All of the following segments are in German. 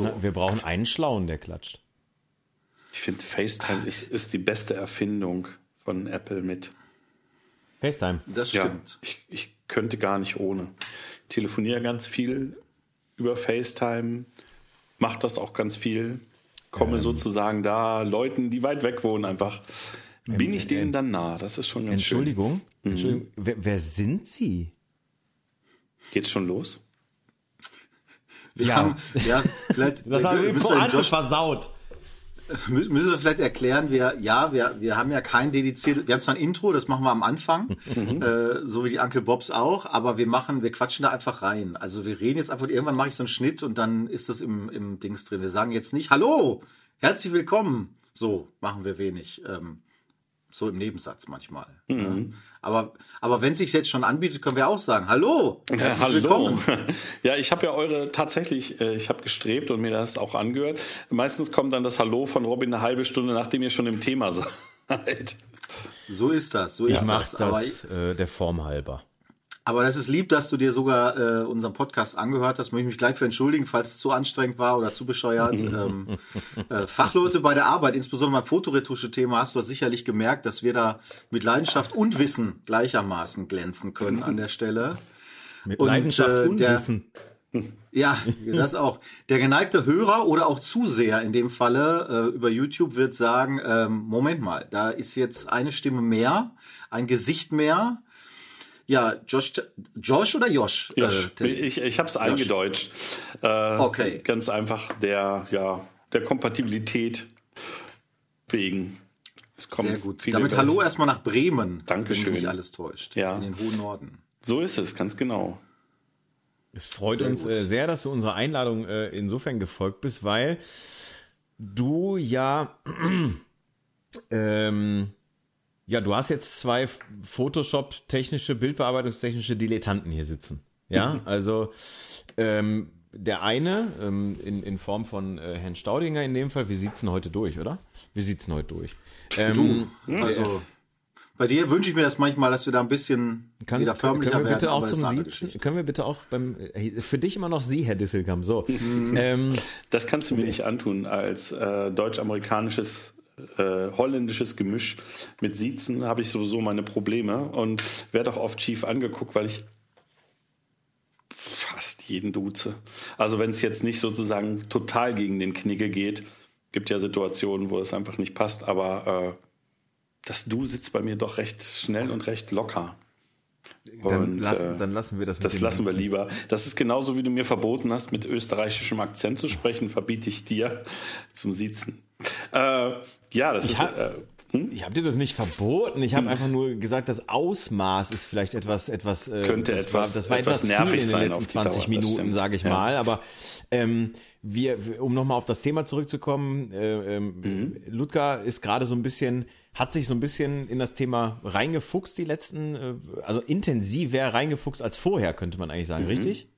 brauchen, so. wir brauchen einen Schlauen, der klatscht. Ich finde, FaceTime ist, ist die beste Erfindung von Apple mit. FaceTime. Das stimmt. Ja, ich, ich könnte gar nicht ohne. Ich telefoniere ganz viel über FaceTime, mache das auch ganz viel, komme ähm, sozusagen da Leuten, die weit weg wohnen, einfach. Bin ich denen dann nah? Das ist schon ganz Entschuldigung, schön. Entschuldigung. Mhm. Wer, wer sind Sie? Geht's schon los? Wir ja. Haben, ja, vielleicht, das haben wir Pointe versaut müssen wir vielleicht erklären, wir, ja, wir, wir haben ja kein dediziertes, wir haben zwar ein Intro, das machen wir am Anfang, mhm. äh, so wie die Uncle Bobs auch, aber wir machen, wir quatschen da einfach rein. Also wir reden jetzt einfach, irgendwann mache ich so einen Schnitt und dann ist das im, im Dings drin. Wir sagen jetzt nicht, hallo, herzlich willkommen. So machen wir wenig. Ähm, so im Nebensatz manchmal. Mhm. Aber, aber wenn es sich jetzt schon anbietet, können wir auch sagen, hallo, herzlich ja, hallo. willkommen. Ja, ich habe ja eure tatsächlich, äh, ich habe gestrebt und mir das auch angehört. Meistens kommt dann das Hallo von Robin eine halbe Stunde, nachdem ihr schon im Thema seid. So ist das, so ich ist das. Ich mache das äh, der Form halber. Aber das ist lieb, dass du dir sogar äh, unseren Podcast angehört hast. Möchte ich mich gleich für entschuldigen, falls es zu anstrengend war oder zu bescheuert. ähm, äh, Fachleute bei der Arbeit, insbesondere beim Fotoretusche-Thema, hast du sicherlich gemerkt, dass wir da mit Leidenschaft und Wissen gleichermaßen glänzen können an der Stelle. Mit und, Leidenschaft äh, und der, Wissen. Ja, das auch. Der geneigte Hörer oder auch Zuseher in dem Falle äh, über YouTube wird sagen, ähm, Moment mal, da ist jetzt eine Stimme mehr, ein Gesicht mehr ja, Josh, Josh oder Josh? Josh. Äh, ich ich habe es eingedeutscht. Äh, okay. Ganz einfach der, ja, der Kompatibilität wegen. Es kommt Sehr gut. Damit Hallo erstmal nach Bremen. Dankeschön. Wenn mich alles täuscht. Ja. In den hohen Norden. So ist es, ganz genau. Es freut sehr uns äh, sehr, dass du unserer Einladung äh, insofern gefolgt bist, weil du ja ähm, ja, du hast jetzt zwei Photoshop-technische, Bildbearbeitungstechnische Dilettanten hier sitzen. Ja, also ähm, der eine ähm, in, in Form von äh, Herrn Staudinger in dem Fall, wir sitzen heute durch, oder? Wir sitzen heute durch. Ähm, du, also bei dir wünsche ich mir das manchmal, dass wir da ein bisschen kann, wieder förmlicher können wir bitte werden, auch zum Siezen, können wir bitte auch beim äh, für dich immer noch Sie, Herr Disselkamp. So, ähm, das kannst du mir nicht antun als äh, deutsch-amerikanisches äh, holländisches Gemisch mit Siezen habe ich sowieso meine Probleme und werde auch oft schief angeguckt, weil ich fast jeden duze. Also wenn es jetzt nicht sozusagen total gegen den Knigge geht, gibt ja Situationen, wo es einfach nicht passt, aber äh, das Du sitzt bei mir doch recht schnell und recht locker. Dann, und, lassen, äh, dann lassen wir das. Mit das lassen wir lieber. Das ist genauso, wie du mir verboten hast, mit österreichischem Akzent zu sprechen, verbiete ich dir zum Siezen. Äh, ja, das ich ist. Hab, äh, hm? Ich habe dir das nicht verboten. Ich habe hm. einfach nur gesagt, das Ausmaß ist vielleicht etwas, etwas. Äh, Könnte das etwas. War, das war etwas, etwas nervig in den letzten 20 Dauer, Minuten, sage ich ja. mal. Aber ähm, wir, um nochmal auf das Thema zurückzukommen, äh, ähm, mhm. Ludger ist gerade so ein bisschen, hat sich so ein bisschen in das Thema reingefuchst, die letzten, äh, also intensiver reingefuchst als vorher, könnte man eigentlich sagen, mhm. richtig?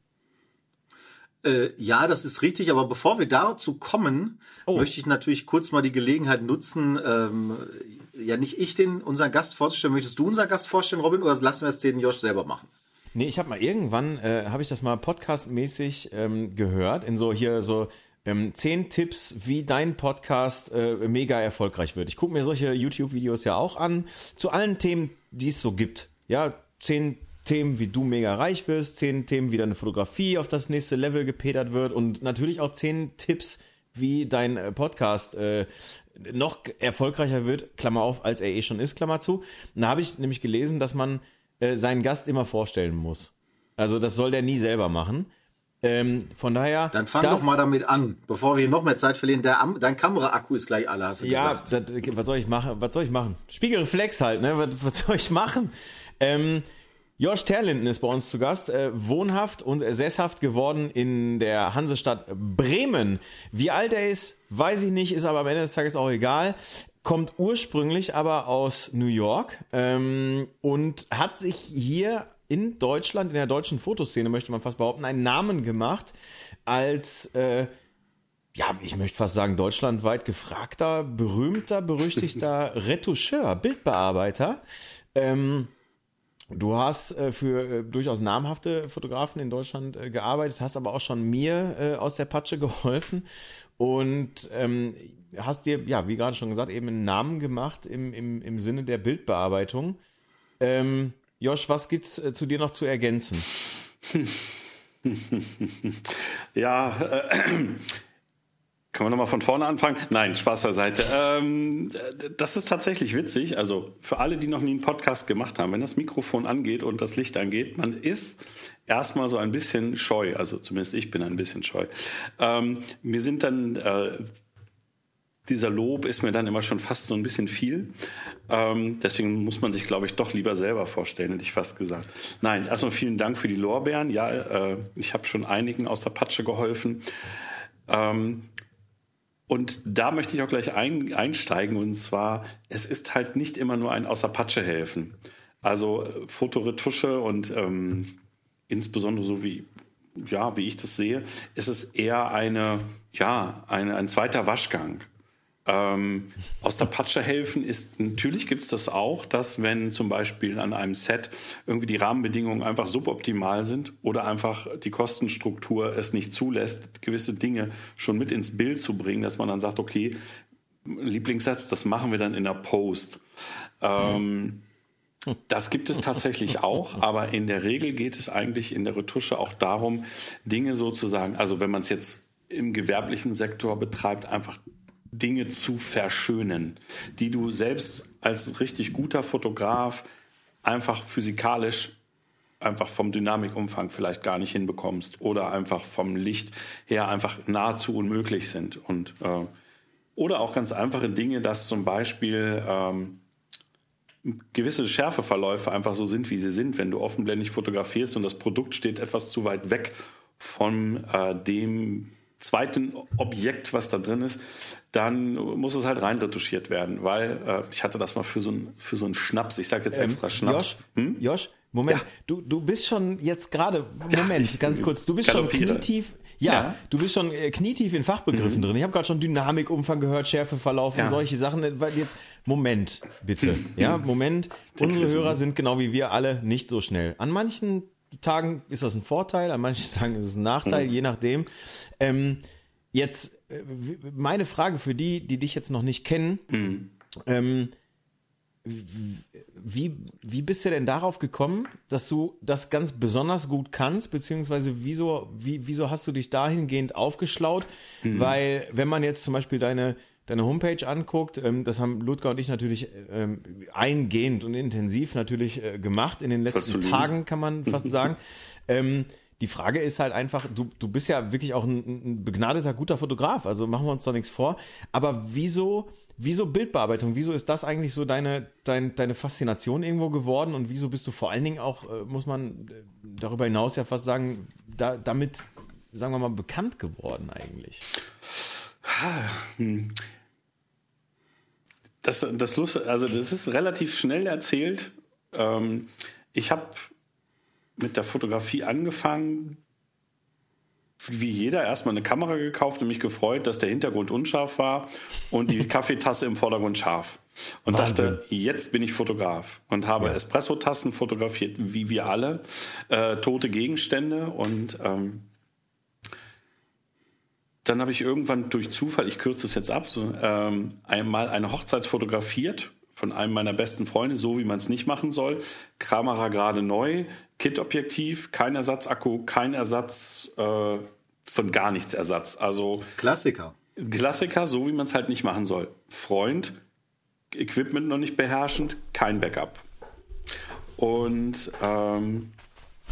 Äh, ja, das ist richtig, aber bevor wir dazu kommen, oh. möchte ich natürlich kurz mal die Gelegenheit nutzen, ähm, ja nicht ich den unseren Gast vorzustellen. Möchtest du unseren Gast vorstellen, Robin, oder lassen wir es den Josh selber machen? Nee, ich habe mal irgendwann, äh, habe ich das mal podcastmäßig ähm, gehört, in so hier so ähm, zehn Tipps, wie dein Podcast äh, mega erfolgreich wird. Ich gucke mir solche YouTube-Videos ja auch an, zu allen Themen, die es so gibt. Ja, zehn Themen, wie du mega reich wirst, zehn Themen, wie deine Fotografie auf das nächste Level gepedert wird und natürlich auch zehn Tipps, wie dein äh, Podcast äh, noch erfolgreicher wird, Klammer auf, als er eh schon ist, Klammer zu. da habe ich nämlich gelesen, dass man äh, seinen Gast immer vorstellen muss. Also das soll der nie selber machen. Ähm, von daher. Dann fang das, doch mal damit an, bevor wir noch mehr Zeit verlieren. Der, dein Kameraakku ist gleich alle, hast du ja, gesagt. Ja, was soll ich machen? Was soll ich machen? Spiegelreflex halt, ne? Was, was soll ich machen? Ähm, Josh Terlinden ist bei uns zu Gast, äh, wohnhaft und sesshaft geworden in der Hansestadt Bremen. Wie alt er ist, weiß ich nicht, ist aber am Ende des Tages auch egal. Kommt ursprünglich aber aus New York ähm, und hat sich hier in Deutschland, in der deutschen Fotoszene, möchte man fast behaupten, einen Namen gemacht als, äh, ja, ich möchte fast sagen, deutschlandweit gefragter, berühmter, berüchtigter Retoucheur, Bildbearbeiter. Ähm, Du hast äh, für äh, durchaus namhafte Fotografen in Deutschland äh, gearbeitet, hast aber auch schon mir äh, aus der Patsche geholfen und ähm, hast dir, ja, wie gerade schon gesagt, eben einen Namen gemacht im, im, im Sinne der Bildbearbeitung. Ähm, Josh, was gibt's äh, zu dir noch zu ergänzen? ja, äh, können wir nochmal von vorne anfangen? Nein, Spaß beiseite. Ähm, das ist tatsächlich witzig. Also für alle, die noch nie einen Podcast gemacht haben, wenn das Mikrofon angeht und das Licht angeht, man ist erstmal so ein bisschen scheu. Also zumindest ich bin ein bisschen scheu. Ähm, sind dann, äh, dieser Lob ist mir dann immer schon fast so ein bisschen viel. Ähm, deswegen muss man sich, glaube ich, doch lieber selber vorstellen, hätte ich fast gesagt. Nein, erstmal vielen Dank für die Lorbeeren. Ja, äh, ich habe schon einigen aus der Patsche geholfen. Ähm, und da möchte ich auch gleich ein, einsteigen. Und zwar, es ist halt nicht immer nur ein Außer Patsche helfen. Also äh, Fotoretusche und ähm, insbesondere so wie, ja, wie ich das sehe, ist es eher eine, ja, eine, ein zweiter Waschgang. Ähm, aus der Patsche helfen ist, natürlich gibt es das auch, dass wenn zum Beispiel an einem Set irgendwie die Rahmenbedingungen einfach suboptimal sind oder einfach die Kostenstruktur es nicht zulässt, gewisse Dinge schon mit ins Bild zu bringen, dass man dann sagt, okay, Lieblingssatz, das machen wir dann in der Post. Ähm, das gibt es tatsächlich auch, aber in der Regel geht es eigentlich in der Retusche auch darum, Dinge sozusagen, also wenn man es jetzt im gewerblichen Sektor betreibt, einfach Dinge zu verschönen, die du selbst als richtig guter Fotograf einfach physikalisch einfach vom Dynamikumfang vielleicht gar nicht hinbekommst oder einfach vom Licht her einfach nahezu unmöglich sind. Und äh, oder auch ganz einfache Dinge, dass zum Beispiel ähm, gewisse Schärfeverläufe einfach so sind, wie sie sind, wenn du offenblendig fotografierst und das Produkt steht etwas zu weit weg von äh, dem zweiten Objekt, was da drin ist, dann muss es halt reinretuschiert werden, weil äh, ich hatte das mal für so ein für so einen Schnaps, ich sage jetzt ähm, extra Schnaps. Josh, hm? Josh Moment, ja. du, du bist schon jetzt gerade, Moment, ja, ganz kurz, du bist schon knietief, ja, ja, du bist schon äh, knietief in Fachbegriffen mhm. drin. Ich habe gerade schon Dynamikumfang gehört, Schärfeverlauf und solche Sachen. Weil jetzt, Moment, bitte. Ja, Moment. Unsere Hörer sind genau wie wir alle nicht so schnell. An manchen Tagen ist das ein Vorteil, an manchen Tagen ist es ein Nachteil, mhm. je nachdem. Ähm, jetzt meine Frage für die, die dich jetzt noch nicht kennen. Mhm. Ähm, wie, wie bist du denn darauf gekommen, dass du das ganz besonders gut kannst, beziehungsweise wieso, wie, wieso hast du dich dahingehend aufgeschlaut? Mhm. Weil, wenn man jetzt zum Beispiel deine, deine Homepage anguckt, ähm, das haben Ludger und ich natürlich ähm, eingehend und intensiv natürlich äh, gemacht in den letzten Tagen, kann man fast sagen. ähm, die Frage ist halt einfach, du, du bist ja wirklich auch ein, ein begnadeter, guter Fotograf, also machen wir uns da nichts vor. Aber wieso, wieso Bildbearbeitung? Wieso ist das eigentlich so deine, dein, deine Faszination irgendwo geworden? Und wieso bist du vor allen Dingen auch, äh, muss man äh, darüber hinaus ja fast sagen, da, damit, sagen wir mal, bekannt geworden eigentlich? Das, das Lust, also das ist relativ schnell erzählt. Ähm, ich habe mit der Fotografie angefangen, wie jeder erstmal eine Kamera gekauft und mich gefreut, dass der Hintergrund unscharf war und die Kaffeetasse im Vordergrund scharf. Und Wahnsinn. dachte, jetzt bin ich Fotograf und habe ja. Espresso-Tassen fotografiert, wie wir alle, äh, tote Gegenstände und ähm, dann habe ich irgendwann durch Zufall, ich kürze es jetzt ab, so, ähm, einmal eine Hochzeit fotografiert von einem meiner besten Freunde, so wie man es nicht machen soll. Kamera gerade neu, Kit-Objektiv, kein Ersatzakku, kein Ersatz äh, von gar nichts Ersatz. Also Klassiker. Klassiker, so wie man es halt nicht machen soll. Freund, Equipment noch nicht beherrschend, kein Backup. Und ähm,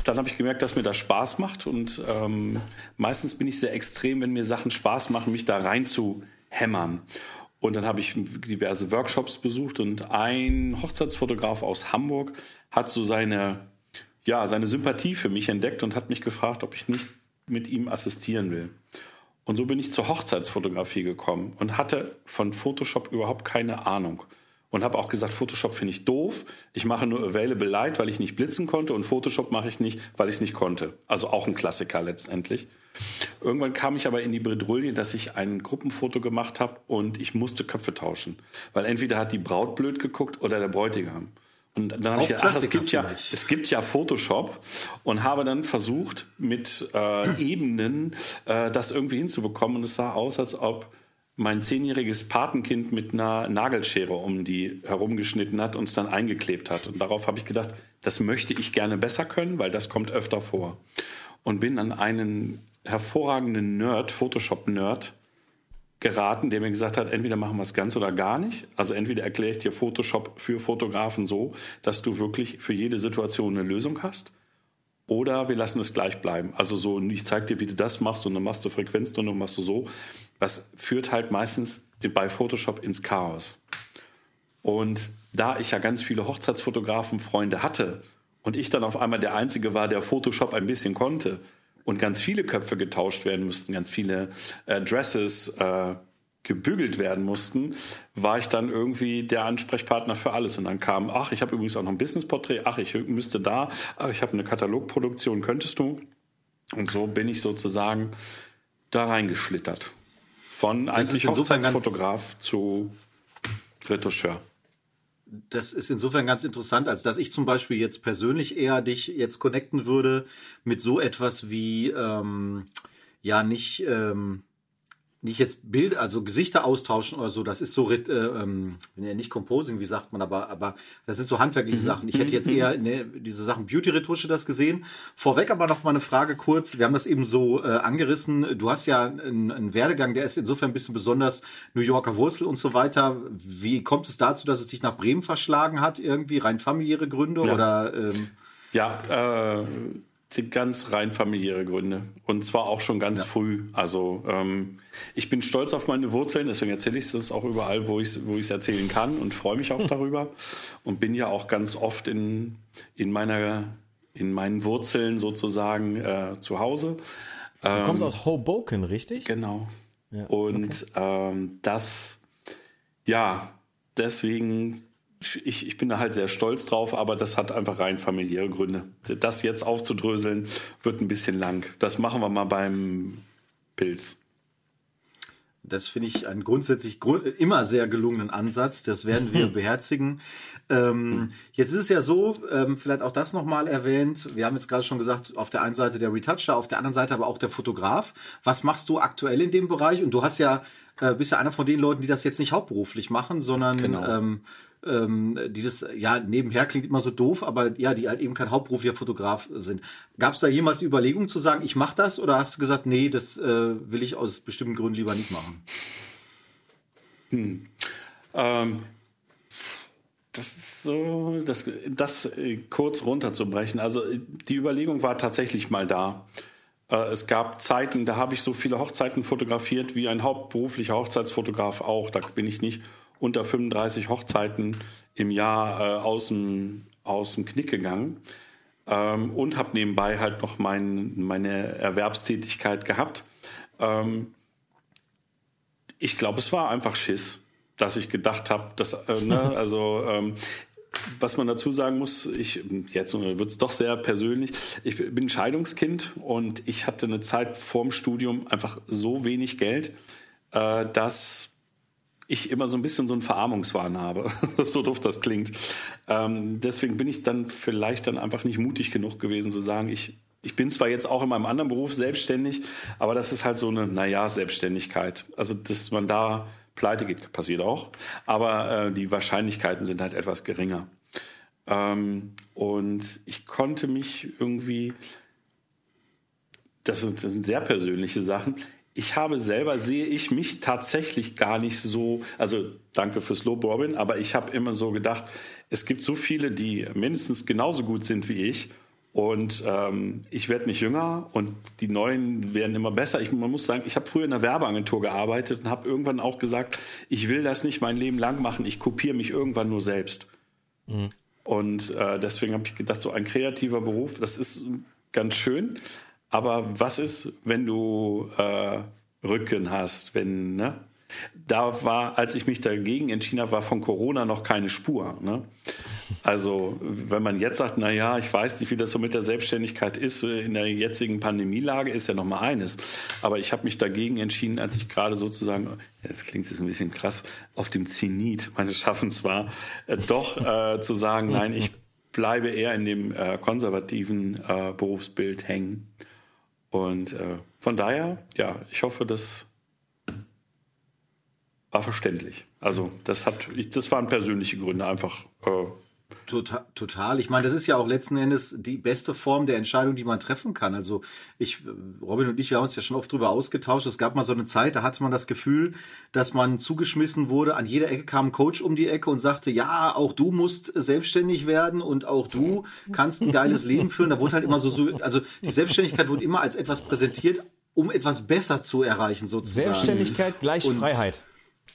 dann habe ich gemerkt, dass mir das Spaß macht und ähm, meistens bin ich sehr extrem, wenn mir Sachen Spaß machen, mich da rein zu hämmern. Und dann habe ich diverse Workshops besucht und ein Hochzeitsfotograf aus Hamburg hat so seine, ja, seine Sympathie für mich entdeckt und hat mich gefragt, ob ich nicht mit ihm assistieren will. Und so bin ich zur Hochzeitsfotografie gekommen und hatte von Photoshop überhaupt keine Ahnung. Und habe auch gesagt, Photoshop finde ich doof. Ich mache nur Available Light, weil ich nicht blitzen konnte. Und Photoshop mache ich nicht, weil ich es nicht konnte. Also auch ein Klassiker letztendlich. Irgendwann kam ich aber in die Bredouille, dass ich ein Gruppenfoto gemacht habe und ich musste Köpfe tauschen. Weil entweder hat die Braut blöd geguckt oder der Bräutigam. Und dann habe ich gedacht, ach, es gibt, ja, es gibt ja Photoshop und habe dann versucht, mit äh, Ebenen äh, das irgendwie hinzubekommen. Und es sah aus, als ob mein zehnjähriges Patenkind mit einer Nagelschere um die herumgeschnitten hat und es dann eingeklebt hat. Und darauf habe ich gedacht, das möchte ich gerne besser können, weil das kommt öfter vor. Und bin an einen hervorragenden Nerd, Photoshop-Nerd, geraten, der mir gesagt hat, entweder machen wir es ganz oder gar nicht. Also entweder erkläre ich dir Photoshop für Fotografen so, dass du wirklich für jede Situation eine Lösung hast. Oder wir lassen es gleich bleiben. Also so, ich zeige dir, wie du das machst und dann machst du Frequenz und dann machst du so. Das führt halt meistens bei Photoshop ins Chaos. Und da ich ja ganz viele Hochzeitsfotografen-Freunde hatte und ich dann auf einmal der Einzige war, der Photoshop ein bisschen konnte, und ganz viele Köpfe getauscht werden mussten, ganz viele äh, Dresses äh, gebügelt werden mussten, war ich dann irgendwie der Ansprechpartner für alles. Und dann kam, ach, ich habe übrigens auch noch ein Businessporträt, ach, ich müsste da, ach, ich habe eine Katalogproduktion, könntest du? Und so bin ich sozusagen da reingeschlittert. Von eigentlich Hochzeitsfotograf zu Retoucheur das ist insofern ganz interessant, als dass ich zum Beispiel jetzt persönlich eher dich jetzt connecten würde mit so etwas wie, ähm, ja, nicht, ähm, nicht jetzt Bild, also Gesichter austauschen oder so, das ist so, äh, ähm, nicht Composing, wie sagt man, aber, aber das sind so handwerkliche mhm. Sachen. Ich hätte jetzt mhm. eher ne, diese Sachen Beauty-Retusche das gesehen. Vorweg aber noch mal eine Frage kurz. Wir haben das eben so äh, angerissen. Du hast ja einen, einen Werdegang, der ist insofern ein bisschen besonders New Yorker Wurzel und so weiter. Wie kommt es dazu, dass es dich nach Bremen verschlagen hat? Irgendwie rein familiäre Gründe ja. oder? Ähm ja, äh, ganz rein familiäre Gründe. Und zwar auch schon ganz ja. früh. Also ähm, ich bin stolz auf meine Wurzeln, deswegen erzähle ich es auch überall, wo ich es wo erzählen kann und freue mich auch darüber. Und bin ja auch ganz oft in, in, meiner, in meinen Wurzeln sozusagen äh, zu Hause. Du ähm, kommst aus Hoboken, richtig? Genau. Ja, und okay. ähm, das, ja, deswegen ich, ich bin da halt sehr stolz drauf, aber das hat einfach rein familiäre Gründe. Das jetzt aufzudröseln wird ein bisschen lang. Das machen wir mal beim Pilz. Das finde ich einen grundsätzlich immer sehr gelungenen Ansatz. Das werden wir beherzigen. Ähm, jetzt ist es ja so, ähm, vielleicht auch das nochmal erwähnt. Wir haben jetzt gerade schon gesagt, auf der einen Seite der Retoucher, auf der anderen Seite aber auch der Fotograf. Was machst du aktuell in dem Bereich? Und du hast ja, äh, bist ja einer von den Leuten, die das jetzt nicht hauptberuflich machen, sondern genau. ähm, ähm, die das, ja, nebenher klingt immer so doof, aber ja, die halt eben kein hauptberuflicher Fotograf sind. Gab es da jemals die Überlegung zu sagen, ich mache das oder hast du gesagt, nee, das äh, will ich aus bestimmten Gründen lieber nicht machen? Hm. Ähm, das, so, das, das äh, kurz runterzubrechen. Also die Überlegung war tatsächlich mal da. Äh, es gab Zeiten, da habe ich so viele Hochzeiten fotografiert wie ein hauptberuflicher Hochzeitsfotograf auch. Da bin ich nicht unter 35 Hochzeiten im Jahr äh, aus, dem, aus dem Knick gegangen ähm, und habe nebenbei halt noch mein, meine Erwerbstätigkeit gehabt. Ähm, ich glaube, es war einfach Schiss, dass ich gedacht habe, dass, äh, ne, also ähm, was man dazu sagen muss, ich jetzt wird es doch sehr persönlich. Ich bin Scheidungskind und ich hatte eine Zeit vorm Studium einfach so wenig Geld, äh, dass ich immer so ein bisschen so einen Verarmungswahn habe. so doof das klingt. Ähm, deswegen bin ich dann vielleicht dann einfach nicht mutig genug gewesen zu sagen, ich, ich bin zwar jetzt auch in meinem anderen Beruf selbstständig, aber das ist halt so eine, naja, Selbstständigkeit. Also, dass man da pleite geht, passiert auch. Aber äh, die Wahrscheinlichkeiten sind halt etwas geringer. Ähm, und ich konnte mich irgendwie, das sind, das sind sehr persönliche Sachen, ich habe selber, sehe ich mich tatsächlich gar nicht so, also danke fürs Lob, Robin, aber ich habe immer so gedacht, es gibt so viele, die mindestens genauso gut sind wie ich und ähm, ich werde nicht jünger und die Neuen werden immer besser. Ich, man muss sagen, ich habe früher in einer Werbeagentur gearbeitet und habe irgendwann auch gesagt, ich will das nicht mein Leben lang machen, ich kopiere mich irgendwann nur selbst. Mhm. Und äh, deswegen habe ich gedacht, so ein kreativer Beruf, das ist ganz schön, aber was ist, wenn du äh, Rücken hast, wenn, ne? da war, als ich mich dagegen entschieden habe, war von Corona noch keine Spur. Ne? Also wenn man jetzt sagt, na ja, ich weiß nicht, wie das so mit der Selbstständigkeit ist äh, in der jetzigen Pandemielage, ist ja noch mal eines. Aber ich habe mich dagegen entschieden, als ich gerade sozusagen, jetzt klingt es ein bisschen krass, auf dem Zenit meines Schaffens war, äh, doch äh, zu sagen, nein, ich bleibe eher in dem äh, konservativen äh, Berufsbild hängen. Und äh, von daher, ja, ich hoffe, das war verständlich. Also das hat, das waren persönliche Gründe einfach. Äh, Total, total. Ich meine, das ist ja auch letzten Endes die beste Form der Entscheidung, die man treffen kann. Also ich, Robin und ich, wir haben uns ja schon oft drüber ausgetauscht. Es gab mal so eine Zeit, da hatte man das Gefühl, dass man zugeschmissen wurde. An jeder Ecke kam ein Coach um die Ecke und sagte, ja, auch du musst selbstständig werden und auch du kannst ein geiles Leben führen. Da wurde halt immer so, so also die Selbstständigkeit wurde immer als etwas präsentiert, um etwas besser zu erreichen, sozusagen. Selbstständigkeit gleich und Freiheit.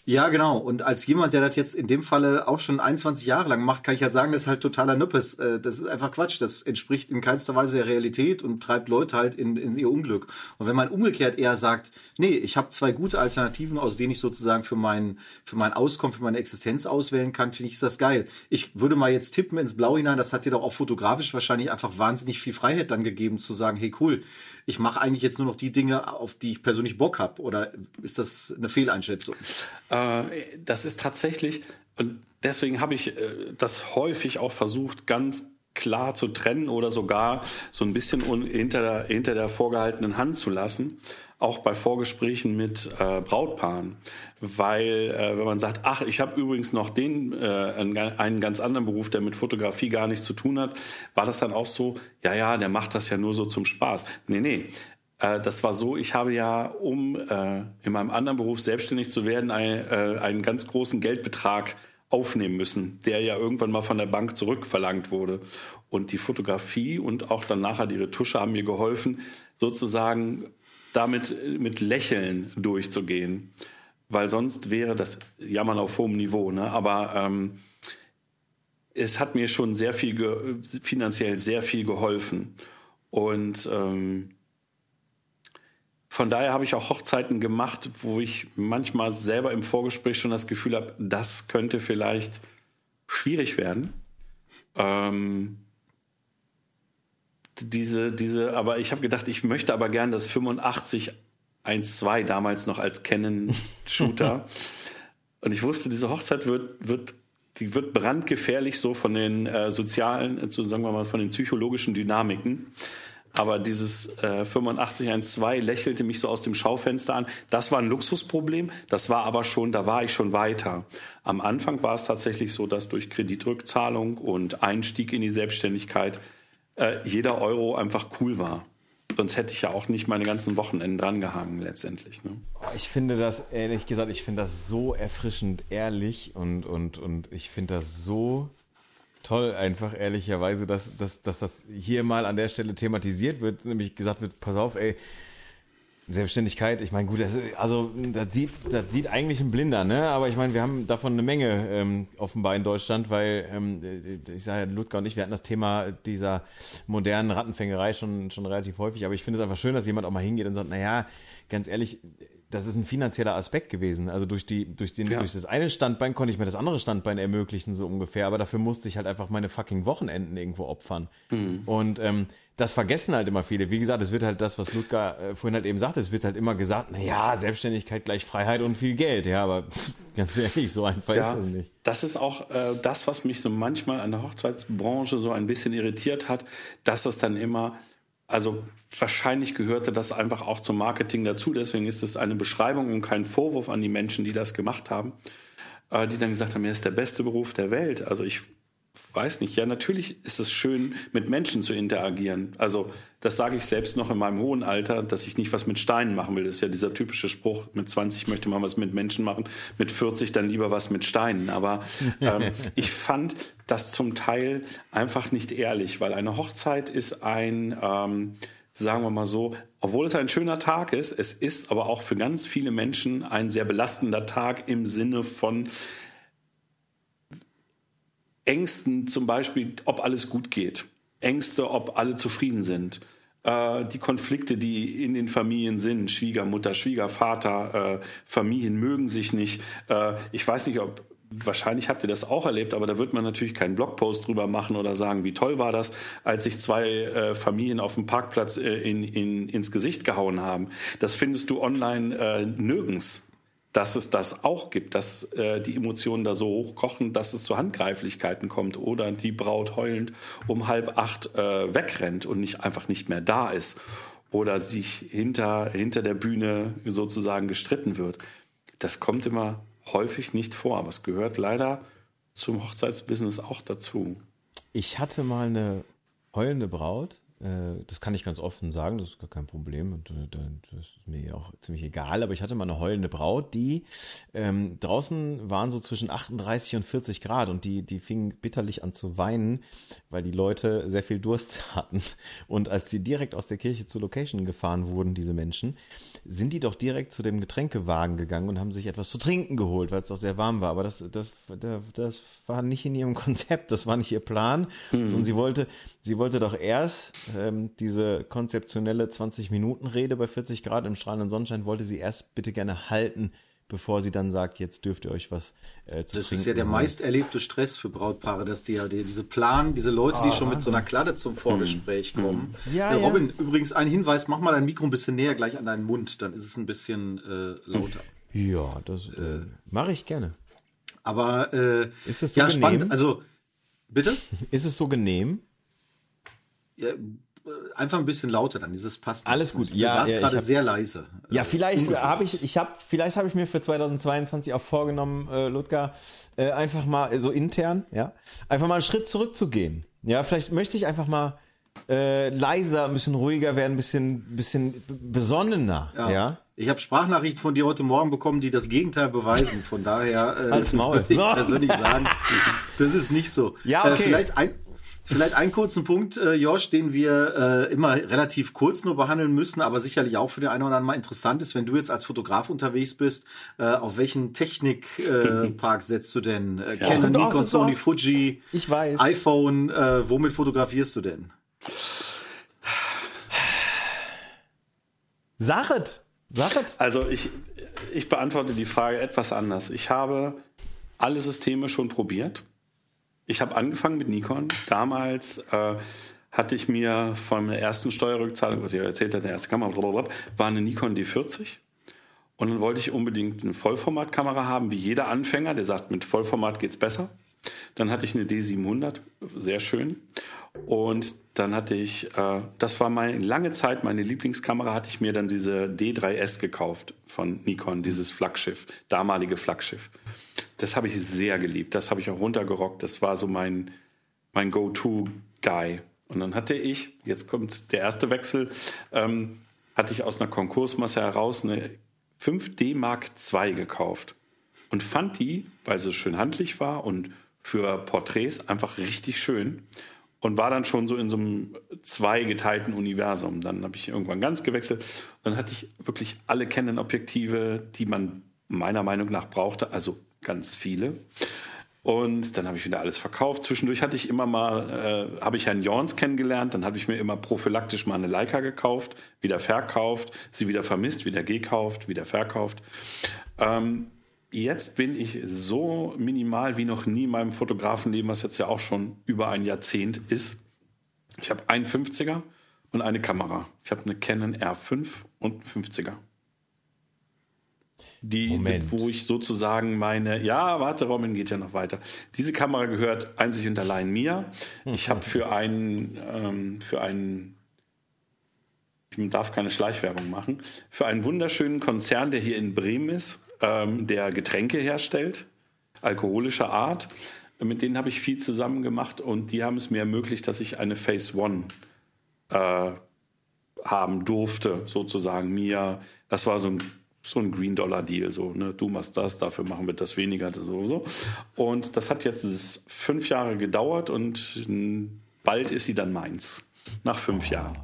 Ja, genau. Und als jemand, der das jetzt in dem Falle auch schon 21 Jahre lang macht, kann ich halt sagen, das ist halt totaler Nüppes. Äh, das ist einfach Quatsch. Das entspricht in keinster Weise der Realität und treibt Leute halt in, in ihr Unglück. Und wenn man umgekehrt eher sagt, nee, ich habe zwei gute Alternativen, aus denen ich sozusagen für mein, für mein Auskommen, für meine Existenz auswählen kann, finde ich, ist das geil. Ich würde mal jetzt tippen ins Blau hinein, das hat dir doch auch fotografisch wahrscheinlich einfach wahnsinnig viel Freiheit dann gegeben, zu sagen, hey cool, ich mache eigentlich jetzt nur noch die Dinge, auf die ich persönlich Bock habe? Oder ist das eine Fehleinschätzung? Äh, das ist tatsächlich, und deswegen habe ich äh, das häufig auch versucht, ganz klar zu trennen oder sogar so ein bisschen hinter der, hinter der vorgehaltenen Hand zu lassen auch bei Vorgesprächen mit äh, Brautpaaren, weil äh, wenn man sagt, ach, ich habe übrigens noch den äh, einen ganz anderen Beruf, der mit Fotografie gar nichts zu tun hat, war das dann auch so, ja, ja, der macht das ja nur so zum Spaß. Nee, nee. Äh, das war so, ich habe ja, um äh, in meinem anderen Beruf selbstständig zu werden, äh, einen ganz großen Geldbetrag aufnehmen müssen, der ja irgendwann mal von der Bank zurückverlangt wurde. Und die Fotografie und auch dann nachher die Retusche haben mir geholfen, sozusagen damit mit Lächeln durchzugehen. Weil sonst wäre das Jammern auf hohem Niveau. Ne? Aber ähm, es hat mir schon sehr viel, finanziell sehr viel geholfen. Und ähm, von daher habe ich auch Hochzeiten gemacht, wo ich manchmal selber im Vorgespräch schon das Gefühl habe, das könnte vielleicht schwierig werden. Ähm, diese, diese, aber ich habe gedacht, ich möchte aber gern das 85 1.2 damals noch als Canon-Shooter. Und ich wusste, diese Hochzeit wird, wird, die wird brandgefährlich so von den äh, sozialen, so sagen wir mal, von den psychologischen Dynamiken. Aber dieses äh, 8512 lächelte mich so aus dem Schaufenster an. Das war ein Luxusproblem. Das war aber schon, da war ich schon weiter. Am Anfang war es tatsächlich so, dass durch Kreditrückzahlung und Einstieg in die Selbstständigkeit äh, jeder Euro einfach cool war. Sonst hätte ich ja auch nicht meine ganzen Wochenenden drangehangen letztendlich. Ne? Ich finde das, ehrlich gesagt, ich finde das so erfrischend ehrlich und, und, und ich finde das so toll, einfach ehrlicherweise, dass, dass, dass das hier mal an der Stelle thematisiert wird, nämlich gesagt wird, pass auf, ey, Selbstständigkeit, ich meine, gut, das, also das sieht, das sieht eigentlich ein Blinder, ne? Aber ich meine, wir haben davon eine Menge ähm, offenbar in Deutschland, weil ähm, ich sage ja, Ludger und ich, wir hatten das Thema dieser modernen Rattenfängerei schon, schon relativ häufig, aber ich finde es einfach schön, dass jemand auch mal hingeht und sagt, naja, ganz ehrlich, das ist ein finanzieller Aspekt gewesen. Also durch die, durch den, ja. durch das eine Standbein konnte ich mir das andere Standbein ermöglichen, so ungefähr. Aber dafür musste ich halt einfach meine fucking Wochenenden irgendwo opfern. Mhm. Und ähm, das vergessen halt immer viele. Wie gesagt, es wird halt das, was Ludger äh, vorhin halt eben sagte, es wird halt immer gesagt, na ja, Selbstständigkeit gleich Freiheit und viel Geld. Ja, aber ganz ehrlich, so einfach ja, ist es nicht. Das ist auch äh, das, was mich so manchmal an der Hochzeitsbranche so ein bisschen irritiert hat, dass es dann immer also wahrscheinlich gehörte das einfach auch zum Marketing dazu. Deswegen ist es eine Beschreibung und kein Vorwurf an die Menschen, die das gemacht haben, äh, die dann gesagt haben, er ist der beste Beruf der Welt. Also ich weiß nicht, ja, natürlich ist es schön, mit Menschen zu interagieren. Also, das sage ich selbst noch in meinem hohen Alter, dass ich nicht was mit Steinen machen will. Das ist ja dieser typische Spruch, mit 20 möchte man was mit Menschen machen, mit 40 dann lieber was mit Steinen. Aber ähm, ich fand das zum Teil einfach nicht ehrlich, weil eine Hochzeit ist ein, ähm, sagen wir mal so, obwohl es ein schöner Tag ist, es ist aber auch für ganz viele Menschen ein sehr belastender Tag im Sinne von, Ängsten zum Beispiel, ob alles gut geht. Ängste, ob alle zufrieden sind. äh, die Konflikte, die in den Familien sind, Schwiegermutter, Schwiegervater, äh, Familien mögen sich nicht. Äh, ich weiß nicht, ob wahrscheinlich habt ihr das auch erlebt, aber da wird man natürlich keinen Blogpost drüber machen oder sagen, wie toll war das, als sich zwei äh, Familien auf dem Parkplatz äh, in, in, ins Gesicht gehauen haben. Das findest du online äh, nirgends. Dass es das auch gibt, dass äh, die Emotionen da so hochkochen, dass es zu Handgreiflichkeiten kommt oder die Braut heulend um halb acht äh, wegrennt und nicht einfach nicht mehr da ist oder sich hinter, hinter der Bühne sozusagen gestritten wird. Das kommt immer häufig nicht vor, aber es gehört leider zum Hochzeitsbusiness auch dazu. Ich hatte mal eine heulende Braut. Äh, Das kann ich ganz offen sagen, das ist gar kein Problem und äh, das ist mir auch ziemlich egal. Aber ich hatte mal eine heulende Braut, die ähm, draußen waren so zwischen 38 und 40 Grad und die, die fing bitterlich an zu weinen, weil die Leute sehr viel Durst hatten. Und als sie direkt aus der Kirche zur Location gefahren wurden, diese Menschen, sind die doch direkt zu dem Getränkewagen gegangen und haben sich etwas zu trinken geholt, weil es doch sehr warm war. Aber das, das, das, war nicht in ihrem Konzept, das war nicht ihr Plan. Und sie wollte, sie wollte doch erst ähm, diese konzeptionelle 20-Minuten-Rede bei 40 Grad im strahlenden Sonnenschein, wollte sie erst bitte gerne halten, bevor sie dann sagt, jetzt dürft ihr euch was äh, zu Das trinken ist ja der meist erlebte Stress für Brautpaare, dass die ja die, diese Plan, diese Leute, die Ah, schon mit so einer Wahnsinn. Kladde zum Vorgespräch kommen. Ja, äh, ja. Robin, übrigens ein Hinweis, mach mal dein Mikro ein bisschen näher gleich an deinen Mund, dann ist es ein bisschen äh, lauter. Ja, das äh, mache ich gerne. Aber äh, Ist es so ja genehm? spannend. Also bitte Ist es so genehm? ja, äh, einfach ein bisschen lauter, dann dieses passt. Alles gut. Du Ja, warst ja, gerade hab- sehr leise. Ja, Äh, vielleicht habe ich, ich habe, vielleicht habe ich mir für 2022 auch vorgenommen, äh, Ludger, äh, einfach mal äh, so intern, ja, einfach mal einen Schritt zurückzugehen. Ja, vielleicht möchte ich einfach mal äh, leiser, ein bisschen ruhiger werden, ein bisschen, bisschen besonnener, ja. Ich habe Sprachnachrichten von dir heute Morgen bekommen, die das Gegenteil beweisen. Von daher äh, Halt's Maul. würde ich So. persönlich sagen, das ist nicht so. Ja, okay. Äh, vielleicht ein Vielleicht einen kurzen Punkt, äh, Josh, den wir äh, immer relativ kurz nur behandeln müssen, aber sicherlich auch für den einen oder anderen mal interessant ist, wenn du jetzt als Fotograf unterwegs bist, äh, auf welchen Technikpark äh, setzt du denn? Äh, Canon, Doch, Nikon, doch. Sony, Fuji, Ich weiß. iPhone, äh, womit fotografierst du denn? Sachet! Sachet! Also ich, ich beantworte die Frage etwas anders. Ich habe alle Systeme schon probiert. Ich habe angefangen mit Nikon. Damals äh, hatte ich mir von der ersten Steuerrückzahlung, was ich erzählt habe, der erste Kamera, blablabla, war eine Nikon D40. Und dann wollte ich unbedingt eine Vollformatkamera haben, wie jeder Anfänger, der sagt, mit Vollformat geht's besser. Dann hatte ich eine D700, sehr schön. Und dann hatte ich, äh, das war meine lange Zeit meine Lieblingskamera, hatte ich mir dann diese D3S gekauft von Nikon, dieses Flaggschiff, damalige Flaggschiff. Das habe ich sehr geliebt, das habe ich auch runtergerockt, das war so mein, mein Go-To-Guy. Und dann hatte ich, jetzt kommt der erste Wechsel, ähm, hatte ich aus einer Konkursmasse heraus eine 5D Mark II gekauft und fand die, weil sie schön handlich war und für Porträts einfach richtig schön und war dann schon so in so einem zweigeteilten Universum. Dann habe ich irgendwann ganz gewechselt. Dann hatte ich wirklich alle Canon-Objektive, die man meiner Meinung nach brauchte, also ganz viele. Und dann habe ich wieder alles verkauft. Zwischendurch hatte ich immer mal, äh, habe ich Herrn Jorns kennengelernt. Dann habe ich mir immer prophylaktisch mal eine Leica gekauft, wieder verkauft, sie wieder vermisst, wieder gekauft, wieder verkauft. Ähm, jetzt bin ich so minimal wie noch nie in meinem Fotografenleben, was jetzt ja auch schon über ein Jahrzehnt ist. Ich habe einen 50er und eine Kamera. Ich habe eine Canon R5 und einen 50er. Die, Moment. wo ich sozusagen meine, ja, warte, Robin geht ja noch weiter. Diese Kamera gehört einzig und allein mir. Ich habe für einen, ähm, für einen, ich darf keine Schleichwerbung machen, für einen wunderschönen Konzern, der hier in Bremen ist, ähm, der Getränke herstellt, alkoholischer Art. Mit denen habe ich viel zusammen gemacht und die haben es mir ermöglicht, dass ich eine Phase One äh, haben durfte, sozusagen mir. Das war so ein, so ein Green Dollar Deal, so, ne? Du machst das, dafür machen wir das weniger, das sowieso. Und das hat jetzt fünf Jahre gedauert und bald ist sie dann meins. Nach fünf Jahren.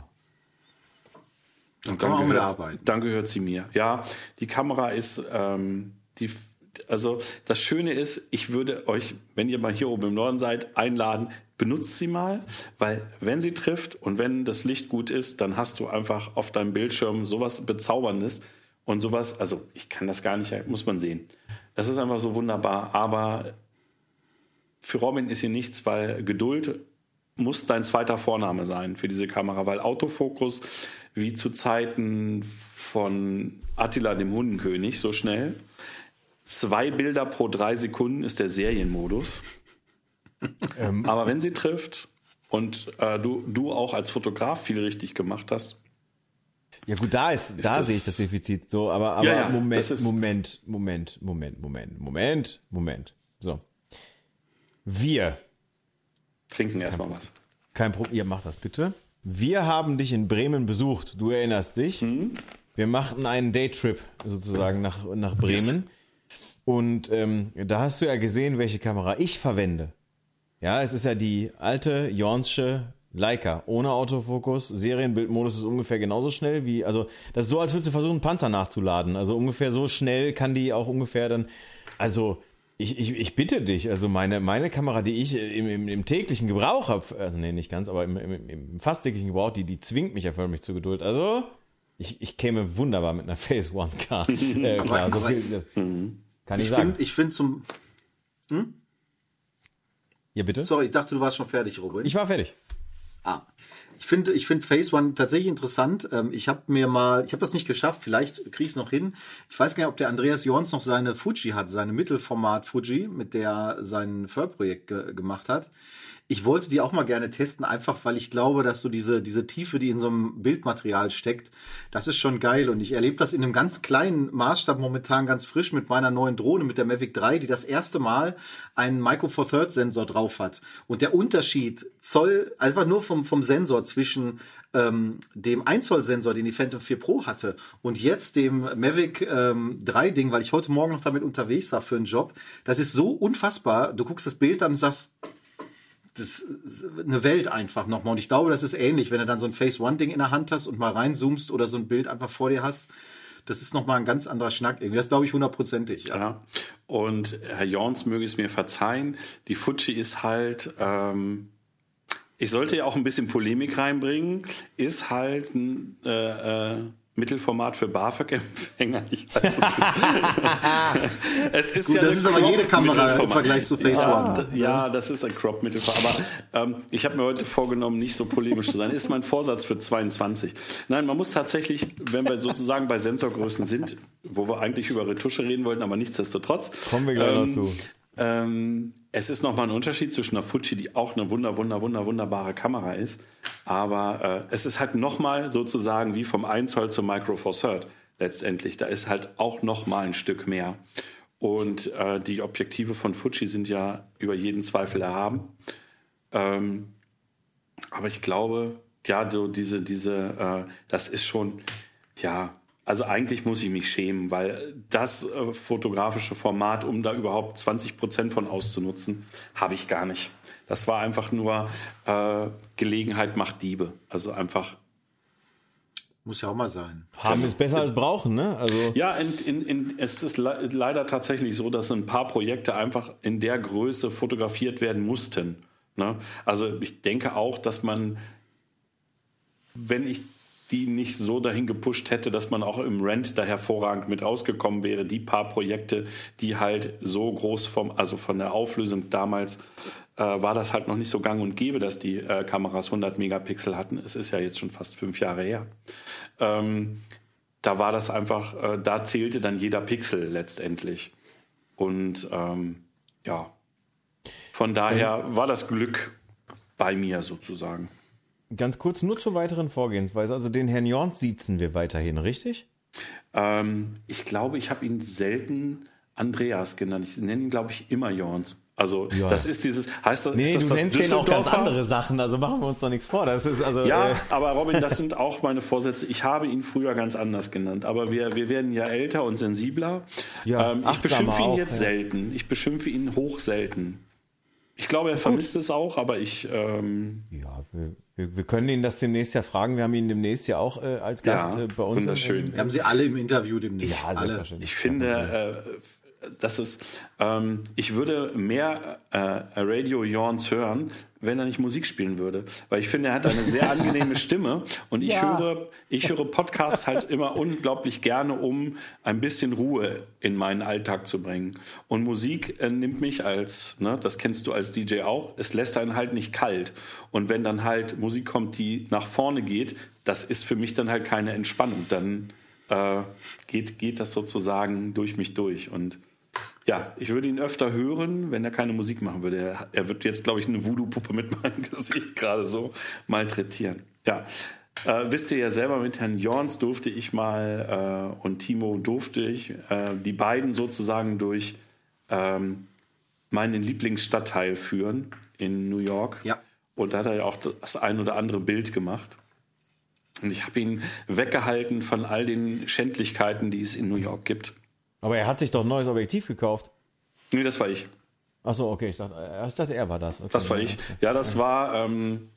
Dann kann man auch mit gehört, dann gehört sie mir. Ja, die Kamera ist, ähm, die, also das Schöne ist, ich würde euch, wenn ihr mal hier oben im Norden seid, einladen, benutzt sie mal, weil wenn sie trifft und wenn das Licht gut ist, dann hast du einfach auf deinem Bildschirm sowas Bezauberndes und sowas, also ich kann das gar nicht, muss man sehen. Das ist einfach so wunderbar, aber für Robin ist hier nichts, weil Geduld muss dein zweiter Vorname sein für diese Kamera, weil Autofokus wie zu Zeiten von Attila dem Hundenkönig so schnell. Zwei Bilder pro drei Sekunden ist der Serienmodus. Ähm. Aber wenn sie trifft und äh, du, du auch als Fotograf viel richtig gemacht hast. Ja gut, da ist, ist da sehe ich das Defizit so, aber, aber ja, ja, Moment, Moment, Moment, Moment, Moment, Moment, Moment. So. Wir trinken erstmal was. Kein Problem, ihr macht das bitte. Wir haben dich in Bremen besucht, du erinnerst dich. Mhm. Wir machten einen Daytrip sozusagen nach, nach Bremen. Und ähm, da hast du ja gesehen, welche Kamera ich verwende. Ja, es ist ja die alte Jornsche Leica ohne Autofokus. Serienbildmodus ist ungefähr genauso schnell wie, also das ist so, als würdest du versuchen, einen Panzer nachzuladen. Also ungefähr so schnell kann die auch ungefähr dann, also ich, ich, ich bitte dich, also meine, meine Kamera, die ich im, im, im täglichen Gebrauch habe, also nee, nicht ganz, aber im, im, im fast täglichen Gebrauch, die, die zwingt mich ja förmlich zur Geduld. Also ich, ich käme wunderbar mit einer Phase One Car. Äh, klar, aber, so viel, mhm. kann ich, ich sagen. Find, ich finde zum. Hm? Ja, bitte? Sorry, ich dachte, du warst schon fertig, Robin. Ich war fertig. Ah. Ich finde, ich finde Phase One tatsächlich interessant. Ähm, ich habe mir mal, ich habe das nicht geschafft, vielleicht kriege ich es noch hin. Ich weiß gar nicht, ob der Andreas Jorns noch seine Fuji hat, seine Mittelformat Fuji, mit der er sein Förprojekt ge gemacht hat ich wollte die auch mal gerne testen, einfach weil ich glaube, dass so diese, diese Tiefe, die in so einem Bildmaterial steckt, das ist schon geil. Und ich erlebe das in einem ganz kleinen Maßstab momentan ganz frisch mit meiner neuen Drohne, mit der Mavic 3, die das erste Mal einen Micro Four Thirds Sensor drauf hat. Und der Unterschied Zoll, einfach nur vom, vom Sensor zwischen ähm, dem 1 Zoll Sensor, den die Phantom 4 Pro hatte, und jetzt dem Mavic ähm, 3 Ding, weil ich heute Morgen noch damit unterwegs war für einen Job, das ist so unfassbar. Du guckst das Bild an und sagst, das eine Welt einfach nochmal. Und ich glaube, das ist ähnlich, wenn du dann so ein Face One-Ding in der Hand hast und mal reinzoomst oder so ein Bild einfach vor dir hast. Das ist nochmal ein ganz anderer Schnack. Irgendwie. Das glaube ich hundertprozentig. Ja. ja. Und Herr Jorns möge es mir verzeihen. Die Fuji ist halt, ähm, ich sollte ja auch ein bisschen Polemik reinbringen, ist halt ein, äh, äh, Mittelformat für BAföG-Empfänger. Ich weiß, es ist, es ist Gut, ja das ist aber jede Kamera im Vergleich zu Face ja, One. Ja, das ist ein Crop-Mittelformat. Aber ähm, ich habe mir heute vorgenommen, nicht so polemisch zu sein. Ist mein Vorsatz für 22. Nein, man muss tatsächlich, wenn wir sozusagen bei Sensorgrößen sind, wo wir eigentlich über Retusche reden wollten, aber nichtsdestotrotz. Kommen wir gleich ähm, dazu. Ähm, es ist nochmal ein Unterschied zwischen einer Fuji, die auch eine wunder, wunder, wunder, wunderbare Kamera ist, aber äh, es ist halt nochmal sozusagen wie vom 1 Zoll zum Micro Four Third letztendlich. Da ist halt auch nochmal ein Stück mehr. Und äh, die Objektive von Fuji sind ja über jeden Zweifel erhaben. Ähm, aber ich glaube, ja, so diese, diese, äh, das ist schon, ja, also eigentlich muss ich mich schämen, weil das äh, fotografische Format, um da überhaupt 20 Prozent von auszunutzen, habe ich gar nicht. Das war einfach nur äh, Gelegenheit macht Diebe. Also einfach. Muss ja auch mal sein. Haben ist besser als brauchen, ne? Also ja, in, in, in, es ist le leider tatsächlich so, dass ein paar Projekte einfach in der Größe fotografiert werden mussten. Ne? Also ich denke auch, dass man, wenn ich die nicht so dahin gepusht hätte, dass man auch im Rent da hervorragend mit rausgekommen wäre. Die paar Projekte, die halt so groß vom, also von der Auflösung damals äh, war das halt noch nicht so gang und gäbe, dass die äh, Kameras 100 Megapixel hatten. Es ist ja jetzt schon fast fünf Jahre her. Ähm, da war das einfach, äh, da zählte dann jeder Pixel letztendlich. Und ähm, ja, von daher war das Glück bei mir sozusagen. Ganz kurz nur zur weiteren Vorgehensweise. Also den Herrn Jorns siezen wir weiterhin, richtig? Ähm, ich glaube, ich habe ihn selten Andreas genannt. Ich nenne ihn, glaube ich, immer Jorns. Also ja. das ist dieses, heißt das, nee, das du das nennst den auch ganz andere Sachen, also machen wir uns doch nichts vor. Das ist also, ja, äh aber Robin, das sind auch meine Vorsätze. Ich habe ihn früher ganz anders genannt, aber wir, wir werden ja älter und sensibler. Ja, ähm, ich beschimpfe ihn auch, jetzt ja. selten. Ich beschimpfe ihn hoch selten. Ich glaube, er vermisst es auch, aber ich. Ähm, ja, wir, wir, wir, können ihn das demnächst ja fragen. Wir haben ihn demnächst ja auch äh, als Gast ja, äh, bei uns. Wunderschön. wir haben sie alle im Interview demnächst. Ja, alle. Ich finde, äh, das ist, ähm, ich würde mehr äh, Radio Jorns hören, wenn er nicht Musik spielen würde. Weil ich finde, er hat eine sehr angenehme Stimme und ich ja. höre, ich höre Podcasts halt immer unglaublich gerne, um ein bisschen Ruhe in meinen Alltag zu bringen. Und Musik äh, nimmt mich als, ne, das kennst du als DJ auch, es lässt einen halt nicht kalt. Und wenn dann halt Musik kommt, die nach vorne geht, das ist für mich dann halt keine Entspannung. Dann äh, geht, geht das sozusagen durch mich durch. Und ja, ich würde ihn öfter hören, wenn er keine Musik machen würde. Er, er wird jetzt, glaube ich, eine Voodoo-Puppe mit meinem Gesicht gerade so malträtieren. Ja, äh, wisst ihr ja selber, mit Herrn Jorns durfte ich mal äh, und Timo durfte ich äh, die beiden sozusagen durch ähm, meinen Lieblingsstadtteil führen in New York. Ja. Und da hat er ja auch das ein oder andere Bild gemacht. Und ich habe ihn weggehalten von all den Schändlichkeiten, die es in New York gibt. Aber er hat sich doch ein neues Objektiv gekauft. Nee, das war ich. Ach so, okay. Ich dachte, ich dachte er war das. Okay. Das war ich. Ja, das war, ähm,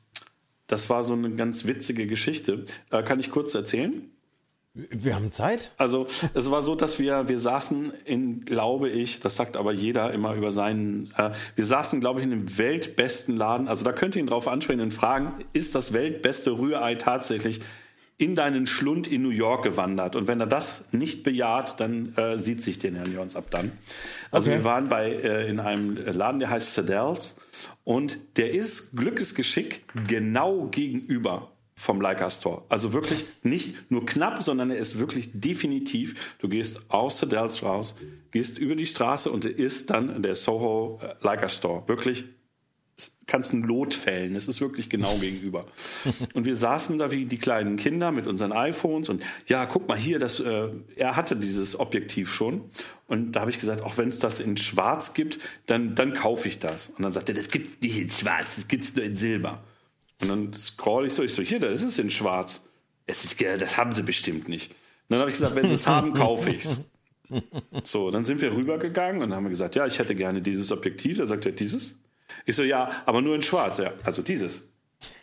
das war so eine ganz witzige Geschichte. Äh, kann ich kurz erzählen? Wir haben Zeit. Also es war so, dass wir wir saßen in, glaube ich, das sagt aber jeder immer über seinen. Äh, wir saßen, glaube ich, in dem weltbesten Laden. Also da könnt ihr ihn drauf ansprechen und fragen: Ist das weltbeste Rührei tatsächlich in deinen Schlund in New York gewandert? Und wenn er das nicht bejaht, dann äh, sieht sich den Herrn Jons ab dann. Also okay. wir waren bei äh, in einem Laden, der heißt Sedels und der ist Glückesgeschick genau gegenüber vom Leica Store. Also wirklich nicht nur knapp, sondern er ist wirklich definitiv. Du gehst aus der Dells raus, gehst über die Straße und er ist dann der Soho äh, Leica Store. Wirklich kannst ein Lot fällen. Es ist wirklich genau gegenüber. Und wir saßen da wie die kleinen Kinder mit unseren iPhones und ja, guck mal hier, das, äh, er hatte dieses Objektiv schon. Und da habe ich gesagt, auch wenn es das in Schwarz gibt, dann, dann kaufe ich das. Und dann sagte er, das gibt nicht in Schwarz, das gibt es nur in Silber. Und dann scroll ich so, ich so, hier, da ist es in schwarz. Es ist, das haben sie bestimmt nicht. Und dann habe ich gesagt, wenn sie es haben, kaufe ich es. So, dann sind wir rübergegangen und haben gesagt, ja, ich hätte gerne dieses Objektiv. Da sagt er, dieses? Ich so, ja, aber nur in schwarz. Ja, also dieses.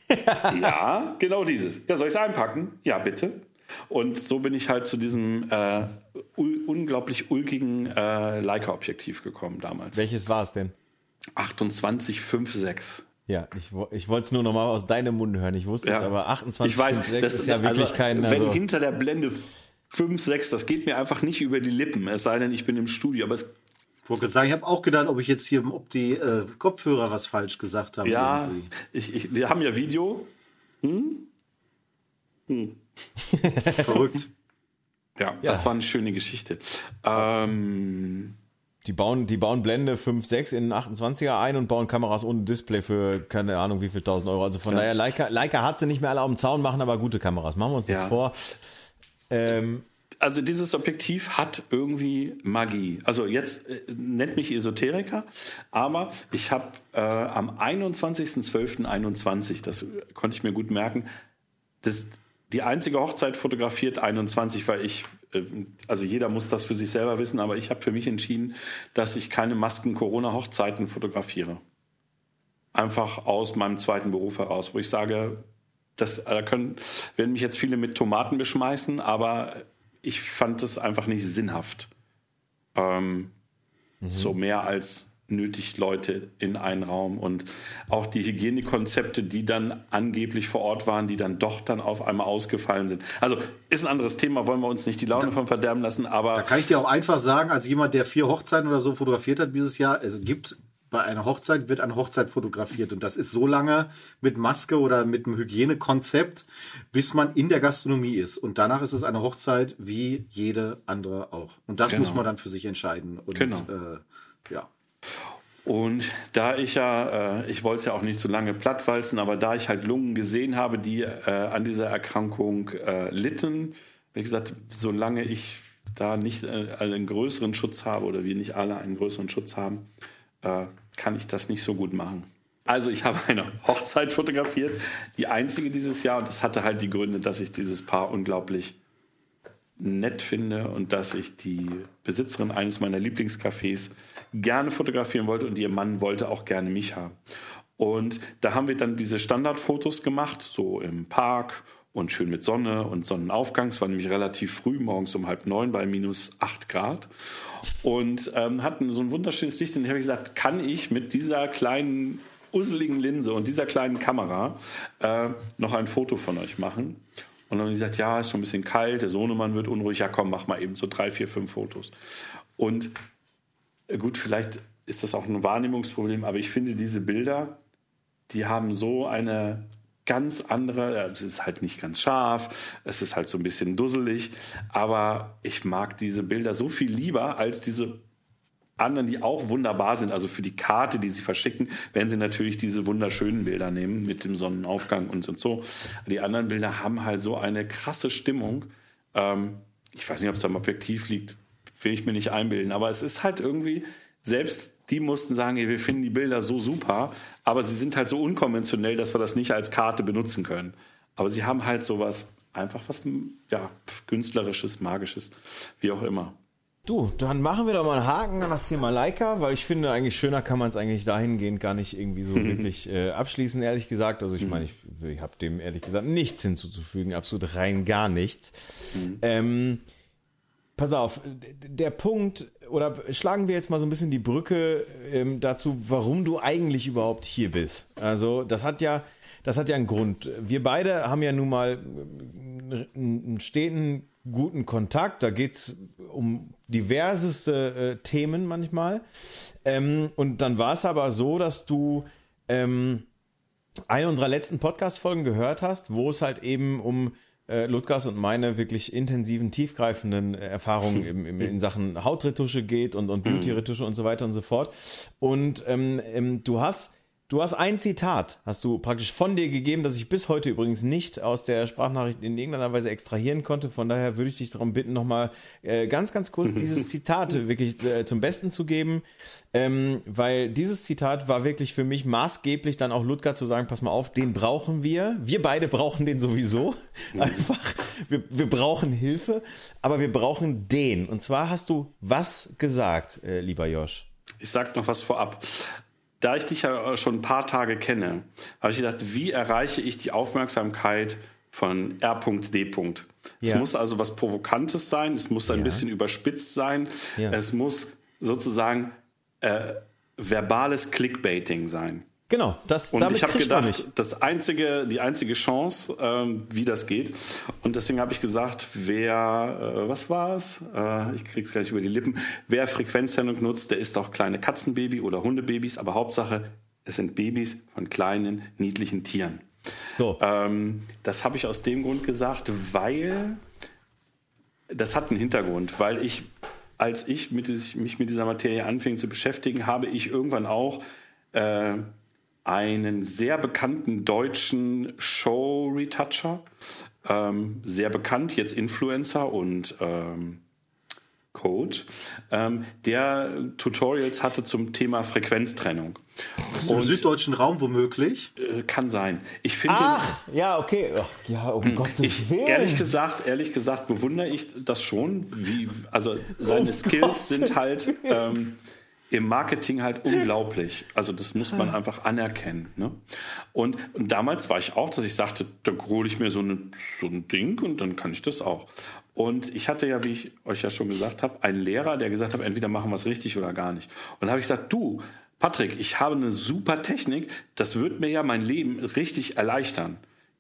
ja, genau dieses. Ja, soll ich es einpacken? Ja, bitte. Und so bin ich halt zu diesem äh, unglaublich ulkigen äh, Leica-Objektiv gekommen damals. Welches war es denn? 2856. Ja, ich, ich wollte es nur nochmal aus deinem Mund hören. Ich wusste ja. es, aber 28, ich weiß, 5, 6 das ist ja wirklich also, kein. Also wenn hinter der Blende 5, 6, das geht mir einfach nicht über die Lippen, es sei denn, ich bin im Studio. Aber es wollte sagen, ich habe auch gedacht, ob ich jetzt hier, ob die äh, Kopfhörer was falsch gesagt haben. Ja, ich, ich, wir haben ja Video. Hm? Hm. Verrückt. Ja, ja, das war eine schöne Geschichte. Ähm, die bauen, die bauen Blende 5, 6 in 28er ein und bauen Kameras ohne Display für keine Ahnung wie viel tausend Euro. Also von ja. daher, Leica, Leica hat sie nicht mehr alle auf dem Zaun, machen aber gute Kameras. Machen wir uns ja. vor. Ähm, also dieses Objektiv hat irgendwie Magie. Also jetzt äh, nennt mich Esoteriker, aber ich habe äh, am 21.12.21, das konnte ich mir gut merken, das, die einzige Hochzeit fotografiert 21, weil ich äh, also jeder muss das für sich selber wissen, aber ich habe für mich entschieden, dass ich keine Masken-Corona-Hochzeiten fotografiere. Einfach aus meinem zweiten Beruf heraus, wo ich sage, das da können, werden mich jetzt viele mit Tomaten beschmeißen, aber ich fand es einfach nicht sinnhaft. Ähm, mhm. So mehr als nötig Leute in einen Raum und auch die Hygienekonzepte, die dann angeblich vor Ort waren, die dann doch dann auf einmal ausgefallen sind. Also ist ein anderes Thema, wollen wir uns nicht die Laune da, von verderben lassen, aber. Da kann ich dir auch einfach sagen, als jemand, der vier Hochzeiten oder so fotografiert hat dieses Jahr, es gibt bei einer Hochzeit wird eine Hochzeit fotografiert und das ist so lange mit Maske oder mit einem Hygienekonzept, bis man in der Gastronomie ist und danach ist es eine Hochzeit wie jede andere auch und das genau. muss man dann für sich entscheiden und genau. äh, ja. Und da ich ja, äh, ich wollte es ja auch nicht so lange plattwalzen, aber da ich halt Lungen gesehen habe, die äh, an dieser Erkrankung äh, litten, wie gesagt, solange ich da nicht einen größeren Schutz habe oder wir nicht alle einen größeren Schutz haben, äh, kann ich das nicht so gut machen. Also ich habe eine Hochzeit fotografiert, die einzige dieses Jahr und das hatte halt die Gründe, dass ich dieses Paar unglaublich nett finde und dass ich die Besitzerin eines meiner Lieblingscafés gerne fotografieren wollte und ihr Mann wollte auch gerne mich haben. Und da haben wir dann diese Standardfotos gemacht, so im Park und schön mit Sonne und Sonnenaufgang. Es war nämlich relativ früh, morgens um halb neun bei minus acht Grad. Und ähm, hatten so ein wunderschönes Licht. Und ich habe gesagt, kann ich mit dieser kleinen usseligen Linse und dieser kleinen Kamera äh, noch ein Foto von euch machen? Und dann haben die gesagt, ja, ist schon ein bisschen kalt, der Sohnemann wird unruhig, ja komm, mach mal eben so drei, vier, fünf Fotos. Und äh, gut, vielleicht ist das auch ein Wahrnehmungsproblem, aber ich finde diese Bilder, die haben so eine ganz andere, es ist halt nicht ganz scharf, es ist halt so ein bisschen dusselig, aber ich mag diese Bilder so viel lieber als diese anderen, die auch wunderbar sind. Also für die Karte, die sie verschicken, werden sie natürlich diese wunderschönen Bilder nehmen mit dem Sonnenaufgang und, so. Die anderen Bilder haben halt so eine krasse Stimmung. Ähm, ich weiß nicht, ob es am Objektiv liegt, will ich mir nicht einbilden, aber es ist halt irgendwie, selbst die mussten sagen, wir finden die Bilder so super, aber sie sind halt so unkonventionell, dass wir das nicht als Karte benutzen können. Aber sie haben halt sowas, einfach was, ja, künstlerisches, magisches, wie auch immer. Du, dann machen wir doch mal einen Haken an das Thema Leica, weil ich finde, eigentlich schöner kann man es eigentlich dahingehend gar nicht irgendwie so mhm. wirklich äh, abschließen, ehrlich gesagt. Also ich mhm. meine, ich, ich habe dem ehrlich gesagt nichts hinzuzufügen, absolut rein gar nichts. Mhm. Ähm, pass auf, der Punkt, oder schlagen wir jetzt mal so ein bisschen die Brücke ähm, dazu, warum du eigentlich überhaupt hier bist. Also das hat ja, das hat ja einen Grund. Wir beide haben ja nun mal einen steten guten Kontakt. Da geht es um diverseste äh, Themen manchmal. Ähm, und dann war es aber so, dass du ähm, eine unserer letzten Podcast-Folgen gehört hast, wo es halt eben um äh, Ludgers und meine wirklich intensiven, tiefgreifenden äh, Erfahrungen im, im, in Sachen Hautretusche geht und, und Beauty-Retusche und so weiter und so fort. Und ähm, ähm, du hast Du hast ein Zitat, hast du praktisch von dir gegeben, das ich bis heute übrigens nicht aus der Sprachnachricht in irgendeiner Weise extrahieren konnte. Von daher würde ich dich darum bitten, nochmal äh, ganz, ganz kurz dieses Zitat wirklich äh, zum Besten zu geben. Ähm, weil dieses Zitat war wirklich für mich maßgeblich, dann auch Ludger zu sagen, pass mal auf, den brauchen wir. Wir beide brauchen den sowieso. Einfach, wir, wir brauchen Hilfe, aber wir brauchen den. Und zwar hast du was gesagt, äh, lieber Josh? Ich sag noch was vorab da ich dich ja schon ein paar Tage kenne, habe ich gedacht, wie erreiche ich die Aufmerksamkeit von R.D. Ja. Es muss also was Provokantes sein, es muss ein ja. bisschen überspitzt sein, ja. es muss sozusagen äh, verbales Clickbaiting sein. Genau, das Und ich habe gedacht, das einzige, die einzige Chance, ähm, wie das geht. Und deswegen habe ich gesagt, wer, äh, was war es? Äh, ich krieg's gleich über die Lippen. Wer Frequenzsendung nutzt, der ist auch kleine Katzenbaby oder Hundebabys, aber Hauptsache, es sind Babys von kleinen, niedlichen Tieren. So. Ähm, das habe ich aus dem Grund gesagt, weil das hat einen Hintergrund, weil ich, als ich mit, mich mit dieser Materie anfing zu beschäftigen, habe ich irgendwann auch äh, einen sehr bekannten deutschen Show-Retoucher, ähm, sehr bekannt, jetzt Influencer und ähm, Coach, ähm, der Tutorials hatte zum Thema Frequenztrennung. Im süddeutschen Raum womöglich? Äh, kann sein. Ich finde. Ach, ja, okay. Ach, ja, um hm. Gottes ich, Willen. Ehrlich gesagt, ehrlich gesagt bewundere ich das schon. Wie, also seine um Skills Gottes sind halt. Ähm, im Marketing halt unglaublich. Also das muss man einfach anerkennen. Ne? Und, und damals war ich auch, dass ich sagte, da hole ich mir so, eine, so ein Ding und dann kann ich das auch. Und ich hatte ja, wie ich euch ja schon gesagt habe, einen Lehrer, der gesagt hat, entweder machen wir es richtig oder gar nicht. Und dann habe ich gesagt, du, Patrick, ich habe eine super Technik, das wird mir ja mein Leben richtig erleichtern.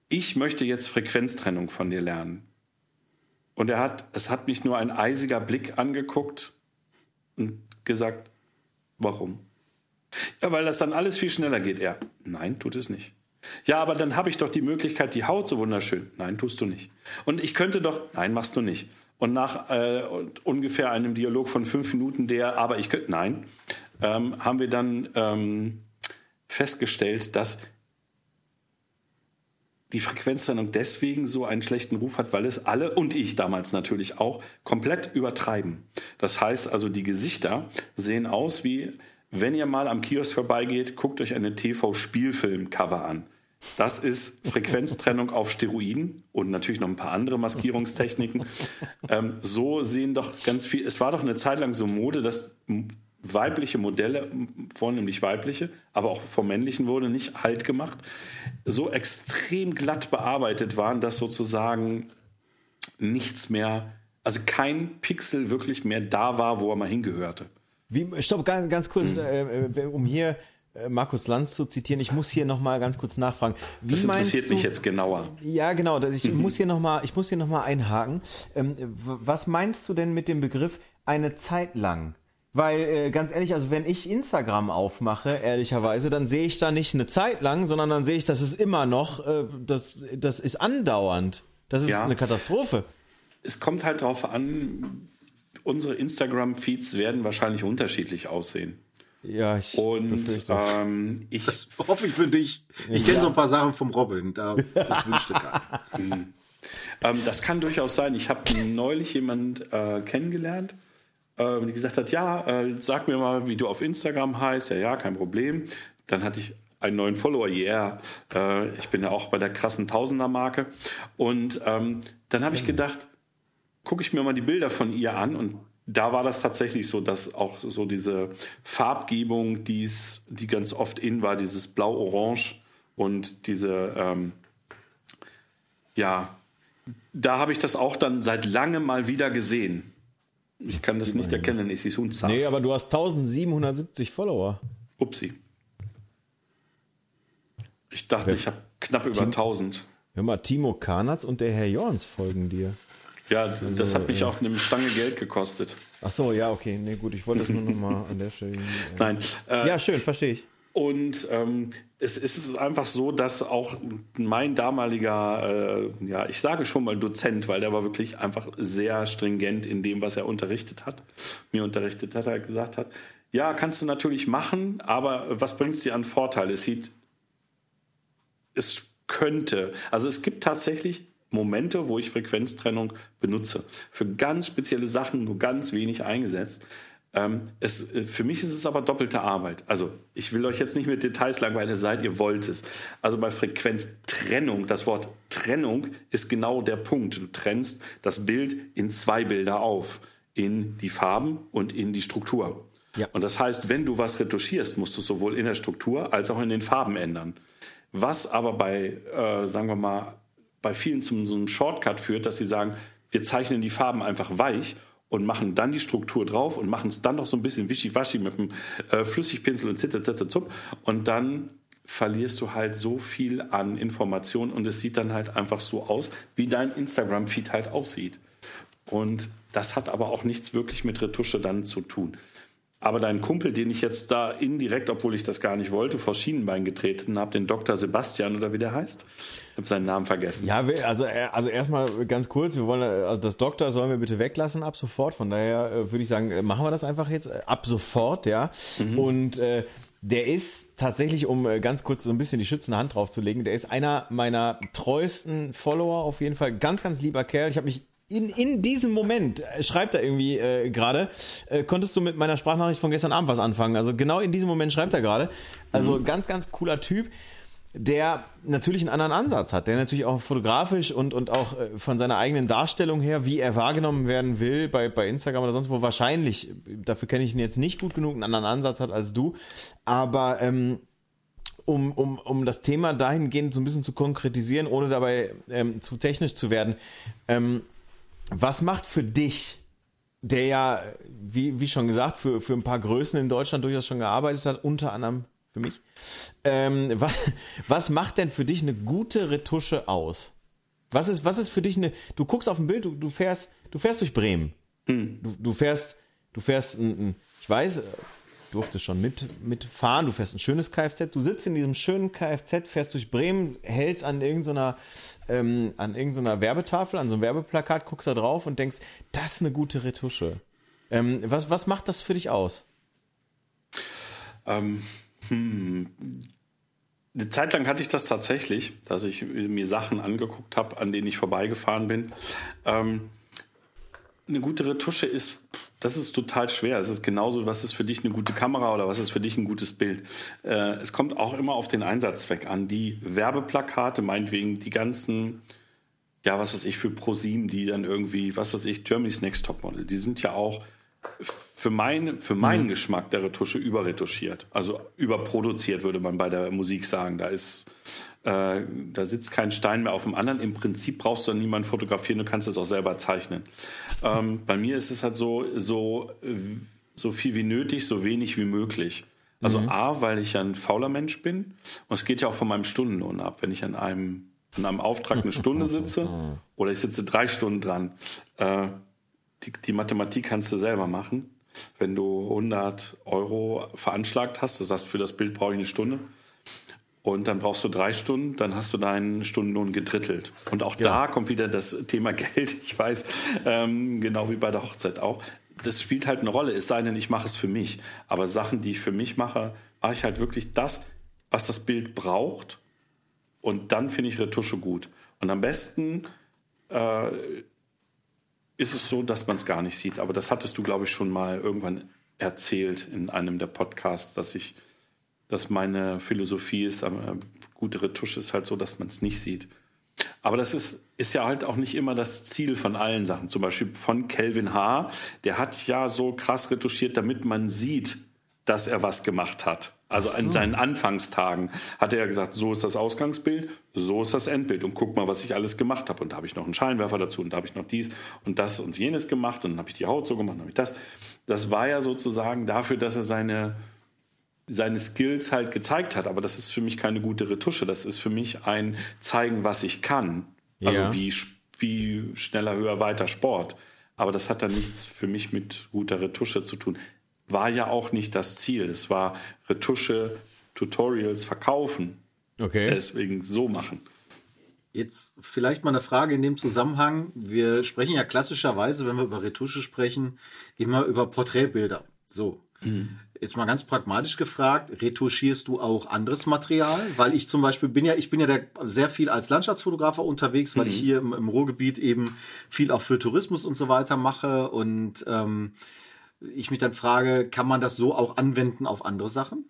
Ich möchte jetzt Frequenztrennung von dir lernen. Und er hat, es hat mich nur ein eisiger Blick angeguckt und gesagt, Warum? Ja, weil das dann alles viel schneller geht. Er, nein, tut es nicht. Ja, aber dann habe ich doch die Möglichkeit, die Haut so wunderschön. Nein, tust du nicht. Und ich könnte doch, nein, machst du nicht. Und nach äh, ungefähr einem Dialog von fünf Minuten, der, aber ich könnte, nein, ähm, haben wir dann ähm, festgestellt, dass die Frequenztrennung deswegen so einen schlechten Ruf hat, weil es alle und ich damals natürlich auch komplett übertreiben. Das heißt also, die Gesichter sehen aus wie, wenn ihr mal am Kiosk vorbeigeht, guckt euch eine TV-Spielfilm-Cover an. Das ist Frequenztrennung auf Steroiden und natürlich noch ein paar andere Maskierungstechniken. Ähm, so sehen doch ganz viel. Es war doch eine Zeit lang so Mode, dass weibliche Modelle, vornehmlich weibliche, aber auch vom männlichen wurde nicht halt gemacht, so extrem glatt bearbeitet waren, dass sozusagen nichts mehr, also kein Pixel wirklich mehr da war, wo er mal hingehörte. Wie, stopp, ganz, ganz kurz, äh, äh, um hier äh, Markus Lanz zu zitieren, ich muss hier nochmal ganz kurz nachfragen. Wie das interessiert mich jetzt genauer. Ja, genau, ich muss hier nochmal, ich muss hier noch mal einhaken. Ähm, was meinst du denn mit dem Begriff eine Zeit lang? Weil äh, ganz ehrlich, also wenn ich Instagram aufmache, ehrlicherweise, dann sehe ich da nicht eine Zeit lang, sondern dann sehe ich, das ist immer noch, äh, das, das ist andauernd. Das ist ja. eine Katastrophe. Es kommt halt darauf an, unsere Instagram-Feeds werden wahrscheinlich unterschiedlich aussehen. Ja, ich Und ähm, ich das hoffe ich für dich. Ich ja. kenne so ein paar Sachen vom Robin, da, das wünschte keiner. Mhm. ähm, das kann durchaus sein. Ich habe neulich jemand äh, kennengelernt, äh, die gesagt hat, ja, äh, sag mir mal, wie du auf Instagram heißt. Ja, ja, kein Problem. Dann hatte ich einen neuen Follower, yeah. Äh, ich bin ja auch bei der krassen Tausender-Marke. Und ähm, dann habe ich gedacht, gucke ich mir mal die Bilder von ihr an und da war das tatsächlich so, dass auch so diese Farbgebung, die's, die ganz oft in war, dieses Blau-Orange und diese, ähm, ja, da habe ich das auch dann seit langem mal wieder gesehen. Ich kann das nicht erkennen, ich sehe es Nee, aber du hast 1770 Follower. Upsi. Ich dachte, Wer? ich habe knapp über Tim, 1000. Hör mal, Timo Karnatz und der Herr Jorns folgen dir. Ja, das hat mich auch eine Stange Geld gekostet. Ach so, ja, okay. Nee, gut, ich wollte das nur nochmal an der Stelle. Äh, Nein. Äh, ja, schön, verstehe ich. Und ähm, es, ist einfach so, dass auch mein damaliger, äh, ja, ich sage schon mal Dozent, weil der war wirklich einfach sehr stringent in dem, was er unterrichtet hat, mir unterrichtet hat, er gesagt hat, ja, kannst du natürlich machen, aber was bringt es dir an Vorteil? Es sieht, es könnte, also es gibt tatsächlich Momente, wo ich Frequenztrennung benutze. Für ganz spezielle Sachen nur ganz wenig eingesetzt. Ähm, es, äh, für mich ist es aber doppelte Arbeit. Also ich will euch jetzt nicht mit Details langweilen, seid ihr wollt es. Also bei Frequenztrennung, das Wort Trennung ist genau der Punkt. Du trennst das Bild in zwei Bilder auf. In die Farben und in die Struktur. Ja. Und das heißt, wenn du was retuschierst, musst du sowohl in der Struktur als auch in den Farben ändern. Was aber bei, äh, sagen wir mal, bei vielen zum so einem Shortcut führt, dass sie sagen, wir zeichnen die Farben einfach weich und machen dann die Struktur drauf und machen es dann noch so ein bisschen wischiwaschi mit dem äh, Flüssigpinsel und zitterzitzerzup und dann verlierst du halt so viel an Informationen und es sieht dann halt einfach so aus, wie dein Instagram-Feed halt aussieht. Und das hat aber auch nichts wirklich mit Retusche dann zu tun. Aber dein Kumpel, den ich jetzt da indirekt, obwohl ich das gar nicht wollte, vor Schienenbein getreten habe, den Dr. Sebastian oder wie der heißt. Ich habe seinen Namen vergessen. Ja, also, äh, also erstmal ganz kurz, wir wollen, also das Doktor sollen wir bitte weglassen ab sofort. Von daher äh, würde ich sagen, äh, machen wir das einfach jetzt ab sofort, ja. Mhm. Und äh, der ist tatsächlich, um ganz kurz so ein bisschen die schützende Hand drauf zu legen, der ist einer meiner treuesten Follower auf jeden Fall. Ganz, ganz lieber Kerl. Ich habe mich in, in diesem Moment, äh, schreibt er irgendwie äh, gerade, äh, konntest du mit meiner Sprachnachricht von gestern Abend was anfangen. Also genau in diesem Moment schreibt er gerade. Also mhm. ganz, ganz cooler Typ, der natürlich einen anderen Ansatz hat, der natürlich auch fotografisch und, und auch äh, von seiner eigenen Darstellung her, wie er wahrgenommen werden will, bei, bei Instagram oder sonst wo, wahrscheinlich, dafür kenne ich ihn jetzt nicht gut genug, einen anderen Ansatz hat als du. Aber ähm, um, um, um das Thema dahingehend so ein bisschen zu konkretisieren, ohne dabei ähm, zu technisch zu werden. Ähm, was macht für dich, der ja, wie, wie schon gesagt, für, für ein paar Größen in Deutschland durchaus schon gearbeitet hat, unter anderem für mich, ähm, was, was macht denn für dich eine gute Retusche aus? Was ist, was ist für dich eine, du guckst auf ein Bild, du, du fährst, du fährst durch Bremen. Hm. Du, du fährst, du fährst, ein, ein, ich weiß, durftest schon mit, mitfahren, du fährst ein schönes Kfz, du sitzt in diesem schönen Kfz, fährst durch Bremen, hältst an irgendeiner, ähm, an irgendeiner Werbetafel, an so einem Werbeplakat, guckst da drauf und denkst, das ist eine gute Retusche. Ähm, was, was macht das für dich aus? Ähm, hm. Eine Zeit lang hatte ich das tatsächlich, dass ich mir Sachen angeguckt habe, an denen ich vorbeigefahren bin. Ähm, eine gute Retusche ist, das ist total schwer. Es ist genauso, was ist für dich eine gute Kamera oder was ist für dich ein gutes Bild. Äh, es kommt auch immer auf den Einsatzzweck an. Die Werbeplakate, meinetwegen die ganzen, ja, was weiß ich, für ProSieben, die dann irgendwie, was weiß ich, Germany's Next Topmodel, die sind ja auch für, mein, für meinen mhm. Geschmack der Retusche überretuschiert. Also überproduziert, würde man bei der Musik sagen. Da ist, äh, da sitzt kein Stein mehr auf dem anderen. Im Prinzip brauchst du niemanden fotografieren, du kannst es auch selber zeichnen. Ähm, bei mir ist es halt so, so, so viel wie nötig, so wenig wie möglich. Also mhm. A, weil ich ein fauler Mensch bin. Und es geht ja auch von meinem Stundenlohn ab. Wenn ich an einem, an einem Auftrag eine Stunde sitze oder ich sitze drei Stunden dran, äh, die, die Mathematik kannst du selber machen. Wenn du 100 Euro veranschlagt hast, das heißt, für das Bild brauche ich eine Stunde, und dann brauchst du drei Stunden, dann hast du deinen Stundenlohn gedrittelt. Und auch ja. da kommt wieder das Thema Geld. Ich weiß, ähm, genau wie bei der Hochzeit auch. Das spielt halt eine Rolle, es sei denn, ich mache es für mich. Aber Sachen, die ich für mich mache, mache ich halt wirklich das, was das Bild braucht. Und dann finde ich Retusche gut. Und am besten äh, ist es so, dass man es gar nicht sieht. Aber das hattest du, glaube ich, schon mal irgendwann erzählt in einem der Podcasts, dass ich, dass meine Philosophie ist, äh, gute Retusche ist halt so, dass man es nicht sieht. Aber das ist, ist ja halt auch nicht immer das Ziel von allen Sachen. Zum Beispiel von Kelvin H., der hat ja so krass retuschiert, damit man sieht, dass er was gemacht hat. Also so. in seinen Anfangstagen hat er ja gesagt, so ist das Ausgangsbild, so ist das Endbild und guck mal, was ich alles gemacht habe. Und da habe ich noch einen Scheinwerfer dazu und da habe ich noch dies und das und jenes gemacht und dann habe ich die Haut so gemacht, dann habe ich das. Das war ja sozusagen dafür, dass er seine, seine Skills halt gezeigt hat. Aber das ist für mich keine gute Retusche. Das ist für mich ein Zeigen, was ich kann. Also ja. wie, wie schneller, höher, weiter Sport. Aber das hat dann nichts für mich mit guter Retusche zu tun war ja auch nicht das Ziel. Es war Retusche, Tutorials verkaufen. Okay. Deswegen so machen. Jetzt vielleicht mal eine Frage in dem Zusammenhang. Wir sprechen ja klassischerweise, wenn wir über Retusche sprechen, immer über Porträtbilder. So. Mhm. Jetzt mal ganz pragmatisch gefragt, retuschierst du auch anderes Material? Weil ich zum Beispiel bin ja, ich bin ja der, sehr viel als Landschaftsfotografer unterwegs, weil mhm. ich hier im, im, Ruhrgebiet eben viel auch für Tourismus und so weiter mache und ähm, ich mich dann frage, kann man das so auch anwenden auf andere Sachen?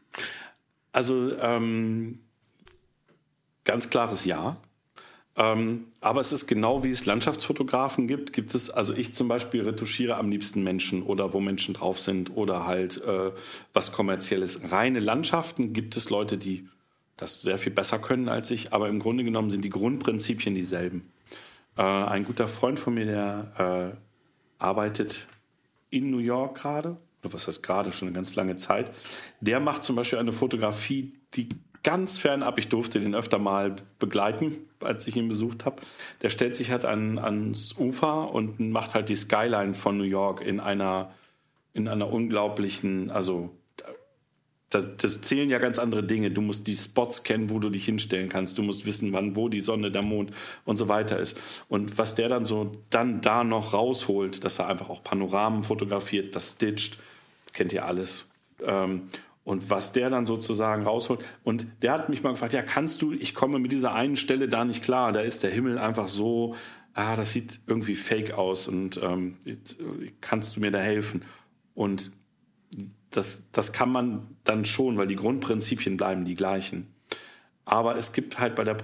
Also ähm, ganz klares Ja. Ähm, aber es ist genau wie es Landschaftsfotografen gibt, gibt es, also ich zum Beispiel retuschiere am liebsten Menschen oder wo Menschen drauf sind oder halt äh, was kommerzielles. Reine Landschaften gibt es Leute, die das sehr viel besser können als ich, aber im Grunde genommen sind die Grundprinzipien dieselben. Äh, ein guter Freund von mir, der äh, arbeitet in New York gerade, oder was heißt gerade, schon eine ganz lange Zeit, der macht zum Beispiel eine Fotografie, die ganz fernab, ich durfte den öfter mal begleiten, als ich ihn besucht habe. Der stellt sich halt an, ans Ufer und macht halt die Skyline von New York in einer, in einer unglaublichen, also das, das, zählen ja ganz andere Dinge. Du musst die Spots kennen, wo du dich hinstellen kannst. Du musst wissen, wann, wo die Sonne, der Mond und so weiter ist. Und was der dann so dann da noch rausholt, dass er einfach auch Panoramen fotografiert, das stitcht, kennt ihr alles. Ähm, und was der dann sozusagen rausholt. Und der hat mich mal gefragt, ja, kannst du, ich komme mit dieser einen Stelle da nicht klar. Da ist der Himmel einfach so, ah, das sieht irgendwie fake aus und ähm, kannst du mir da helfen? Und das, das kann man dann schon, weil die Grundprinzipien bleiben die gleichen. Aber es gibt halt bei der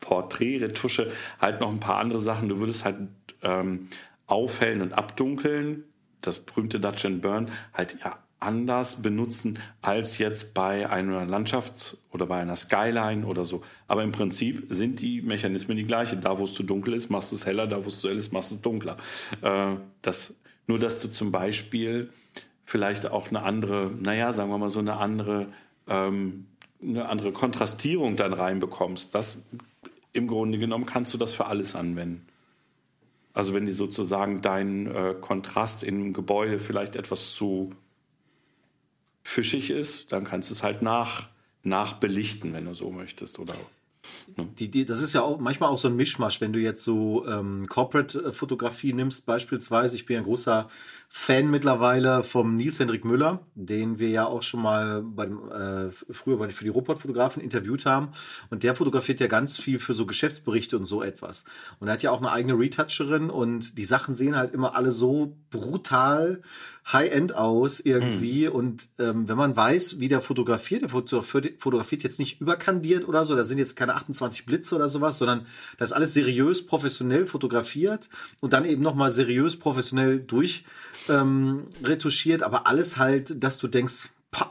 Porträtretusche halt noch ein paar andere Sachen. Du würdest halt ähm, aufhellen und abdunkeln, das berühmte Dutch and Burn, halt ja anders benutzen als jetzt bei einer Landschafts- oder bei einer Skyline oder so. Aber im Prinzip sind die Mechanismen die gleichen. Da, wo es zu dunkel ist, machst du es heller, da, wo es zu hell ist, machst du es dunkler. Äh, das nur, dass du zum Beispiel vielleicht auch eine andere, naja, sagen wir mal so eine andere, ähm, eine andere Kontrastierung dann reinbekommst. Das im Grunde genommen kannst du das für alles anwenden. Also wenn die sozusagen dein äh, Kontrast im Gebäude vielleicht etwas zu fischig ist, dann kannst du es halt nach, nachbelichten, wenn du so möchtest, oder die, die, das ist ja auch manchmal auch so ein Mischmasch, wenn du jetzt so ähm, Corporate-Fotografie nimmst, beispielsweise. Ich bin ein großer Fan mittlerweile vom Nils Hendrik Müller, den wir ja auch schon mal bei dem, äh, früher bei, für die Robot-Fotografen interviewt haben. Und der fotografiert ja ganz viel für so Geschäftsberichte und so etwas. Und er hat ja auch eine eigene Retoucherin und die Sachen sehen halt immer alle so brutal High-End aus irgendwie. Mhm. Und ähm, wenn man weiß, wie der fotografiert, der fotografiert jetzt nicht überkandiert oder so, da sind jetzt keine 28 Blitze oder sowas, sondern das ist alles seriös, professionell fotografiert und dann eben nochmal seriös, professionell durch ähm, retuschiert, aber alles halt, dass du denkst, pah,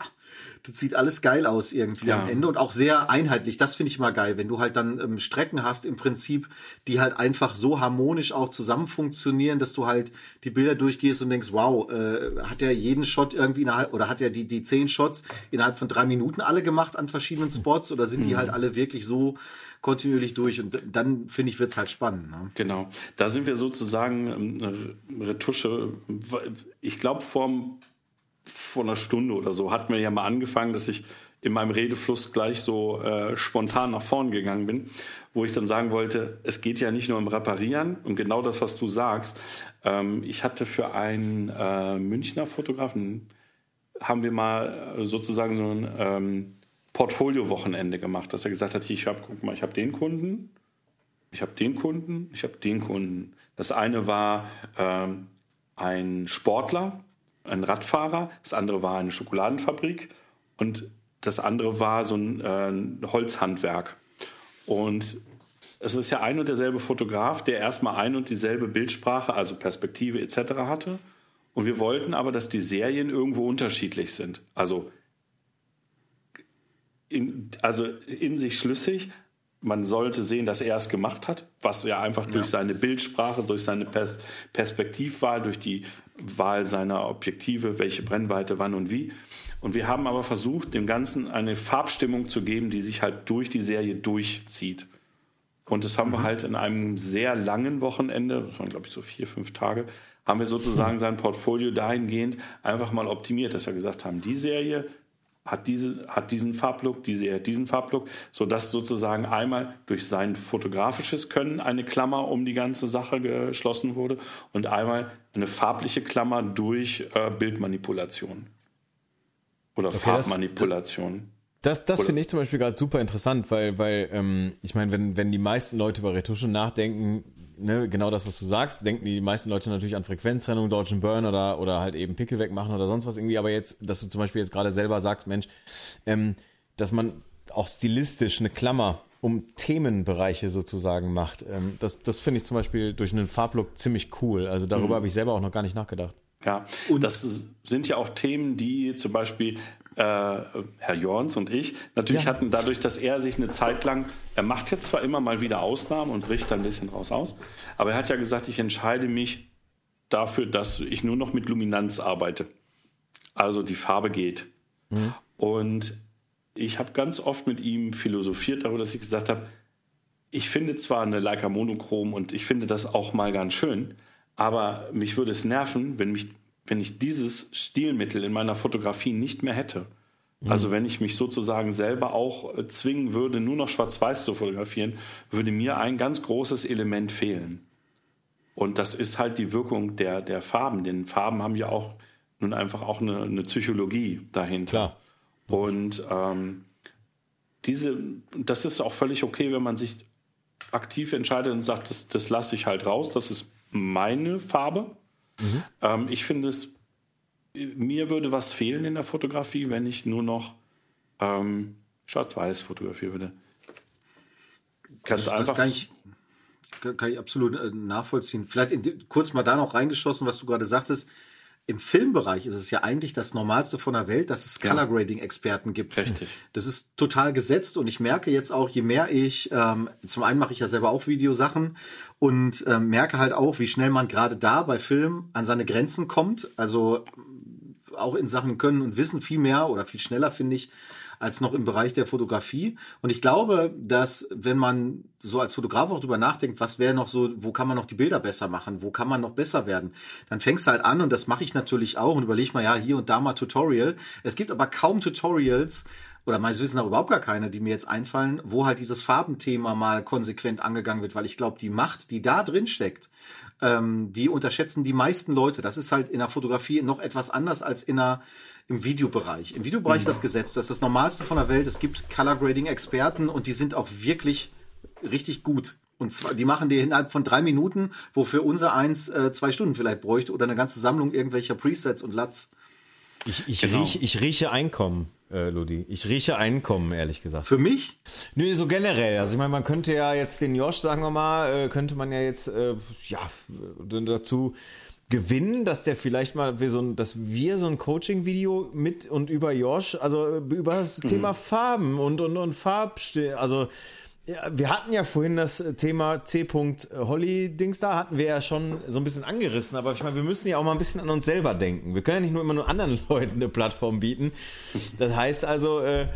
das sieht alles geil aus irgendwie ja. am Ende und auch sehr einheitlich. Das finde ich mal geil, wenn du halt dann ähm, Strecken hast im Prinzip, die halt einfach so harmonisch auch zusammen funktionieren, dass du halt die Bilder durchgehst und denkst, wow, äh, hat er jeden Shot irgendwie innerhalb oder hat er die die zehn Shots innerhalb von drei Minuten alle gemacht an verschiedenen Spots oder sind mhm. die halt alle wirklich so kontinuierlich durch und dann finde ich wird's halt spannend. Ne? Genau, da sind wir sozusagen ähm, Retusche. Ich glaube vom vor einer Stunde oder so hatten wir ja mal angefangen, dass ich in meinem Redefluss gleich so äh, spontan nach vorn gegangen bin, wo ich dann sagen wollte, es geht ja nicht nur um Reparieren und genau das, was du sagst. Ähm, ich hatte für einen äh, Münchner Fotografen, haben wir mal äh, sozusagen so ein ähm, Portfolio-Wochenende gemacht, dass er gesagt hat, ich habe, guck mal, ich habe den Kunden, ich habe den Kunden, ich habe den Kunden. Das eine war ähm, ein Sportler, ein Radfahrer, das andere war eine Schokoladenfabrik und das andere war so ein äh, Holzhandwerk. Und es ist ja ein und derselbe Fotograf, der erstmal ein und dieselbe Bildsprache, also Perspektive etc. hatte. Und wir wollten aber, dass die Serien irgendwo unterschiedlich sind. Also in, also in sich schlüssig. Man sollte sehen, dass er es gemacht hat, was er einfach durch ja. seine Bildsprache, durch seine Pers Perspektivwahl, durch die Wahl seiner Objektive, welche Brennweite, wann und wie. Und wir haben aber versucht, dem Ganzen eine Farbstimmung zu geben, die sich halt durch die Serie durchzieht. Und das haben mhm. wir halt in einem sehr langen Wochenende, das waren glaube ich so vier, fünf Tage, haben wir sozusagen sein Portfolio dahingehend einfach mal optimiert, dass wir gesagt haben, die Serie hat, diese, hat diesen Farblook, die Serie hat diesen Farblook, sodass sozusagen einmal durch sein fotografisches Können eine Klammer um die ganze Sache geschlossen wurde und einmal eine farbliche Klammer durch äh, Bildmanipulation oder okay, Farbmanipulation. Das, das, das finde ich zum Beispiel gerade super interessant, weil, weil ähm, ich meine, wenn, wenn die meisten Leute über Retusche nachdenken, ne, genau das, was du sagst, denken die meisten Leute natürlich an Frequenztrennung, Dodge Burn oder, oder halt eben Pickel wegmachen oder sonst was irgendwie. Aber jetzt, dass du zum Beispiel jetzt gerade selber sagst, Mensch, ähm, dass man auch stilistisch eine Klammer um Themenbereiche sozusagen macht. Ähm, das das finde ich zum Beispiel durch einen Farblook ziemlich cool. Also darüber mhm. habe ich selber auch noch gar nicht nachgedacht. Ja, und das sind ja auch Themen, die zum Beispiel äh, Herr Jorns und ich natürlich ja. hatten dadurch, dass er sich eine Zeit lang, er macht jetzt zwar immer mal wieder Ausnahmen und bricht dann ein bisschen raus aus, aber er hat ja gesagt, ich entscheide mich dafür, dass ich nur noch mit Luminanz arbeite. Also die Farbe geht. Mhm. Und ich habe ganz oft mit ihm philosophiert darüber, dass ich gesagt habe, ich finde zwar eine Leica Monochrom und ich finde das auch mal ganz schön, aber mich würde es nerven, wenn mich wenn ich dieses Stilmittel in meiner Fotografie nicht mehr hätte. Mhm. Also wenn ich mich sozusagen selber auch äh, zwingen würde, nur noch schwarz-weiß zu fotografieren, würde mir ein ganz großes Element fehlen. Und das ist halt die Wirkung der, der Farben. Denn Farben haben ja auch nun einfach auch eine, eine Psychologie dahinter. Klar. Und ähm, diese, das ist auch völlig okay, wenn man sich aktiv entscheidet und sagt, das, das lasse ich halt raus, das ist meine Farbe. Mhm. Ähm, ich finde es, mir würde was fehlen in der Fotografie, wenn ich nur noch ähm, schwarz-weiß fotografieren würde. Ganz das, einfach. Das kann ich, kann ich absolut äh, nachvollziehen. Vielleicht in, kurz mal da noch reingeschossen, was du gerade sagtest im Filmbereich ist es ja eigentlich das Normalste von der Welt, dass es Color Grading Experten gibt. Richtig. Das ist total gesetzt und ich merke jetzt auch, je mehr ich, ähm, zum einen mache ich ja selber auch Videosachen und ähm, merke halt auch, wie schnell man gerade da bei Film an seine Grenzen kommt. Also auch in Sachen Können und Wissen viel mehr oder viel schneller, finde ich, als noch im Bereich der Fotografie. Und ich glaube, dass wenn man so als Fotograf auch drüber nachdenkt, was wäre noch so, wo kann man noch die Bilder besser machen, wo kann man noch besser werden, dann fängst du halt an und das mache ich natürlich auch und überleg mal, ja, hier und da mal Tutorial. Es gibt aber kaum Tutorials, oder meines Wissens auch überhaupt gar keine, die mir jetzt einfallen, wo halt dieses Farbenthema mal konsequent angegangen wird, weil ich glaube, die Macht, die da drin steckt, ähm, die unterschätzen die meisten Leute. Das ist halt in der Fotografie noch etwas anders als in der, im Videobereich. Im Videobereich ist das Gesetz, das ist das Normalste von der Welt. Es gibt Color Grading Experten und die sind auch wirklich richtig gut. Und zwar, die machen die innerhalb von drei Minuten, wofür unser eins äh, zwei Stunden vielleicht bräuchte oder eine ganze Sammlung irgendwelcher Presets und Lats. Ich, ich, genau. riech, ich rieche Einkommen, äh, Ludi. Ich rieche Einkommen, ehrlich gesagt. Für mich? Nö, so generell. Also ich meine, man könnte ja jetzt den Josh, sagen wir mal, äh, könnte man ja jetzt äh, ja dazu gewinnen, dass der vielleicht mal wir so ein, dass wir so ein Coaching-Video mit und über Josh, also über das mhm. Thema Farben und und und Farbstil, also ja, wir hatten ja vorhin das Thema C. Holly-Dings da, hatten wir ja schon so ein bisschen angerissen, aber ich meine, wir müssen ja auch mal ein bisschen an uns selber denken. Wir können ja nicht nur immer nur anderen Leuten eine Plattform bieten. Das heißt also, äh,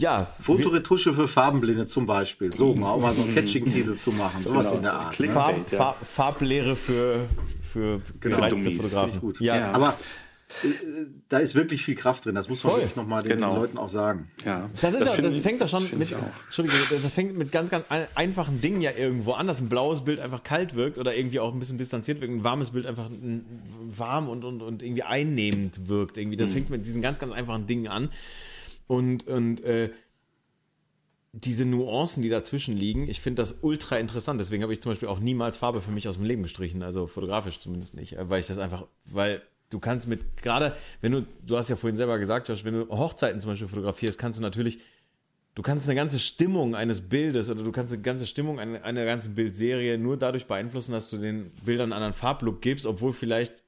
ja. Fotoretusche für Farbenblinde zum Beispiel. So, mal auch mal so einen Catching-Titel zu machen. Sowas genau. in der Art. Ne? Farb, Farb, Farblehre für, für genau. Fotografen. Gut. Ja. ja. Aber da ist wirklich viel Kraft drin. Das muss man wirklich nochmal den, genau. den, Leuten auch sagen. Ja. Das, ist das, auch, das fängt doch schon mit, Entschuldigung, das fängt mit ganz, ganz einfachen Dingen ja irgendwo an, dass ein blaues Bild einfach kalt wirkt oder irgendwie auch ein bisschen distanziert wirkt, ein warmes Bild einfach warm und, und, und irgendwie einnehmend wirkt. Irgendwie. Das mhm. fängt mit diesen ganz, ganz einfachen Dingen an. Und, und äh, diese Nuancen, die dazwischen liegen, ich finde das ultra interessant. Deswegen habe ich zum Beispiel auch niemals Farbe für mich aus dem Leben gestrichen, also fotografisch zumindest nicht, weil ich das einfach, weil du kannst mit, gerade wenn du, du hast ja vorhin selber gesagt, Josh, wenn du Hochzeiten zum Beispiel fotografierst, kannst du natürlich, du kannst eine ganze Stimmung eines Bildes oder du kannst eine ganze Stimmung einer, einer ganzen Bildserie nur dadurch beeinflussen, dass du den Bildern einen anderen Farblook gibst, obwohl vielleicht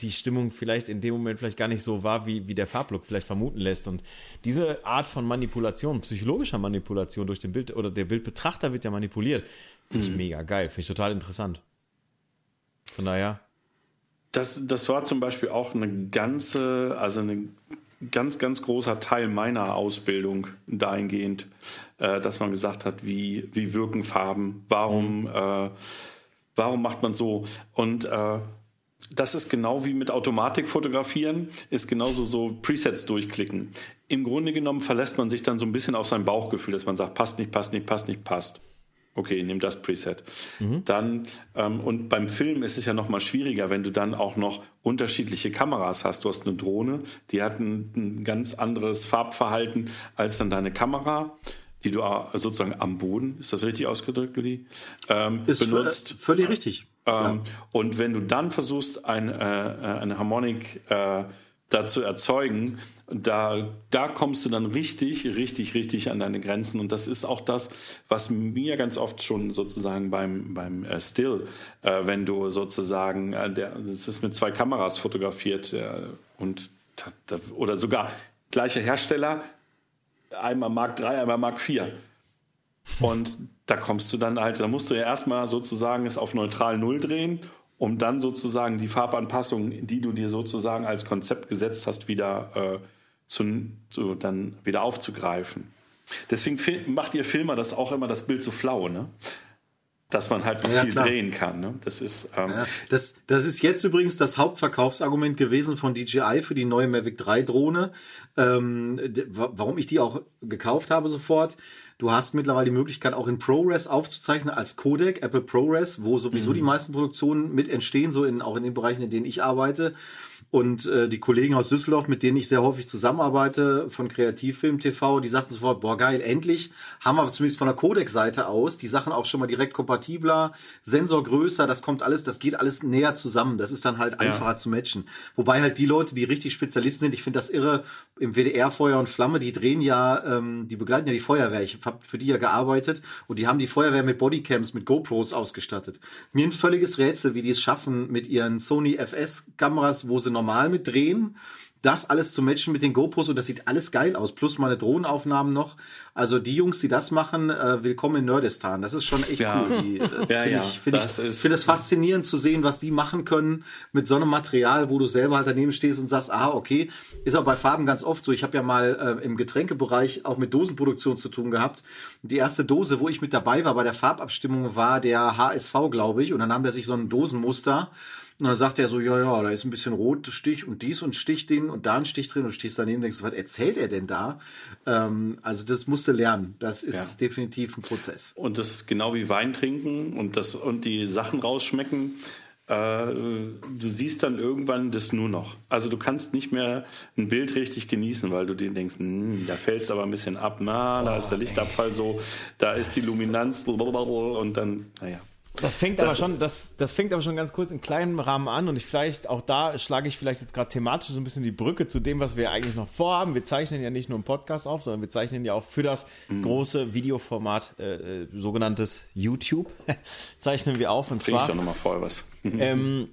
die Stimmung vielleicht in dem Moment vielleicht gar nicht so war, wie, wie der Farblook vielleicht vermuten lässt. Und diese Art von Manipulation, psychologischer Manipulation durch den Bild oder der Bildbetrachter wird ja manipuliert, finde ich mhm. mega geil, finde ich total interessant. Von daher, das, das war zum Beispiel auch eine ganze, also ein ganz, ganz großer Teil meiner Ausbildung dahingehend, äh, dass man gesagt hat, wie, wie wirken Farben, warum, mhm. äh, warum macht man so? Und äh, das ist genau wie mit Automatik fotografieren, ist genauso so Presets durchklicken. Im Grunde genommen verlässt man sich dann so ein bisschen auf sein Bauchgefühl, dass man sagt, passt nicht, passt nicht, passt nicht, passt. Okay, nimm das Preset. Mhm. Dann, ähm, und beim Film ist es ja noch mal schwieriger, wenn du dann auch noch unterschiedliche Kameras hast. Du hast eine Drohne, die hat ein, ein ganz anderes Farbverhalten als dann deine Kamera die du äh, sozusagen am Boden, ist das richtig ausgedrückt, Ludi? Ähm, ist benutzt. Völlig richtig. Ähm. Und wenn du dann versuchst, ein, äh, äh eine Harmonik äh, dazu erzeugen, da, da kommst du dann richtig, richtig, richtig an deine Grenzen. Und das ist auch das, was mir ganz oft schon sozusagen beim, beim äh, Still, äh, wenn du sozusagen, äh, der, das ist mit zwei Kameras fotografiert äh, und oder sogar gleicher Hersteller, einmal Mark 3, einmal Mark 4. Und da kommst du dann halt, da musst du ja erstmal sozusagen es auf neutral Null drehen um dann sozusagen die Farbanpassung, die du dir sozusagen als Konzept gesetzt hast, wieder äh, zu, zu, dann wieder aufzugreifen. Deswegen macht ihr Filmer das auch immer das Bild so flau, ne? Dass man halt noch ja, viel klar. drehen kann. Ne? Das ist ähm ja, das, das ist jetzt übrigens das Hauptverkaufsargument gewesen von DJI für die neue Mavic 3 Drohne. Ähm, warum ich die auch gekauft habe sofort Du hast mittlerweile die Möglichkeit, auch in ProRes aufzuzeichnen als Codec, Apple ProRes, wo sowieso mhm. die meisten Produktionen mit entstehen, so in, auch in den Bereichen, in denen ich arbeite. Und äh, die Kollegen aus Düsseldorf, mit denen ich sehr häufig zusammenarbeite, von Kreativfilm TV, die sagten sofort, boah geil, endlich haben wir zumindest von der Codec-Seite aus die Sachen auch schon mal direkt kompatibler, Sensor größer, das kommt alles, das geht alles näher zusammen. Das ist dann halt einfacher ja. zu matchen. Wobei halt die Leute, die richtig Spezialisten sind, ich finde das irre, im WDR Feuer und Flamme, die drehen ja, ähm, die begleiten ja die Feuerwehr. Ich habe für die ja gearbeitet und die haben die Feuerwehr mit Bodycams, mit GoPros ausgestattet. Mir ein völliges Rätsel, wie die es schaffen mit ihren Sony FS-Kameras, wo sie normal mit drehen das alles zu matchen mit den GoPros und das sieht alles geil aus. Plus meine Drohnenaufnahmen noch. Also die Jungs, die das machen, äh, willkommen in Nerdistan. Das ist schon echt ja. cool. Die, äh, ja, ja. Ich finde ich, find es faszinierend zu sehen, was die machen können mit so einem Material, wo du selber halt daneben stehst und sagst, ah, okay. Ist auch bei Farben ganz oft so. Ich habe ja mal äh, im Getränkebereich auch mit Dosenproduktion zu tun gehabt. Die erste Dose, wo ich mit dabei war bei der Farbabstimmung, war der HSV, glaube ich. Und dann nahm der sich so ein Dosenmuster Und dann sagt er so, ja, ja, da ist ein bisschen rot Stich und dies und Stich den und da ein Stich drin und stehst daneben und denkst, was erzählt er denn da? Ähm, also das musst du lernen. Das ist ja. definitiv ein Prozess. Und das ist genau wie Wein trinken und das und die Sachen rausschmecken. Äh, du siehst dann irgendwann das nur noch. Also du kannst nicht mehr ein Bild richtig genießen, weil du dir denkst, hm, da fällt es aber ein bisschen ab, na, da oh, ist der Lichtabfall so, da ist die Luminanz und dann, naja. Das fängt das, aber schon, das, das fängt aber schon ganz kurz in kleinem Rahmen an und ich vielleicht, auch da schlage ich vielleicht jetzt gerade thematisch so ein bisschen die Brücke zu dem, was wir eigentlich noch vorhaben. Wir zeichnen ja nicht nur einen Podcast auf, sondern wir zeichnen ja auch für das mhm. große Videoformat, äh, äh sogenanntes YouTube, zeichnen wir auf. Und Finde ich doch nochmal vorher was. ähm,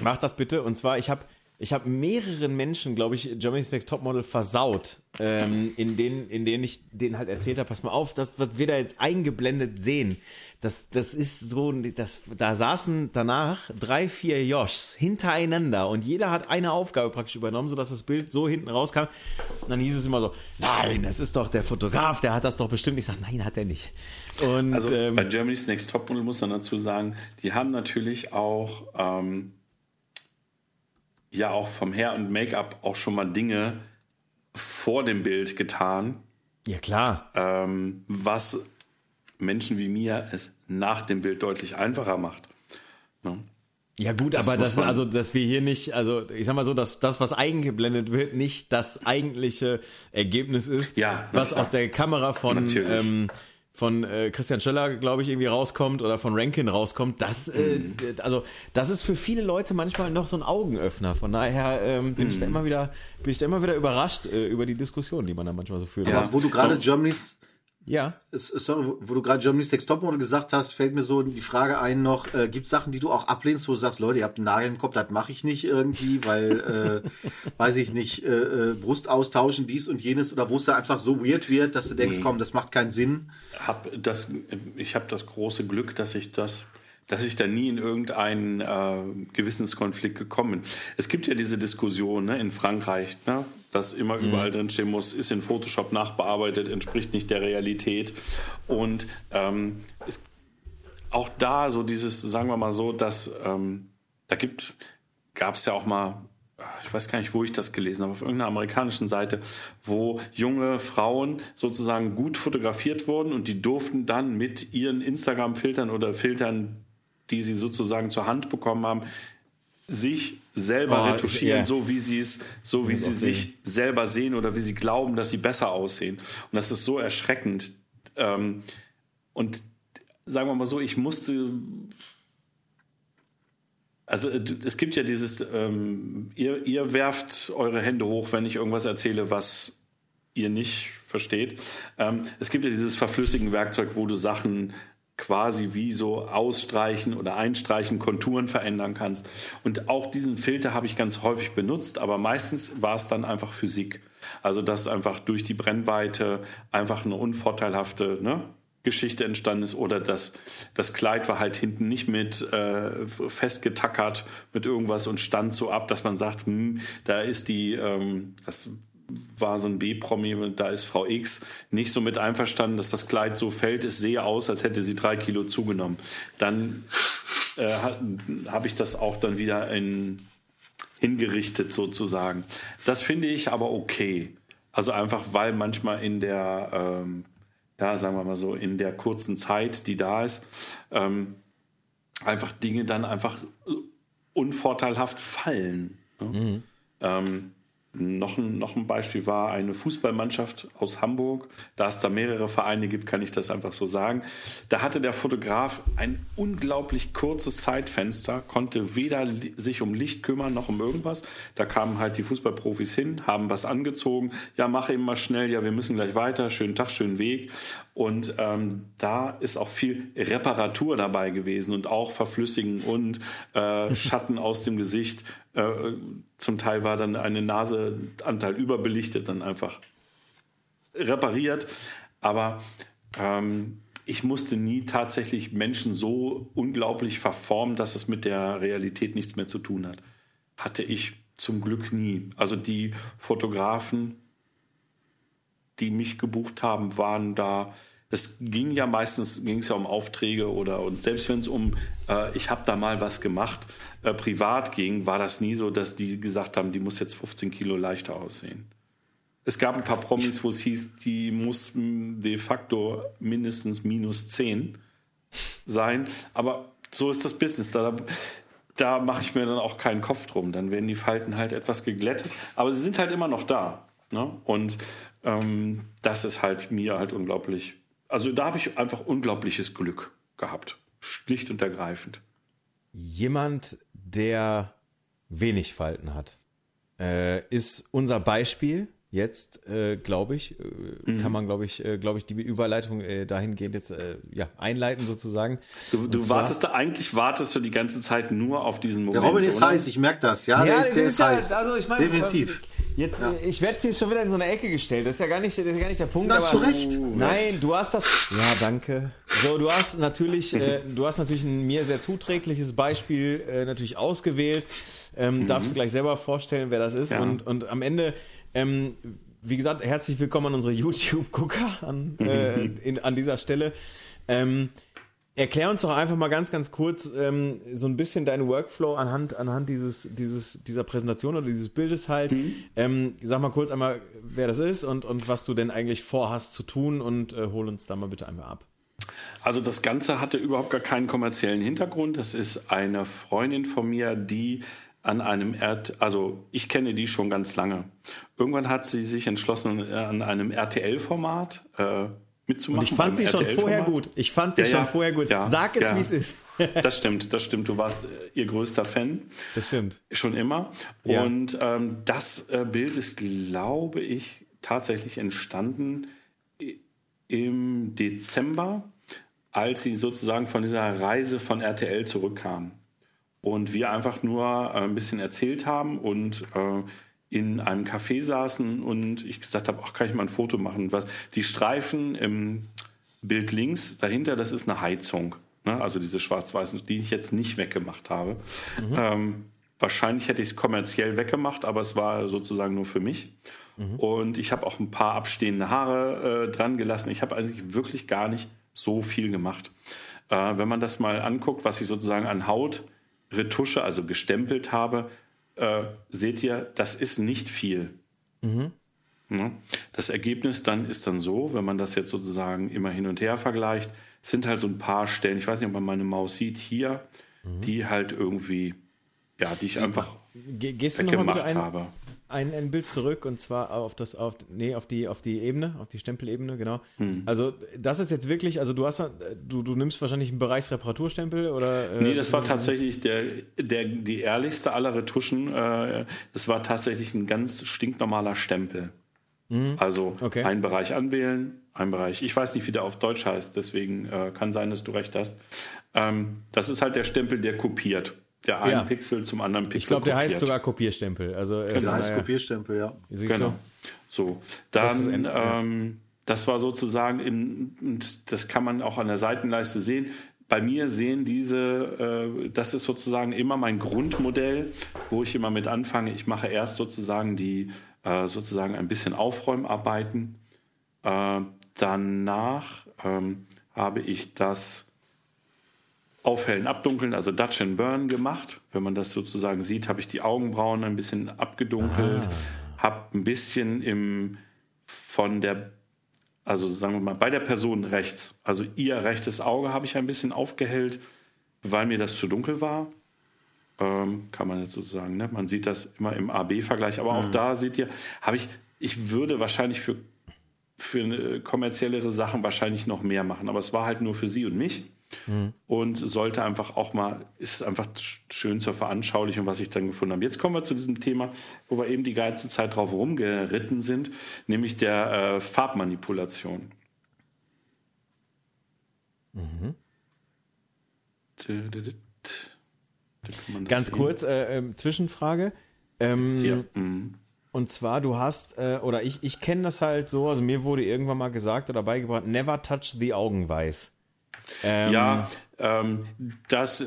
mach das bitte. Und zwar, ich habe ich habe mehreren Menschen, glaube ich, Germany's Next Topmodel versaut, ähm, in denen, in denen ich denen halt erzählt habe, pass mal auf, das, was wir da jetzt eingeblendet sehen, das, das ist so, das, da saßen danach drei, vier Joshs hintereinander und jeder hat eine Aufgabe praktisch übernommen, sodass das Bild so hinten rauskam. Und dann hieß es immer so, nein, das ist doch der Fotograf, der hat das doch bestimmt. Ich sage, nein, hat er nicht. Und, also ähm, bei Germany's Next Topmodel muss man dazu sagen, die haben natürlich auch ähm, ja auch vom Hair und Make-up auch schon mal Dinge vor dem Bild getan. Ja, klar. Ähm, was Menschen wie mir es nach dem Bild deutlich einfacher macht. Ne? Ja gut, das aber das, also, dass wir hier nicht, also ich sag mal so, dass das, was eingeblendet wird, nicht das eigentliche Ergebnis ist, ja, was aus der Kamera von ähm, von äh, Christian Schöller, glaube ich, irgendwie rauskommt oder von Rankin rauskommt, das, äh, mhm. also das ist für viele Leute manchmal noch so ein Augenöffner. Von daher ähm, bin mhm. ich da immer wieder, bin ich da immer wieder überrascht äh, über die Diskussion, die man da manchmal so führt. Ja, wo du gerade Germany's ja. Sorry, wo du gerade Germany's Next Topmodel gesagt hast, fällt mir so die Frage ein noch, äh, gibt es Sachen, die du auch ablehnst, wo du sagst, Leute, ihr habt einen Nagel im Kopf, das mache ich nicht irgendwie, weil, äh, weiß ich nicht, äh, äh, Brust austauschen, dies und jenes, oder wo es da einfach so weird wird, dass du denkst, nee. komm, das macht keinen Sinn? Hab das, ich habe das große Glück, dass ich das dass ich da nie in irgendeinen äh, Gewissenskonflikt gekommen bin. Es gibt ja diese Diskussion ne, in Frankreich, ne, dass immer mhm. überall drinstehen muss, ist in Photoshop nachbearbeitet, entspricht nicht der Realität. Und ähm, es, auch da so dieses, sagen wir mal so, dass ähm, da gibt, gab es ja auch mal ich weiß gar nicht, wo ich das gelesen habe, auf irgendeiner amerikanischen Seite, wo junge Frauen sozusagen gut fotografiert wurden und die durften dann mit ihren Instagram-Filtern oder Filtern die sie sozusagen zur Hand bekommen haben, sich selber oh, retuschieren, yeah. so wie sie es, so wie sie sich sehen. selber sehen oder wie sie glauben, dass sie besser aussehen. Und das ist so erschreckend. Ähm, und sagen wir mal so, ich musste also äh, es gibt ja dieses, ähm, ihr, ihr werft eure Hände hoch, wenn ich irgendwas erzähle, was ihr nicht versteht. Ähm, es gibt ja dieses verflüssigen Werkzeug, wo du Sachen quasi wie so ausstreichen oder einstreichen, Konturen verändern kannst. Und auch diesen Filter habe ich ganz häufig benutzt, aber meistens war es dann einfach Physik. Also dass einfach durch die Brennweite einfach eine unvorteilhafte ne, Geschichte entstanden ist oder dass das Kleid war halt hinten nicht mit äh, festgetackert mit irgendwas und stand so ab, dass man sagt, hm, da ist die, ähm, das war so ein B-Promi, da ist Frau X nicht so mit einverstanden, dass das Kleid so fällt. Es sehe aus, als hätte sie drei Kilo zugenommen. Dann äh, habe ich das auch dann wieder in, hingerichtet sozusagen. Das finde ich aber okay. Also einfach, weil manchmal in der, ähm, ja, sagen wir mal so, in der kurzen Zeit, die da ist, ähm, einfach Dinge dann einfach unvorteilhaft fallen. Ne? Mhm. Ähm, noch ein, noch ein Beispiel war eine Fußballmannschaft aus Hamburg. Da es da mehrere Vereine gibt, kann ich das einfach so sagen. Da hatte der Fotograf ein unglaublich kurzes Zeitfenster, konnte weder sich um Licht kümmern noch um irgendwas. Da kamen halt die Fußballprofis hin, haben was angezogen. Ja, mach eben mal schnell. Ja, wir müssen gleich weiter. Schönen Tag, schönen Weg. Und ähm, da ist auch viel Reparatur dabei gewesen und auch Verflüssigen und äh, Schatten aus dem Gesicht. Äh, zum Teil war dann eine Naseanteil überbelichtet, dann einfach repariert. Aber ähm, ich musste nie tatsächlich Menschen so unglaublich verformen, dass es mit der Realität nichts mehr zu tun hat. Hatte ich zum Glück nie. Also die Fotografen, die mich gebucht haben, waren da es ging ja meistens ging es ja um Aufträge oder und selbst wenn es um äh, ich habe da mal was gemacht äh, privat ging, war das nie so, dass die gesagt haben, die muss jetzt 15 Kilo leichter aussehen. Es gab ein paar Promis, wo es hieß, die mussten de facto mindestens minus 10 sein, aber so ist das Business. Da, da mache ich mir dann auch keinen Kopf drum. Dann werden die Falten halt etwas geglättet, aber sie sind halt immer noch da. Ne? Und ähm, das ist halt mir halt unglaublich also da habe ich einfach unglaubliches Glück gehabt. Schlicht und ergreifend. Jemand, der wenig Falten hat, äh, ist unser Beispiel jetzt, äh, glaube ich, äh, mhm. kann man, glaube ich, äh, glaube ich, die Überleitung äh, dahingehend jetzt äh, ja, einleiten sozusagen. Du, du zwar, wartest da, eigentlich wartest du die ganze Zeit nur auf diesen Moment. Der Robin ist oder? heiß, ich merke das, ja, ja der, ist, der ist, heiß. Also ich mein, Definitiv. Jetzt, ja. ich werde hier schon wieder in so eine Ecke gestellt. Das ist ja gar nicht, das ist gar nicht der Punkt. Das aber, zu Recht. Nein, du hast das. Ja, danke. So, du hast natürlich, äh, du hast natürlich ein mir sehr zuträgliches Beispiel äh, natürlich ausgewählt. Ähm, mhm. Darfst du gleich selber vorstellen, wer das ist. Ja. Und, und am Ende ähm, wie gesagt, herzlich willkommen an unsere YouTube-Gucker an, äh, in, an dieser Stelle. Ähm, erklär uns doch einfach mal ganz, ganz kurz ähm, so ein bisschen deinen Workflow anhand, anhand dieses, dieses, dieser Präsentation oder dieses Bildes halt. Mhm. Ähm, sag mal kurz einmal, wer das ist und, und was du denn eigentlich vorhast zu tun und äh, hol uns da mal bitte einmal ab. Also das Ganze hatte überhaupt gar keinen kommerziellen Hintergrund. Das ist eine Freundin von mir, die an einem Erd, also ich kenne die schon ganz lange. Irgendwann hat sie sich entschlossen, an einem RTL-Format äh, mitzumachen. Und ich fand sie schon vorher gut. Ich fand sie ja, schon ja, vorher gut. Ja, Sag es, wie es ist. das stimmt, das stimmt. Du warst äh, ihr größter Fan. Das stimmt. Schon immer. Und ähm, das äh, Bild ist, glaube ich, tatsächlich entstanden im Dezember, als sie sozusagen von dieser Reise von RTL zurückkam und wir einfach nur äh, ein bisschen erzählt haben und äh, in einem Café saßen und ich gesagt habe, ach, kann ich mal ein Foto machen? Was, die Streifen im Bild links dahinter, das ist eine Heizung. Ne? Also diese schwarz-weißen, die ich jetzt nicht weggemacht habe. Mhm. Ähm, wahrscheinlich hätte ich es kommerziell weggemacht, aber es war sozusagen nur für mich. Mhm. Und ich habe auch ein paar abstehende Haare äh, dran gelassen. Ich habe eigentlich wirklich gar nicht so viel gemacht. Äh, wenn man das mal anguckt, was ich sozusagen an Haut Retusche, also gestempelt habe, äh, seht ihr, das ist nicht viel. Mhm. Ne? Das Ergebnis dann ist dann so, wenn man das jetzt sozusagen immer hin und her vergleicht, sind halt so ein paar Stellen, ich weiß nicht, ob man meine Maus sieht, hier, mhm. die halt irgendwie, ja, die ich einfach Gehst weggemacht habe ein, ein Bild zurück und zwar auf das, auf, nee, auf die, auf die Ebene, auf die Stempelebene, genau. Hm. Also das ist jetzt wirklich, also du hast, du, du nimmst wahrscheinlich einen Bereichsreparaturstempel oder? Äh, nee, das war tatsächlich der, der, die ehrlichste aller Retuschen. Äh, das war tatsächlich ein ganz stinknormaler Stempel. Mhm. Also okay. einen Bereich anwählen, ein Bereich. Ich weiß nicht, wie der auf Deutsch heißt, deswegen äh, kann sein, dass du recht hast. Ähm, das ist halt der Stempel, der kopiert der einen ja. Pixel zum anderen Pixel. Ich glaube, der heißt sogar Kopierstempel. Also, äh, genau. Der heißt Kopierstempel, ja. Genau. So, dann, das, ähm, das war sozusagen, in, und das kann man auch an der Seitenleiste sehen. Bei mir sehen diese, äh, das ist sozusagen immer mein Grundmodell, wo ich immer mit anfange. Ich mache erst sozusagen die, äh, sozusagen ein bisschen Aufräumarbeiten. Äh, danach ähm, habe ich das Aufhellen, Abdunkeln, also Dutch and Burn gemacht. Wenn man das sozusagen sieht, habe ich die Augenbrauen ein bisschen abgedunkelt, ah. habe ein bisschen im von der, also sagen wir mal, bei der Person rechts, also ihr rechtes Auge habe ich ein bisschen aufgehellt, weil mir das zu dunkel war. Ähm, kann man jetzt sozusagen, ne? man sieht das immer im AB-Vergleich, aber mhm. auch da seht ihr, habe ich, ich würde wahrscheinlich für, für kommerziellere Sachen wahrscheinlich noch mehr machen, aber es war halt nur für sie und mich. Mhm. Und sollte einfach auch mal, ist einfach schön zur Veranschaulichung, was ich dann gefunden habe. Jetzt kommen wir zu diesem Thema, wo wir eben die ganze Zeit drauf rumgeritten sind, nämlich der äh, Farbmanipulation. Mhm. Ganz kurz, äh, äh, Zwischenfrage. Ähm, mhm. Und zwar, du hast, äh, oder ich, ich kenne das halt so, also mir wurde irgendwann mal gesagt oder beigebracht, never touch the Augenweiß. Ähm, ja, ähm, das,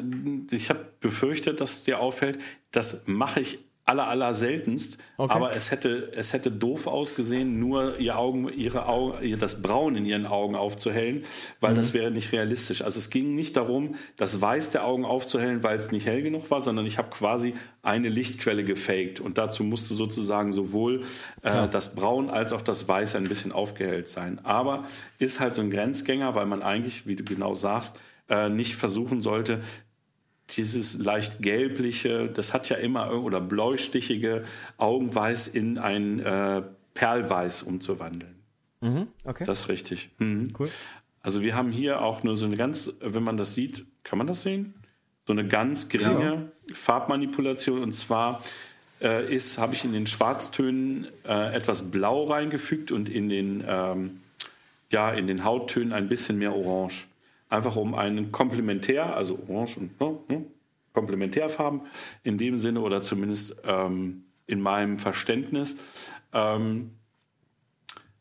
ich habe befürchtet, dass es dir auffällt. Das mache ich aller, aller seltenst. Okay. Aber es hätte, es hätte doof ausgesehen, nur ihr Augen, ihre Augen, das Braun in ihren Augen aufzuhellen, weil mhm. das wäre nicht realistisch. Also es ging nicht darum, das Weiß der Augen aufzuhellen, weil es nicht hell genug war, sondern ich habe quasi eine Lichtquelle gefaked. Und dazu musste sozusagen sowohl äh, das Braun als auch das Weiß ein bisschen aufgehellt sein. Aber ist halt so ein Grenzgänger, weil man eigentlich, wie du genau sagst, äh, nicht versuchen sollte, dieses leicht gelbliche, das hat ja immer oder bläustichige Augenweiß in ein äh, Perlweiß umzuwandeln. Mhm, okay. Das ist richtig. Mhm. Cool. Also wir haben hier auch nur so eine ganz, wenn man das sieht, kann man das sehen? So eine ganz geringe ja. Farbmanipulation und zwar äh, ist, habe ich in den Schwarztönen äh, etwas Blau reingefügt und in den, ähm, ja, in den Hauttönen ein bisschen mehr Orange einfach um einen Komplementär, also Orange und ne, ne, Komplementärfarben in dem Sinne oder zumindest ähm, in meinem Verständnis, ähm,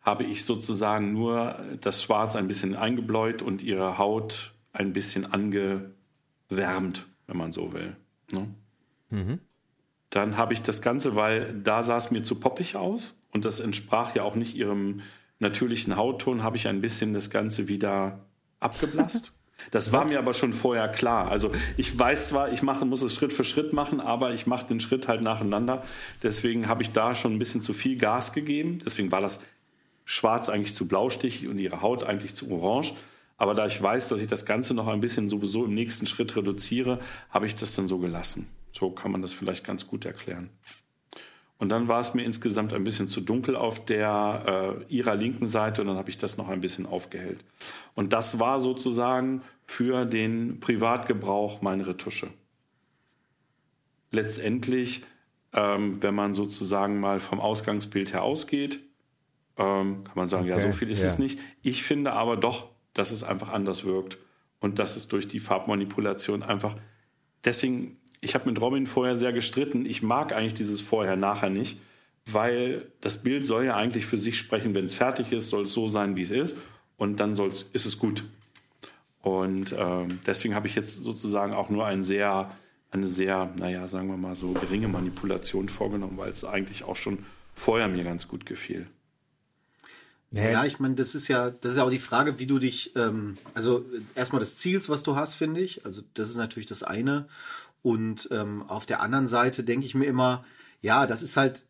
habe ich sozusagen nur das Schwarz ein bisschen eingebläut und ihre Haut ein bisschen angewärmt, wenn man so will. Ne? Mhm. Dann habe ich das Ganze, weil da sah es mir zu poppig aus und das entsprach ja auch nicht ihrem natürlichen Hautton, habe ich ein bisschen das Ganze wieder abgeblasst. Das war mir aber schon vorher klar. Also ich weiß zwar, ich mache, muss es Schritt für Schritt machen, aber ich mache den Schritt halt nacheinander. Deswegen habe ich da schon ein bisschen zu viel Gas gegeben. Deswegen war das Schwarz eigentlich zu blaustichig und ihre Haut eigentlich zu orange. Aber da ich weiß, dass ich das Ganze noch ein bisschen sowieso im nächsten Schritt reduziere, habe ich das dann so gelassen. So kann man das vielleicht ganz gut erklären. Und dann war es mir insgesamt ein bisschen zu dunkel auf der äh, ihrer linken Seite und dann habe ich das noch ein bisschen aufgehellt. Und das war sozusagen für den Privatgebrauch meine Retusche. Letztendlich, ähm, wenn man sozusagen mal vom Ausgangsbild her ausgeht, ähm, kann man sagen, okay. ja, so viel ist ja. es nicht. Ich finde aber doch, dass es einfach anders wirkt und dass es durch die Farbmanipulation einfach deswegen ich habe mit Robin vorher sehr gestritten. Ich mag eigentlich dieses Vorher-Nachher nicht, weil das Bild soll ja eigentlich für sich sprechen. Wenn es fertig ist, soll es so sein, wie es ist. Und dann soll's, ist es gut. Und ähm, deswegen habe ich jetzt sozusagen auch nur ein sehr, eine sehr, naja, sagen wir mal so geringe Manipulation vorgenommen, weil es eigentlich auch schon vorher mir ganz gut gefiel. Ja, ich meine, das ist ja, das ist ja auch die Frage, wie du dich, ähm, also erstmal das Ziels, was du hast, finde ich. Also das ist natürlich das eine. Und ähm, auf der anderen Seite denke ich mir immer, ja, das ist halt,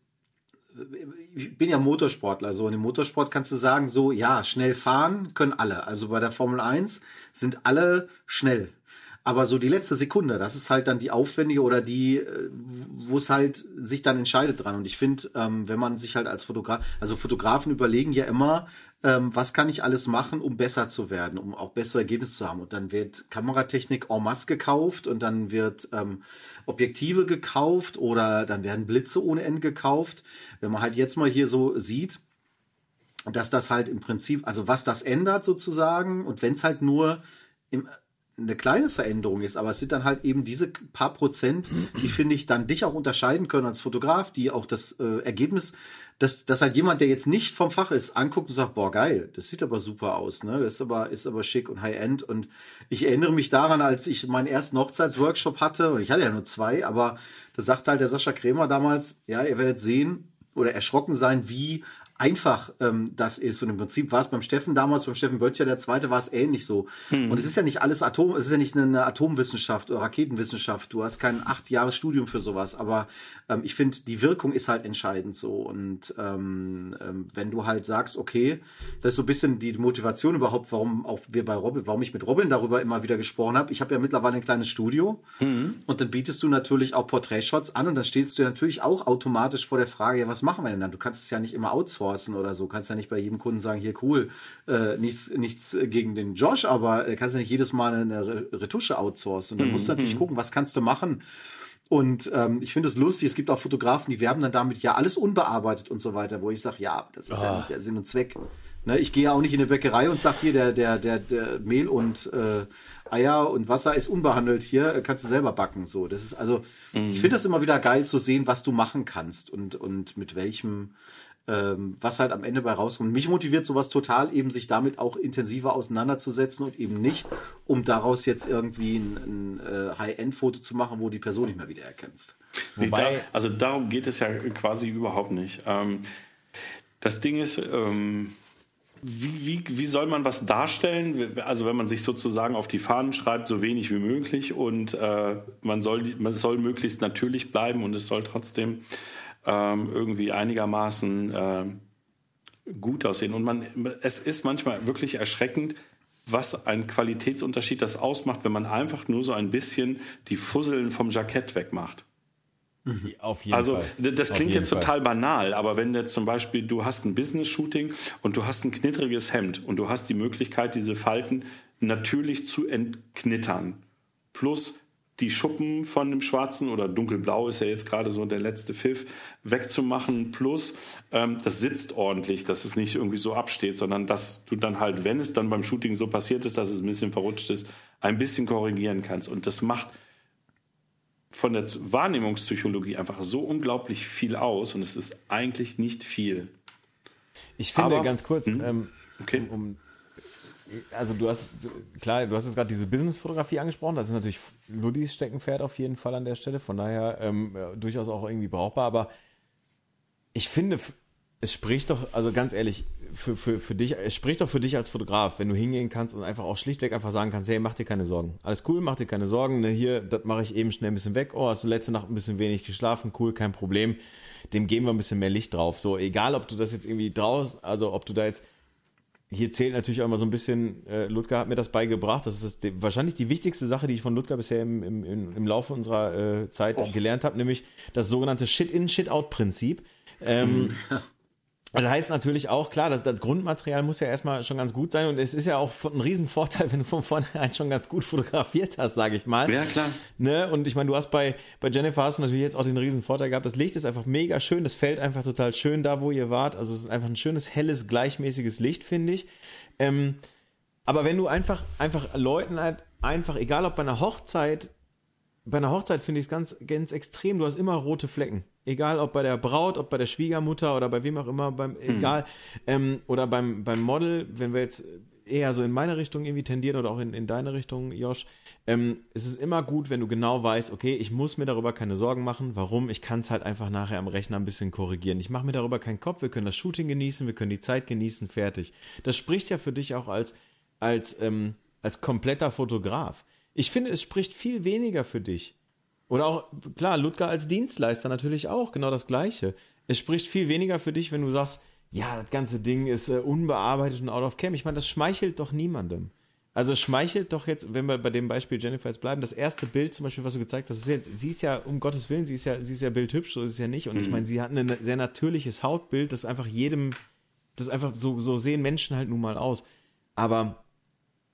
ich bin ja Motorsportler, so und im Motorsport kannst du sagen, so, ja, schnell fahren können alle. Also bei der Formel 1 sind alle schnell. Aber so die letzte Sekunde, das ist halt dann die aufwendige oder die, äh, wo es halt sich dann entscheidet dran. Und ich finde, ähm, wenn man sich halt als Fotograf, also Fotografen überlegen ja immer, ähm, was kann ich alles machen, um besser zu werden, um auch bessere Ergebnisse zu haben. Und dann wird Kameratechnik en masse gekauft und dann wird ähm, Objektive gekauft oder dann werden Blitze ohne Ende gekauft. Wenn man halt jetzt mal hier so sieht, dass das halt im Prinzip, also was das ändert sozusagen und wenn es halt nur im, eine kleine Veränderung ist, aber es sind dann halt eben diese paar Prozent, die finde ich dann dich auch unterscheiden können als Fotograf, die auch das äh, Ergebnis dass, dass halt jemand, der jetzt nicht vom Fach ist, anguckt und sagt, boah, geil, das sieht aber super aus, ne? Das ist aber, ist aber schick und High-End. Und ich erinnere mich daran, als ich meinen ersten Hochzeitsworkshop hatte, und ich hatte ja nur zwei, aber da sagt halt der Sascha Krämer damals, ja, ihr werdet sehen oder erschrocken sein, wie einfach ähm, das ist. Und im Prinzip war es beim Steffen damals, beim Steffen Böttcher, der zweite, war es ähnlich so. Hm. Und es ist ja nicht alles Atom, es ist ja nicht eine Atomwissenschaft oder Raketenwissenschaft. Du hast kein acht Jahre Studium für sowas. Aber ähm, ich finde, die Wirkung ist halt entscheidend so. Und ähm, ähm, wenn du halt sagst, okay, das ist so ein bisschen die Motivation überhaupt, warum auch wir bei Robin, warum ich mit Robin darüber immer wieder gesprochen habe. Ich habe ja mittlerweile ein kleines Studio mhm. und dann bietest du natürlich auch Porträtshots an und dann stehst du natürlich auch automatisch vor der Frage, ja, was machen wir denn dann? Du kannst es ja nicht immer outsourcen oder so. Du kannst ja nicht bei jedem Kunden sagen, hier cool, äh, nichts, nichts gegen den Josh, aber äh, kannst ja nicht jedes Mal eine Retusche outsourcen. Und dann mhm. musst du natürlich mhm. gucken, was kannst du machen und ähm, ich finde es lustig, es gibt auch Fotografen, die werben dann damit ja alles unbearbeitet und so weiter, wo ich sage, ja, das ist oh. ja nicht der Sinn und Zweck. Ne, ich gehe ja auch nicht in eine Bäckerei und sage hier, der, der, der, der Mehl und äh, Eier und Wasser ist unbehandelt hier, äh, kannst du selber backen. So, das ist also, mhm. ich finde das immer wieder geil zu sehen, was du machen kannst und, und mit welchem, ähm, was halt am Ende bei rauskommt. Mich motiviert sowas total, eben sich damit auch intensiver auseinanderzusetzen und eben nicht, um daraus jetzt irgendwie ein, ein äh, High-End-Foto zu machen, wo die Person nicht mehr wiedererkennst. Wobei, da, also darum geht es ja quasi überhaupt nicht. Ähm, das Ding ist, ähm, wie, wie, wie soll man was darstellen? Also wenn man sich sozusagen auf die Fahnen schreibt, so wenig wie möglich und äh, man, soll, man soll möglichst natürlich bleiben und es soll trotzdem ähm, irgendwie einigermaßen äh, gut aussehen. Und man, es ist manchmal wirklich erschreckend, was ein Qualitätsunterschied das ausmacht, wenn man einfach nur so ein bisschen die Fusseln vom Jackett wegmacht. Mhm. Auf jeden also, Fall. das klingt jetzt Fall. total banal, aber wenn jetzt zum Beispiel du hast ein Business-Shooting und du hast ein knittriges Hemd und du hast die Möglichkeit, diese Falten natürlich zu entknittern, plus die Schuppen von dem Schwarzen oder dunkelblau ist ja jetzt gerade so der letzte Pfiff wegzumachen. Plus, ähm, das sitzt ordentlich, dass es nicht irgendwie so absteht, sondern dass du dann halt, wenn es dann beim Shooting so passiert ist, dass es ein bisschen verrutscht ist, ein bisschen korrigieren kannst. Und das macht von der Wahrnehmungspsychologie einfach so unglaublich viel aus und es ist eigentlich nicht viel. Ich finde Aber, ganz kurz, hm? ähm, okay. um, um also du hast, klar, du hast jetzt gerade diese Business-Fotografie angesprochen, das ist natürlich Ludis Steckenpferd auf jeden Fall an der Stelle, von daher ähm, durchaus auch irgendwie brauchbar, aber ich finde, es spricht doch, also ganz ehrlich, für, für, für dich, es spricht doch für dich als Fotograf, wenn du hingehen kannst und einfach auch schlichtweg einfach sagen kannst, hey, mach dir keine Sorgen. Alles cool, mach dir keine Sorgen, ne, hier, das mache ich eben schnell ein bisschen weg, oh, hast du letzte Nacht ein bisschen wenig geschlafen, cool, kein Problem. Dem geben wir ein bisschen mehr Licht drauf. So, egal ob du das jetzt irgendwie draußen, also ob du da jetzt hier zählt natürlich auch immer so ein bisschen, äh, Ludger hat mir das beigebracht. Das ist die, wahrscheinlich die wichtigste Sache, die ich von Ludger bisher im, im, im Laufe unserer äh, Zeit Och. gelernt habe, nämlich das sogenannte Shit-in, Shit-out-Prinzip. Ähm, Das heißt natürlich auch, klar, das, das, Grundmaterial muss ja erstmal schon ganz gut sein und es ist ja auch ein Riesenvorteil, wenn du von vornherein schon ganz gut fotografiert hast, sage ich mal. Ja, klar. Ne? Und ich meine, du hast bei, bei Jennifer hast du natürlich jetzt auch den Riesenvorteil gehabt, das Licht ist einfach mega schön, das fällt einfach total schön da, wo ihr wart. Also es ist einfach ein schönes, helles, gleichmäßiges Licht, finde ich. Ähm, aber wenn du einfach, einfach Leuten halt einfach, egal ob bei einer Hochzeit bei einer Hochzeit finde ich es ganz, ganz extrem. Du hast immer rote Flecken. Egal ob bei der Braut, ob bei der Schwiegermutter oder bei wem auch immer, beim, mhm. egal. Ähm, oder beim, beim Model, wenn wir jetzt eher so in meine Richtung irgendwie tendieren oder auch in, in deine Richtung, Josh, ähm, es ist immer gut, wenn du genau weißt, okay, ich muss mir darüber keine Sorgen machen. Warum? Ich kann es halt einfach nachher am Rechner ein bisschen korrigieren. Ich mache mir darüber keinen Kopf. Wir können das Shooting genießen, wir können die Zeit genießen, fertig. Das spricht ja für dich auch als, als, ähm, als kompletter Fotograf. Ich finde, es spricht viel weniger für dich. Oder auch, klar, Ludger als Dienstleister natürlich auch, genau das Gleiche. Es spricht viel weniger für dich, wenn du sagst, ja, das ganze Ding ist äh, unbearbeitet und out of cam. Ich meine, das schmeichelt doch niemandem. Also schmeichelt doch jetzt, wenn wir bei dem Beispiel Jennifer jetzt bleiben, das erste Bild zum Beispiel, was du gezeigt hast, ist jetzt, sie ist ja, um Gottes Willen, sie ist ja, sie ist ja bildhübsch, so ist es ja nicht. Und mhm. ich meine, sie hat ein sehr natürliches Hautbild, das einfach jedem, das einfach so, so sehen Menschen halt nun mal aus. Aber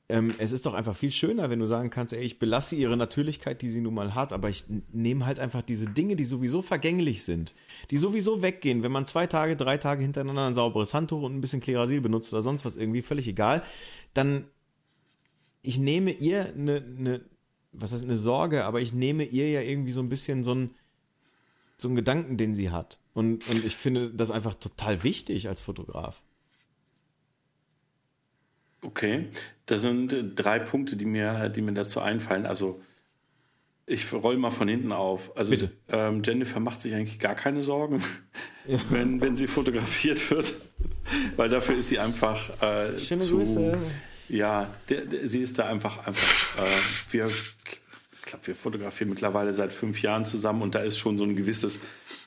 ähm, es ist doch einfach viel schöner, wenn du sagen kannst, ey, ich belasse ihre Natürlichkeit, die sie nun mal hat, aber ich nehme halt einfach diese Dinge, die sowieso vergänglich sind, die sowieso weggehen, wenn man zwei Tage, drei Tage hintereinander ein sauberes Handtuch und ein bisschen Klerasil benutzt oder sonst was irgendwie, völlig egal, dann ich nehme ihr eine, eine was heißt eine Sorge, aber ich nehme ihr ja irgendwie so ein bisschen so ein so einen Gedanken, den sie hat. Und, und ich finde das einfach total wichtig als Fotograf. Okay, das sind drei Punkte, die mir, die mir dazu einfallen. Also ich roll mal von hinten auf. Also ähm, Jennifer macht sich eigentlich gar keine Sorgen, ja. wenn, wenn sie fotografiert wird, weil dafür ist sie einfach äh, Schöne zu. Grüße. Ja, der, der, sie ist da einfach einfach. Äh, wir, ich glaube, wir fotografieren mittlerweile seit fünf Jahren zusammen und da ist schon so ein gewisses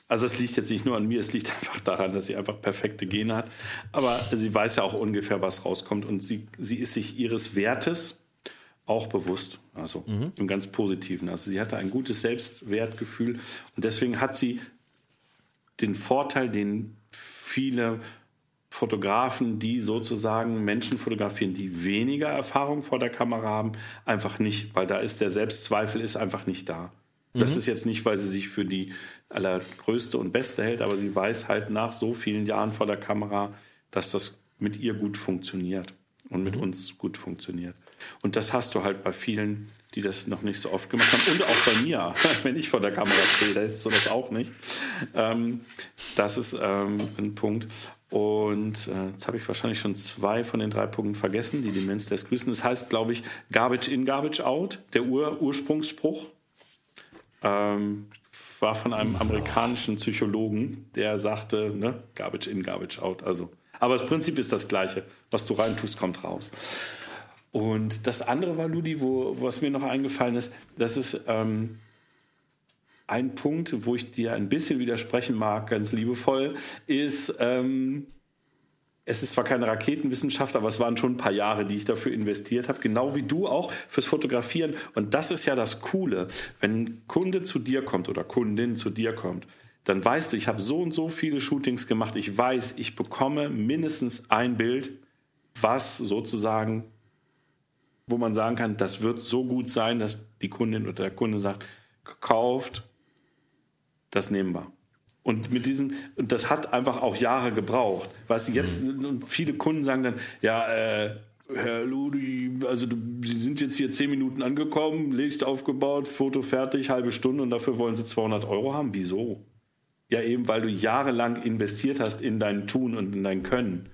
also es liegt jetzt nicht nur an mir, es liegt einfach daran, dass sie einfach perfekte Gene hat. Aber sie weiß ja auch ungefähr, was rauskommt und sie, sie ist sich ihres Wertes auch bewusst, also mhm. im ganz Positiven. Also sie hatte ein gutes Selbstwertgefühl und deswegen hat sie den Vorteil, den viele Fotografen, die sozusagen Menschen fotografieren, die weniger Erfahrung vor der Kamera haben, einfach nicht, weil da ist der Selbstzweifel ist einfach nicht da. Das mhm. ist jetzt nicht, weil sie sich für die allergrößte und beste hält, aber sie weiß halt nach so vielen Jahren vor der Kamera, dass das mit ihr gut funktioniert und mit mhm. uns gut funktioniert. Und das hast du halt bei vielen, die das noch nicht so oft gemacht haben. Und auch bei mir, wenn ich vor der Kamera stehe, da ist so das auch nicht. Ähm, das ist ähm, ein Punkt. Und äh, jetzt habe ich wahrscheinlich schon zwei von den drei Punkten vergessen. Die Demenz lässt grüßen. Das heißt, glaube ich, Garbage in, Garbage out, der Ur Ursprungsspruch. Ähm, war von einem amerikanischen Psychologen, der sagte, ne, Garbage in, Garbage out. Also, aber das Prinzip ist das gleiche. Was du reintust, kommt raus. Und das andere war, Ludi, wo, was mir noch eingefallen ist, das ist ähm, ein Punkt, wo ich dir ein bisschen widersprechen mag, ganz liebevoll, ist, ähm, es ist zwar keine Raketenwissenschaft, aber es waren schon ein paar Jahre, die ich dafür investiert habe, genau wie du auch fürs Fotografieren. Und das ist ja das Coole, wenn ein Kunde zu dir kommt oder Kundin zu dir kommt, dann weißt du, ich habe so und so viele Shootings gemacht, ich weiß, ich bekomme mindestens ein Bild, was sozusagen wo man sagen kann, das wird so gut sein, dass die Kundin oder der Kunde sagt, gekauft, das nehmen wir. Und mit diesen, und das hat einfach auch Jahre gebraucht. Weißt du, jetzt, mhm. viele Kunden sagen dann, ja, äh, Herr Ludi, also du, Sie sind jetzt hier zehn Minuten angekommen, Licht aufgebaut, Foto fertig, halbe Stunde und dafür wollen Sie 200 Euro haben. Wieso? Ja, eben, weil du jahrelang investiert hast in dein Tun und in dein Können.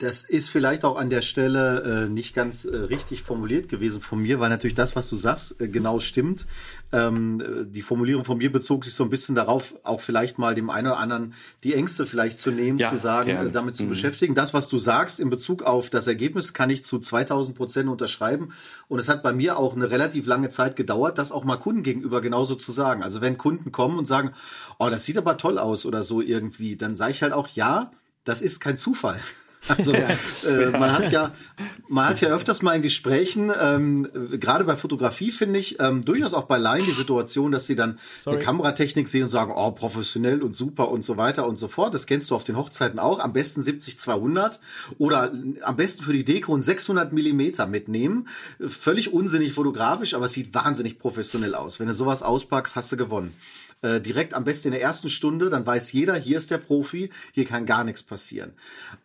Das ist vielleicht auch an der Stelle äh, nicht ganz äh, richtig formuliert gewesen von mir, weil natürlich das, was du sagst, äh, genau stimmt. Ähm, äh, die Formulierung von mir bezog sich so ein bisschen darauf, auch vielleicht mal dem einen oder anderen die Ängste vielleicht zu nehmen, ja, zu sagen, äh, damit zu mhm. beschäftigen. Das, was du sagst in Bezug auf das Ergebnis, kann ich zu 2000 Prozent unterschreiben. Und es hat bei mir auch eine relativ lange Zeit gedauert, das auch mal Kunden gegenüber genauso zu sagen. Also wenn Kunden kommen und sagen, oh, das sieht aber toll aus oder so irgendwie, dann sage ich halt auch, ja, das ist kein Zufall. Also ja. äh, man hat ja, man hat ja öfters mal in Gesprächen, ähm, gerade bei Fotografie finde ich, ähm, durchaus auch bei Laien die Situation, dass sie dann Sorry. eine Kameratechnik sehen und sagen, oh, professionell und super und so weiter und so fort. Das kennst du auf den Hochzeiten auch. Am besten 70-200 oder am besten für die Deko ein 600 Millimeter mitnehmen. Völlig unsinnig fotografisch, aber es sieht wahnsinnig professionell aus. Wenn du sowas auspackst, hast du gewonnen äh, direkt am besten in der ersten Stunde, dann weiß jeder, hier ist der Profi, hier kann gar nichts passieren.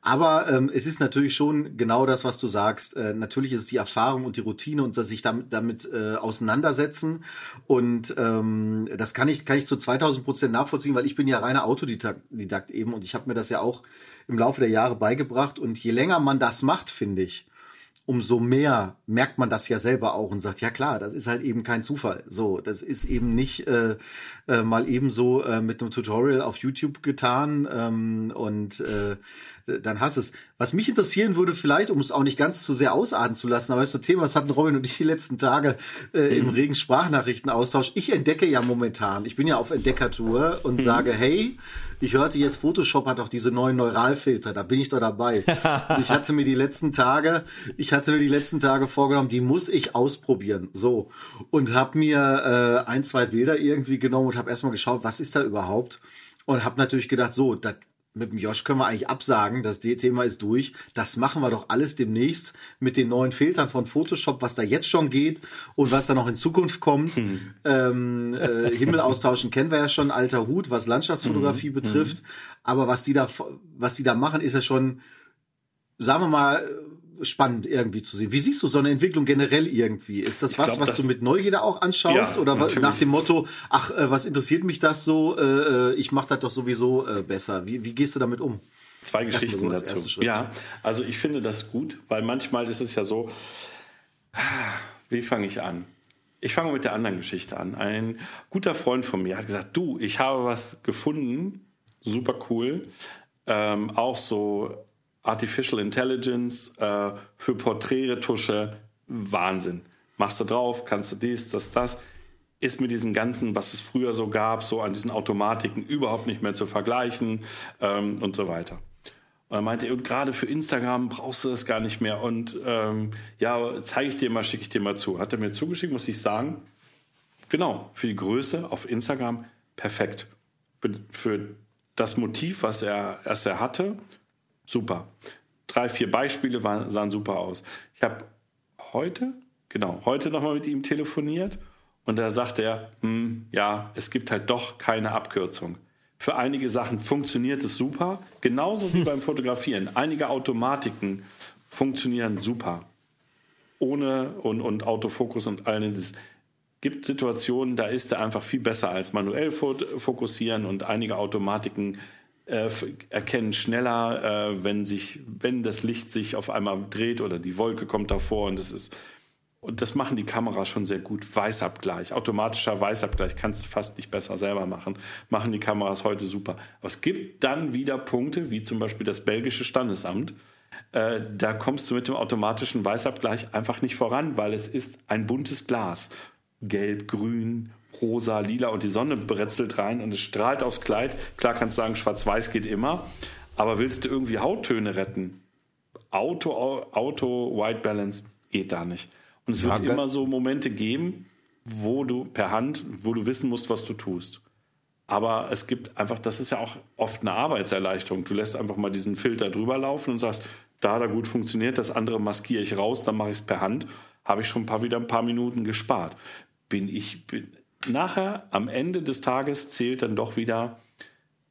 Aber ähm, es ist natürlich schon genau das, was du sagst. Äh, natürlich ist es die Erfahrung und die Routine und dass sich damit, damit äh, auseinandersetzen. Und ähm, das kann ich, kann ich zu 2000 Prozent nachvollziehen, weil ich bin ja reiner Autodidakt eben und ich habe mir das ja auch im Laufe der Jahre beigebracht. Und je länger man das macht, finde ich, umso mehr merkt man das ja selber auch und sagt, ja klar, das ist halt eben kein Zufall. So, das ist eben nicht äh, äh, mal eben so äh, mit einem Tutorial auf YouTube getan ähm, und äh, dann hast es. Was mich interessieren würde, vielleicht, um es auch nicht ganz zu sehr ausarten zu lassen, aber ist so ein Thema, das hatten Robin und ich die letzten Tage äh, im mhm. regen Sprachnachrichtenaustausch. Ich entdecke ja momentan, ich bin ja auf Entdeckertour und mhm. sage, hey, ich hörte jetzt, Photoshop hat auch diese neuen Neuralfilter, da bin ich doch dabei. ich hatte mir die letzten Tage, ich hatte mir die letzten Tage vorgenommen, die muss ich ausprobieren. So. Und habe mir äh, ein, zwei Bilder irgendwie genommen und habe erstmal geschaut, was ist da überhaupt? Und habe natürlich gedacht, so, das mit dem Josh können wir eigentlich absagen, das Thema ist durch. Das machen wir doch alles demnächst mit den neuen Filtern von Photoshop, was da jetzt schon geht und was da noch in Zukunft kommt. Hm. Ähm, äh, Himmel austauschen kennen wir ja schon, alter Hut, was Landschaftsfotografie hm. betrifft. Hm. Aber was die da, was die da machen, ist ja schon, sagen wir mal, spannend irgendwie zu sehen. Wie siehst du so eine Entwicklung generell irgendwie? Ist das was, glaub, was das, du mit Neugierde auch anschaust? Ja, oder natürlich. nach dem Motto, ach, äh, was interessiert mich das so? Äh, äh ich mache das doch sowieso äh, besser. Wie, wie gehst du damit um? Zwei Geschichten so dazu. Ja, also ich finde das gut, weil manchmal ist es ja so, wie fange ich an? Ich fange mit der anderen Geschichte an. Ein guter Freund von mir hat gesagt, du, ich habe was gefunden, super cool, ähm, auch so Artificial Intelligence äh, für Porträtretusche, Wahnsinn. Machst du drauf, kannst du dies, das, das. Ist mit diesen ganzen, was es früher so gab, so an diesen Automatiken überhaupt nicht mehr zu vergleichen ähm, und so weiter. Und er meinte, gerade für Instagram brauchst du das gar nicht mehr. Und ähm, ja, zeige ich dir mal, schicke ich dir mal zu. Hat er mir zugeschickt, muss ich sagen. Genau, für die Größe auf Instagram perfekt. Für, für das Motiv, was er, was er hatte, super. Drei, vier Beispiele waren, sahen super aus. Ich habe heute, genau, heute nochmal mit ihm telefoniert und da sagte er, hm, ja, es gibt halt doch keine Abkürzung. Für einige Sachen funktioniert es super, genauso wie beim Fotografieren. Einige Automatiken funktionieren super. Ohne und, und Autofokus und all das. Es gibt Situationen, da ist er einfach viel besser als manuell fokussieren und einige Automatiken äh, erkennen schneller, äh, wenn sich, wenn das Licht sich auf einmal dreht oder die Wolke kommt davor und das ist und das machen die Kameras schon sehr gut. Weißabgleich, automatischer Weißabgleich kannst du fast nicht besser selber machen. Machen die Kameras heute super. Aber es gibt dann wieder Punkte, wie zum Beispiel das belgische Standesamt. Äh, da kommst du mit dem automatischen Weißabgleich einfach nicht voran, weil es ist ein buntes Glas. Gelb, grün, rosa, lila und die Sonne bretzelt rein und es strahlt aufs Kleid. Klar kannst du sagen, schwarz-weiß geht immer. Aber willst du irgendwie Hauttöne retten? Auto, Auto, White Balance geht da nicht. Und es wird immer so Momente geben, wo du per Hand, wo du wissen musst, was du tust. Aber es gibt einfach, das ist ja auch oft eine Arbeitserleichterung. Du lässt einfach mal diesen Filter drüber laufen und sagst, da da gut funktioniert, das andere maskiere ich raus, dann mache ich es per Hand, habe ich schon ein paar, wieder ein paar Minuten gespart. Bin ich, bin, nachher am Ende des Tages zählt dann doch wieder,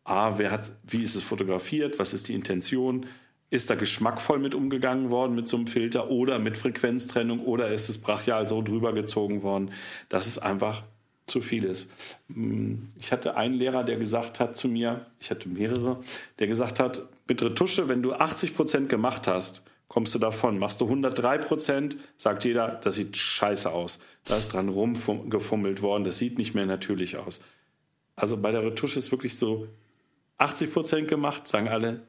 ah, wer hat, wie ist es fotografiert, was ist die Intention, ist da geschmackvoll mit umgegangen worden mit so einem Filter oder mit Frequenztrennung oder ist es brachial so drüber gezogen worden, dass es einfach zu viel ist. Hm, ich hatte einen Lehrer, der gesagt hat zu mir, ich hatte mehrere, der gesagt hat, mit Retusche, wenn du 80 Prozent gemacht hast, kommst du davon. Machst du 103 Prozent, sagt jeder, das sieht scheiße aus. Da ist dran rumgefummelt worden, das sieht nicht mehr natürlich aus. Also bei der Retusche ist wirklich so 80 Prozent gemacht, sagen alle,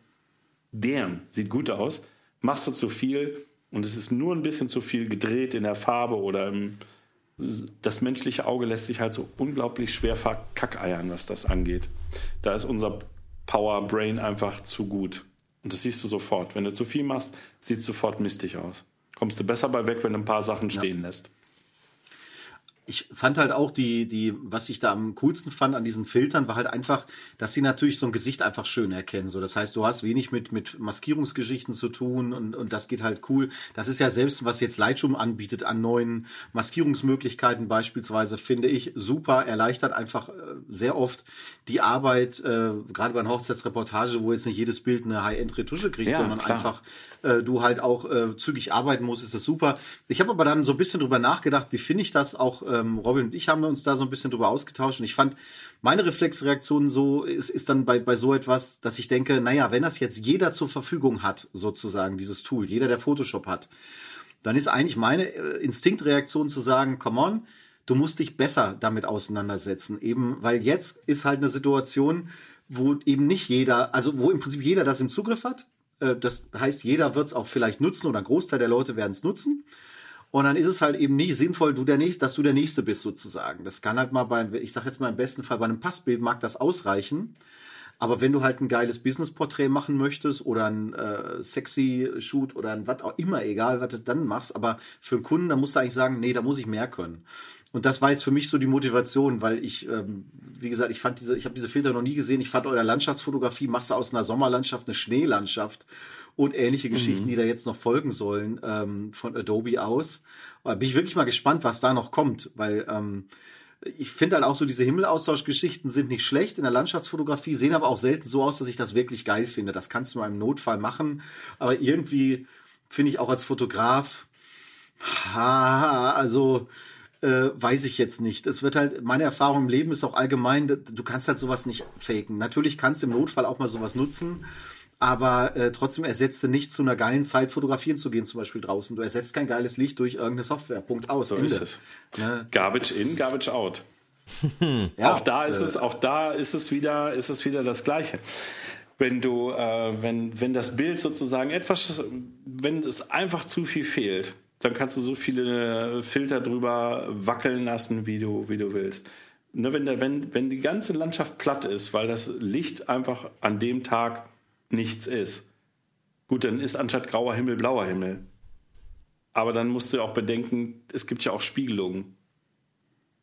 damn, sieht gut aus. Machst du zu viel und es ist nur ein bisschen zu viel gedreht in der Farbe oder im, das menschliche Auge lässt sich halt so unglaublich schwer verkackeiern, was das angeht. Da ist unser Power Brain einfach zu gut. Und das siehst du sofort. Wenn du zu viel machst, sieht es sofort mistig aus. Kommst du besser bei weg, wenn du ein paar Sachen stehen ja. lässt ich fand halt auch die, die, was ich da am coolsten fand an diesen Filtern, war halt einfach, dass sie natürlich so ein Gesicht einfach schön erkennen. So, das heißt, du hast wenig mit, mit Maskierungsgeschichten zu tun und, und das geht halt cool. Das ist ja selbst, was jetzt Lightroom anbietet an neuen Maskierungsmöglichkeiten beispielsweise, finde ich super, erleichtert einfach äh, sehr oft die Arbeit, äh, gerade bei einer Hochzeitsreportage, wo jetzt nicht jedes Bild eine High-End-Retusche kriegt, ja, sondern klar. einfach äh, du halt auch äh, zügig arbeiten musst, ist das super. Ich habe aber dann so ein bisschen drüber nachgedacht, wie finde ich das auch, ähm, Robin und ich haben uns da so ein bisschen drüber ausgetauscht und ich fand, meine Reflexreaktion so ist, ist dann bei, bei so etwas, dass ich denke, naja, wenn das jetzt jeder zur Verfügung hat, sozusagen, dieses Tool, jeder, der Photoshop hat, dann ist eigentlich meine äh, Instinktreaktion zu sagen, come on, du musst dich besser damit auseinandersetzen. Eben, weil jetzt ist halt eine Situation, wo eben nicht jeder, also wo im Prinzip jeder das im Zugriff hat. Äh, das heißt, jeder wird es auch vielleicht nutzen oder ein Großteil der Leute werden es nutzen. Und dann ist es halt eben nicht sinnvoll, du der Nächste, dass du der Nächste bist sozusagen. Das kann halt mal bei, ich sag jetzt mal im besten Fall bei einem Passbild mag das ausreichen. Aber wenn du halt ein geiles Business-Porträt machen möchtest oder ein äh, sexy Shoot oder ein was auch immer, egal was du dann machst, aber für einen Kunden, da musst du eigentlich sagen, nee, da muss ich mehr können. Und das war jetzt für mich so die Motivation, weil ich, ähm, wie gesagt, ich fand diese, ich habe diese Filter noch nie gesehen. Ich fand eure Landschaftsfotografie, machst du aus einer Sommerlandschaft eine Schneelandschaft und ähnliche Geschichten, mhm. die da jetzt noch folgen sollen ähm, von Adobe aus. Aber bin ich wirklich mal gespannt, was da noch kommt, weil ähm, ich finde halt auch so diese Himmelaustauschgeschichten sind nicht schlecht in der Landschaftsfotografie, sehen aber auch selten so aus, dass ich das wirklich geil finde. Das kannst du mal im Notfall machen, aber irgendwie finde ich auch als Fotograf, ha, also äh, weiß ich jetzt nicht. Es wird halt, meine Erfahrung im Leben ist auch allgemein, du kannst halt sowas nicht faken. Natürlich kannst du im Notfall auch mal sowas nutzen, aber äh, trotzdem ersetzt du nicht zu einer geilen Zeit fotografieren zu gehen, zum Beispiel draußen. Du ersetzt kein geiles Licht durch irgendeine Software. Punkt aus. So Ende. ist es. Ne? Garbage in, garbage out. ja, auch da ist äh, es, auch da ist es wieder, ist es wieder das Gleiche wenn du, äh, wenn, wenn das Bild sozusagen etwas, wenn es einfach zu viel fehlt, dann kannst du so viele Filter drüber wackeln lassen, wie du, wie du willst. Ne, wenn, der, wenn, wenn die ganze Landschaft platt ist, weil das Licht einfach an dem Tag nichts ist, gut, dann ist anstatt grauer Himmel blauer Himmel. Aber dann musst du auch bedenken, es gibt ja auch Spiegelungen.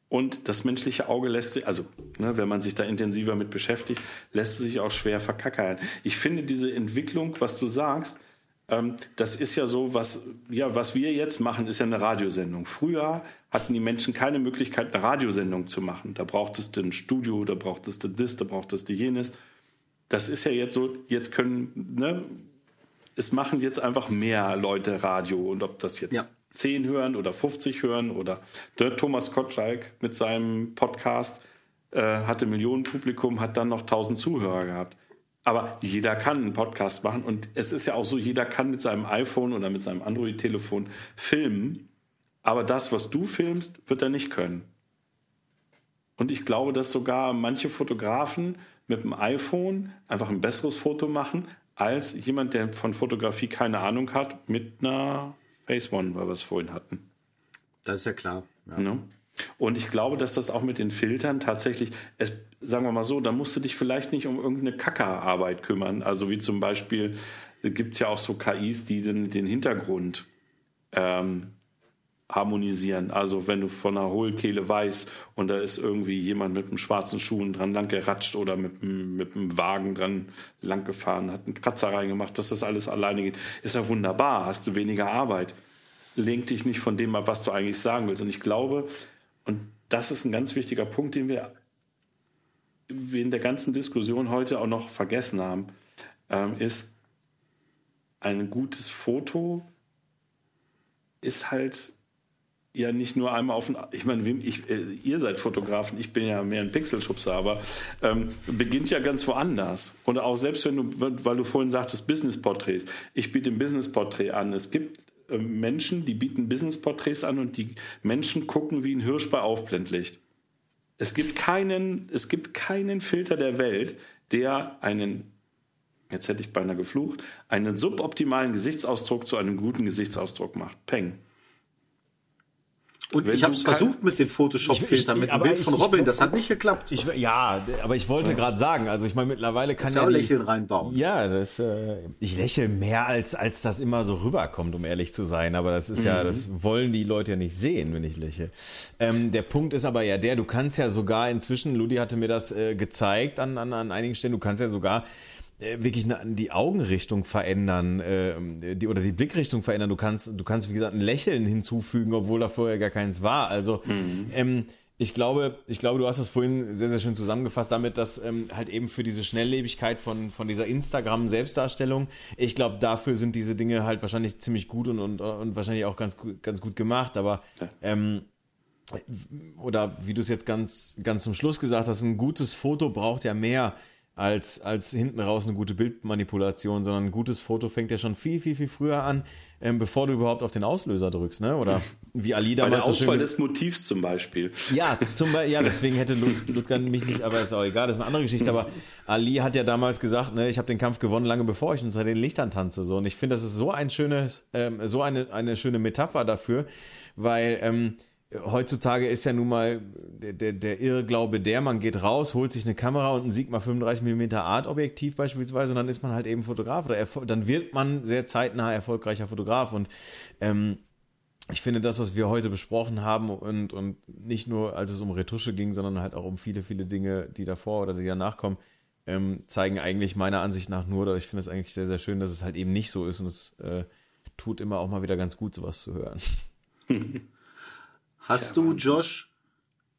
Und das menschliche Auge lässt sich, also ne, wenn man sich da intensiver mit beschäftigt, lässt sich auch schwer verkackern. Ich finde diese Entwicklung, was du sagst, das ist ja so, was, ja, was wir jetzt machen, ist ja eine Radiosendung. Früher hatten die Menschen keine Möglichkeit, eine Radiosendung zu machen. Da brauchtest du ein Studio, da brauchtest du das, da brauchtest du jenes. Das ist ja jetzt so, jetzt können, ne, es machen jetzt einfach mehr Leute Radio und ob das jetzt ja. 10 hören oder 50 hören oder der Thomas Kotschalk mit seinem Podcast äh, hatte Millionen Publikum, hat dann noch 1000 Zuhörer gehabt. Aber jeder kann einen Podcast machen und es ist ja auch so, jeder kann mit seinem iPhone oder mit seinem Android-Telefon filmen, aber das, was du filmst, wird er nicht können. Und ich glaube, dass sogar manche Fotografen mit dem iPhone einfach ein besseres Foto machen, als jemand, der von Fotografie keine Ahnung hat, mit einer Phase One, weil wir es vorhin hatten. Das ist ja klar. Ja. Ne? Und ich glaube, dass das auch mit den Filtern tatsächlich, es, sagen wir mal so, da musst du dich vielleicht nicht um irgendeine Kackerarbeit kümmern. Also wie zum Beispiel gibt es ja auch so KIs, die den, den Hintergrund ähm, harmonisieren. Also wenn du von einer Hohlkehle weißt und da ist irgendwie jemand mit einem schwarzen Schuhen dran lang geratscht oder mit einem, mit einem Wagen dran lang gefahren, hat einen Kratzer reingemacht, dass das alles alleine geht, ist ja wunderbar, hast du weniger Arbeit. Lenk dich nicht von dem ab, was du eigentlich sagen willst. Und ich glaube, und das ist ein ganz wichtiger Punkt, den wir in der ganzen Diskussion heute auch noch vergessen haben, ähm, ist, ein gutes Foto ist halt ja nicht nur einmal auf den, ich meine, ich, äh, ihr seid Fotografen, ich bin ja mehr ein Pixelschubser, aber ähm, beginnt ja ganz woanders. Und auch selbst wenn du, weil du vorhin sagtest, Business-Porträts, ich biete ein Business-Porträt an. Es gibt Menschen, die bieten Business-Porträts an und die Menschen gucken wie ein Hirsch bei Aufblendlicht. Es gibt keinen, es gibt keinen Filter der Welt, der einen, jetzt hätte ich beinahe geflucht, einen suboptimalen Gesichtsausdruck zu einem guten Gesichtsausdruck macht. Peng. Und Wenn ich habe es versucht mit den Photoshop-Filtern, mit dem Bild von Robin, ich, das hat nicht geklappt. Ich, ja, aber ich wollte ja. gerade sagen, also ich meine, mittlerweile kann ja. auch Lächeln reinbauen. Ja, das, äh, ich lächle mehr, als, als das immer so rüberkommt, um ehrlich zu sein. Aber das ist mhm. ja, das wollen die Leute ja nicht sehen, wenn ich lächle. Ähm, der Punkt ist aber ja der, du kannst ja sogar inzwischen, Ludi hatte mir das äh, gezeigt an, an, an einigen Stellen, du kannst ja sogar wirklich eine, die Augenrichtung verändern äh, die, oder die Blickrichtung verändern. Du kannst, du kannst, wie gesagt, ein Lächeln hinzufügen, obwohl da vorher gar keins war. Also mhm. ähm, ich glaube, ich glaube, du hast das vorhin sehr, sehr schön zusammengefasst damit, dass ähm, halt eben für diese Schnelllebigkeit von, von dieser Instagram-Selbstdarstellung, ich glaube, dafür sind diese Dinge halt wahrscheinlich ziemlich gut und, und, und wahrscheinlich auch ganz, ganz gut gemacht. Aber ähm, oder wie du es jetzt ganz, ganz zum Schluss gesagt hast, ein gutes Foto braucht ja mehr als, als hinten raus eine gute Bildmanipulation, sondern ein gutes Foto fängt ja schon viel, viel, viel früher an, ähm, bevor du überhaupt auf den Auslöser drückst, ne? Oder wie Ali damals. Bei der Auswahl so des Motivs zum Beispiel. Ja, zum Beispiel, ja, deswegen hätte Ludger mich nicht, aber ist auch egal, das ist eine andere Geschichte. Aber Ali hat ja damals gesagt, ne, ich habe den Kampf gewonnen, lange bevor ich unter den Lichtern tanze. So. Und ich finde, das ist so ein schönes, ähm, so eine, eine schöne Metapher dafür, weil ähm, heutzutage ist ja nun mal der, der, der Irrglaube der, man geht raus, holt sich eine Kamera und ein Sigma 35 mm Art-Objektiv beispielsweise und dann ist man halt eben Fotograf oder dann wird man sehr zeitnah erfolgreicher Fotograf und ähm, ich finde das, was wir heute besprochen haben und, und nicht nur, als es um Retusche ging, sondern halt auch um viele, viele Dinge, die davor oder die danach kommen, ähm, zeigen eigentlich meiner Ansicht nach nur, oder ich finde es eigentlich sehr, sehr schön, dass es halt eben nicht so ist und es äh, tut immer auch mal wieder ganz gut, sowas zu hören. Hast ja, du, Josh,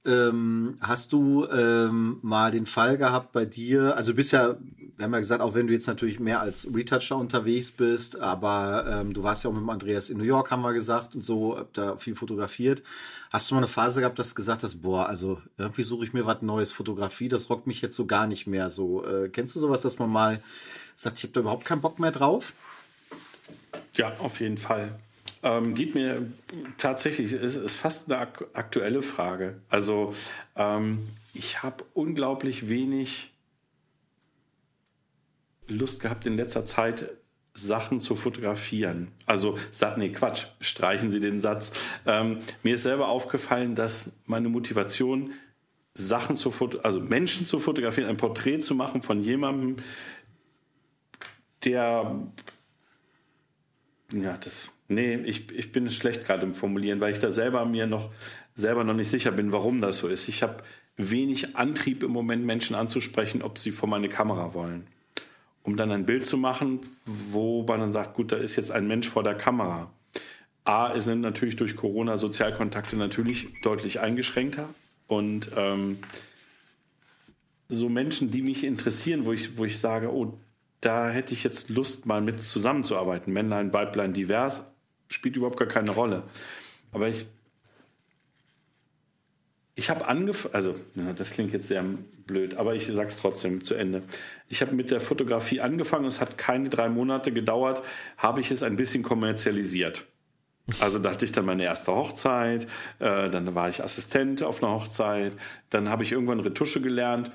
ähm, hast du ähm, mal den Fall gehabt bei dir? Also du bist ja, wir haben ja gesagt, auch wenn du jetzt natürlich mehr als Retoucher unterwegs bist, aber ähm, du warst ja auch mit dem Andreas in New York, haben wir gesagt, und so, hab da viel fotografiert. Hast du mal eine Phase gehabt, dass du gesagt hast, boah, also irgendwie suche ich mir was Neues, Fotografie, das rockt mich jetzt so gar nicht mehr so. Äh, kennst du sowas, dass man mal sagt, ich habe da überhaupt keinen Bock mehr drauf? Ja, auf jeden Fall. Ähm, geht mir tatsächlich, ist, ist fast eine ak aktuelle Frage. Also ähm, ich habe unglaublich wenig Lust gehabt in letzter Zeit, Sachen zu fotografieren. Also, nee, Quatsch, streichen Sie den Satz. Ähm, mir ist selber aufgefallen, dass meine Motivation, Sachen zu fotografieren, also Menschen zu fotografieren, ein Porträt zu machen von jemandem, der, ja, das Nee, ich, ich bin schlecht gerade im Formulieren, weil ich da selber mir noch selber noch nicht sicher bin, warum das so ist. Ich habe wenig Antrieb im Moment, Menschen anzusprechen, ob sie vor meine Kamera wollen. um dann ein Bild zu machen, wo man dann sagt, gut, da ist jetzt ein Mensch vor der Kamera. A, sind natürlich durch Corona Sozialkontakte natürlich deutlich eingeschränkter und ähm, so Menschen, die mich interessieren, wo ich, wo ich sage, oh, da hätte ich jetzt Lust, mal mit zusammenzuarbeiten. Männlein, Weiblein, divers, spielt überhaupt gar keine Rolle. Aber ich, ich habe angefangen, also das klingt jetzt sehr blöd, aber ich sage es trotzdem zu Ende. Ich habe mit der Fotografie angefangen, es hat keine drei Monate gedauert, habe ich es ein bisschen kommerzialisiert. Also da hatte ich dann meine erste Hochzeit, äh, dann war ich Assistent auf einer Hochzeit, dann habe ich irgendwann Retusche gelernt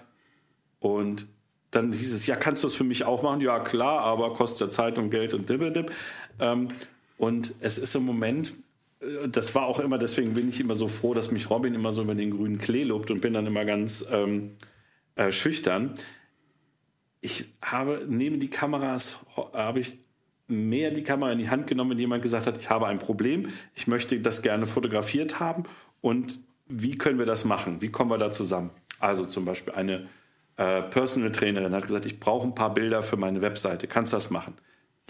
und dann hieß es, ja, kannst du es für mich auch machen? Ja, klar, aber kostet ja Zeit und Geld und dibbedib. Ähm, und es ist im Moment, äh, das war auch immer, deswegen bin ich immer so froh, dass mich Robin immer so über den grünen Klee lobt und bin dann immer ganz ähm, äh, schüchtern. Ich habe neben die Kameras, habe ich mehr die Kamera in die Hand genommen, wenn jemand gesagt hat, ich habe ein Problem, ich möchte das gerne fotografiert haben und wie können wir das machen? Wie kommen wir da zusammen? Also zum Beispiel eine äh, Personal Trainerin hat gesagt, ich brauche ein paar Bilder für meine Webseite. Kannst du das machen?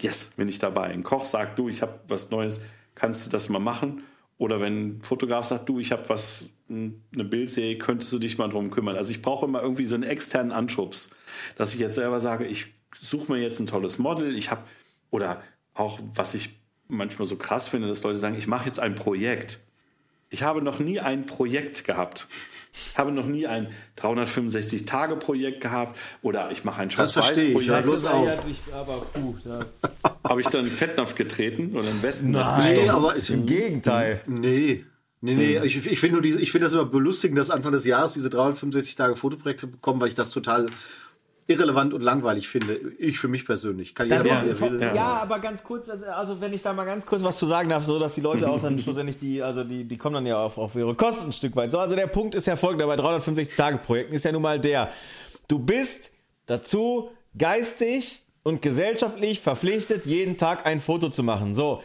Yes, bin ich dabei. Ein Koch sagt, du, ich habe was Neues, kannst du das mal machen? Oder wenn ein Fotograf sagt, du, ich habe was, eine Bildserie, könntest du dich mal drum kümmern? Also ich brauche immer irgendwie so einen externen Anschubs, dass ich jetzt selber sage, ich suche mir jetzt ein tolles Model, ich habe, oder auch was ich manchmal so krass finde, dass Leute sagen, ich mache jetzt ein Projekt. Ich habe noch nie ein Projekt gehabt. Ich habe noch nie ein 365-Tage-Projekt gehabt oder ich mache ein Schwarz-Weiß-Projekt. Ja, das aber puh. Habe ich dann in Fettnapf getreten oder in Westen Nein, das nee, aber ist, im Gegenteil. Nee. Nee, nee, hm. ich, ich finde find das immer belustigend, dass Anfang des Jahres diese 365 Tage Fotoprojekte bekommen, weil ich das total irrelevant und langweilig finde. Ich für mich persönlich. Kann jeder machen, wie will. Ja, aber ganz kurz, also wenn ich da mal ganz kurz was zu sagen darf, so dass die Leute auch dann schlussendlich die, also die, die kommen dann ja auf, auf ihre Kosten ein Stück weit. So, also der Punkt ist ja folgender bei 365 Tage Projekten ist ja nun mal der, du bist dazu geistig und gesellschaftlich verpflichtet, jeden Tag ein Foto zu machen. So.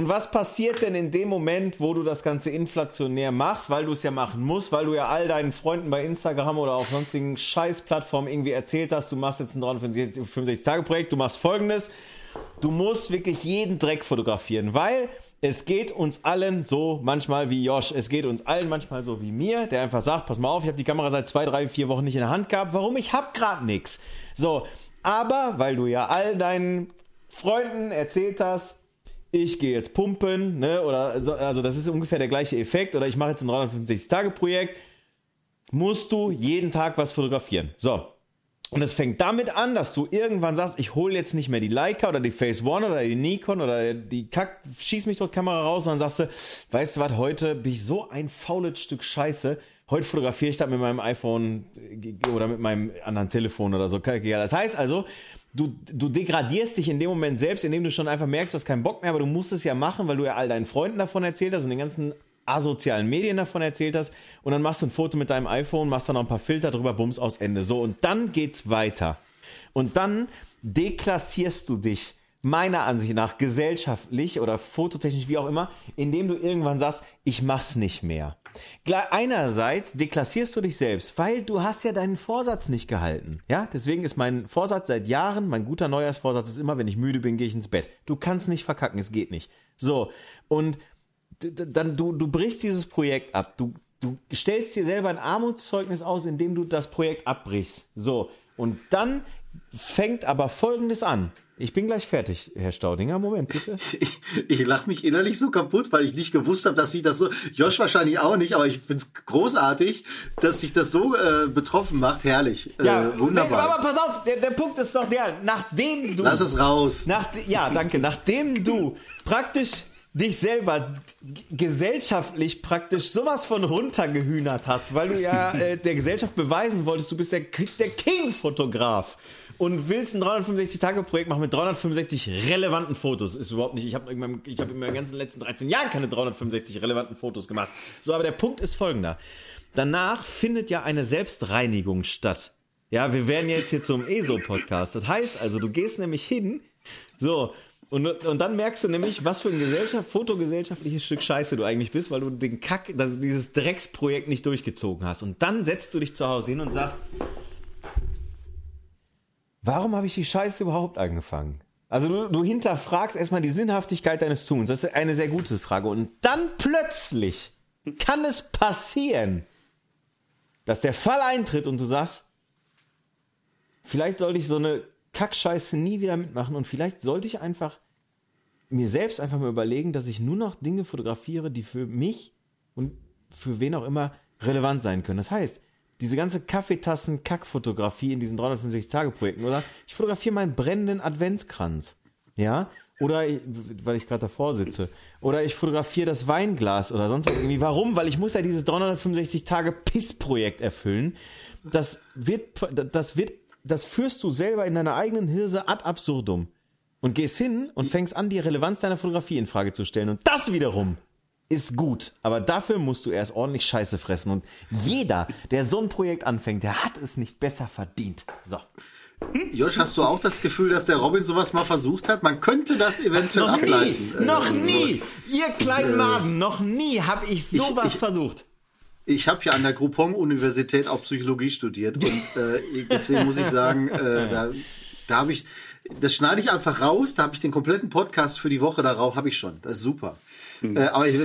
Und was passiert denn in dem Moment, wo du das Ganze inflationär machst, weil du es ja machen musst, weil du ja all deinen Freunden bei Instagram oder auf sonstigen Scheißplattformen irgendwie erzählt hast, du machst jetzt ein 365-Tage-Projekt, du machst folgendes, du musst wirklich jeden Dreck fotografieren, weil es geht uns allen so manchmal wie Josh, es geht uns allen manchmal so wie mir, der einfach sagt, pass mal auf, ich habe die Kamera seit zwei, drei, vier Wochen nicht in der Hand gehabt, warum? Ich habe gerade nichts. So, aber weil du ja all deinen Freunden erzählt hast, ich gehe jetzt pumpen, ne? Oder also das ist ungefähr der gleiche Effekt. Oder ich mache jetzt ein 365-Tage-Projekt. Musst du jeden Tag was fotografieren. So. Und es fängt damit an, dass du irgendwann sagst, ich hole jetzt nicht mehr die Leica oder die Phase One oder die Nikon oder die Kack, schieß mich dort Kamera raus und dann sagst du, weißt du was, heute bin ich so ein faules Stück Scheiße. Heute fotografiere ich das mit meinem iPhone oder mit meinem anderen Telefon oder so. Das heißt also, du, du degradierst dich in dem Moment selbst, indem du schon einfach merkst, du hast keinen Bock mehr, aber du musst es ja machen, weil du ja all deinen Freunden davon erzählt hast und den ganzen asozialen Medien davon erzählt hast und dann machst du ein Foto mit deinem iPhone, machst dann noch ein paar Filter drüber, bums aus Ende. So, und dann geht's weiter. Und dann deklassierst du dich meiner Ansicht nach gesellschaftlich oder fototechnisch, wie auch immer, indem du irgendwann sagst, ich mach's nicht mehr. Einerseits deklassierst du dich selbst, weil du hast ja deinen Vorsatz nicht gehalten. Ja, deswegen ist mein Vorsatz seit Jahren, mein guter Neujahrsvorsatz ist immer, wenn ich müde bin, gehe ich ins Bett. Du kannst nicht verkacken, es geht nicht. So, und dann du, du brichst dieses Projekt ab. Du, du stellst dir selber ein Armutszeugnis aus, indem du das Projekt abbrichst. So, und dann fängt aber Folgendes an. Ich bin gleich fertig, Herr Staudinger. Moment, bitte. Ich, ich lache mich innerlich so kaputt, weil ich nicht gewusst habe, dass sich das so. Josh wahrscheinlich auch nicht, aber ich finde es großartig, dass sich das so äh, betroffen macht. Herrlich. Äh, ja, wunderbar. Nee, aber pass auf, der, der Punkt ist doch der, nachdem du. Lass es raus. Nach, ja, danke. Nachdem du praktisch dich selber gesellschaftlich praktisch sowas von runtergehühnert hast, weil du ja äh, der Gesellschaft beweisen wolltest, du bist der, der King-Fotograf und willst ein 365-Tage-Projekt machen mit 365 relevanten Fotos. Ist überhaupt nicht, ich habe in, ich hab in meinen ganzen letzten 13 Jahren keine 365 relevanten Fotos gemacht. So, aber der Punkt ist folgender. Danach findet ja eine Selbstreinigung statt. Ja, wir werden jetzt hier zum ESO-Podcast. Das heißt also, du gehst nämlich hin, so, und, und dann merkst du nämlich, was für ein Gesellschaft, fotogesellschaftliches Stück Scheiße du eigentlich bist, weil du den Kack, das, dieses Drecksprojekt nicht durchgezogen hast. Und dann setzt du dich zu Hause hin und sagst, warum habe ich die Scheiße überhaupt angefangen? Also du, du hinterfragst erstmal die Sinnhaftigkeit deines Tuns. Das ist eine sehr gute Frage. Und dann plötzlich kann es passieren, dass der Fall eintritt und du sagst, vielleicht sollte ich so eine Kackscheiße nie wieder mitmachen und vielleicht sollte ich einfach mir selbst einfach mal überlegen, dass ich nur noch Dinge fotografiere, die für mich und für wen auch immer relevant sein können. Das heißt, diese ganze Kaffeetassen-Kackfotografie in diesen 365-Tage-Projekten, oder? Ich fotografiere meinen brennenden Adventskranz. Ja? Oder, weil ich gerade davor sitze. Oder ich fotografiere das Weinglas oder sonst was irgendwie. Warum? Weil ich muss ja dieses 365-Tage-Piss-Projekt erfüllen. Das wird, das wird, das führst du selber in deiner eigenen Hirse ad absurdum. Und gehst hin und fängst an, die Relevanz deiner Fotografie in Frage zu stellen. Und das wiederum ist gut, aber dafür musst du erst ordentlich Scheiße fressen. Und jeder, der so ein Projekt anfängt, der hat es nicht besser verdient. So. Josh, hast du auch das Gefühl, dass der Robin sowas mal versucht hat? Man könnte das eventuell noch ableiten. Nie, noch nie, ihr kleinen Maden, noch nie habe ich sowas ich, ich, versucht. Ich habe ja an der Groupon-Universität auch Psychologie studiert und äh, deswegen muss ich sagen, äh, da, da habe ich, das schneide ich einfach raus, da habe ich den kompletten Podcast für die Woche darauf, habe ich schon. Das ist super. Hm. Äh, aber ich,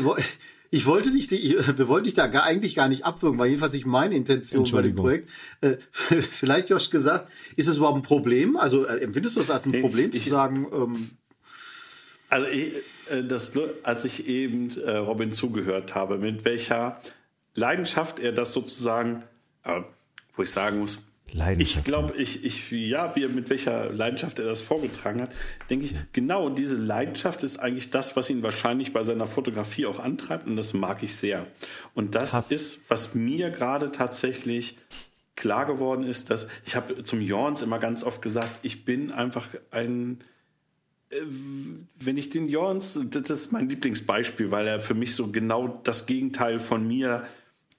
ich wollte dich, ich, wir wollten dich da gar, eigentlich gar nicht abwürgen, war jedenfalls nicht meine Intention bei dem Projekt. Äh, vielleicht, Josh, gesagt, ist das überhaupt ein Problem? Also äh, empfindest du das als ein Problem ich, zu sagen? Ähm, also ich, äh, das, als ich eben äh, Robin zugehört habe, mit welcher Leidenschaft er das sozusagen, äh, wo ich sagen muss, Leidenschaft. Ich glaube, ich, ich, ja, wie, mit welcher Leidenschaft er das vorgetragen hat, denke ich, genau diese Leidenschaft ist eigentlich das, was ihn wahrscheinlich bei seiner Fotografie auch antreibt und das mag ich sehr. Und das Krass. ist, was mir gerade tatsächlich klar geworden ist, dass ich habe zum Jorns immer ganz oft gesagt, ich bin einfach ein, äh, wenn ich den Jorns, das ist mein Lieblingsbeispiel, weil er für mich so genau das Gegenteil von mir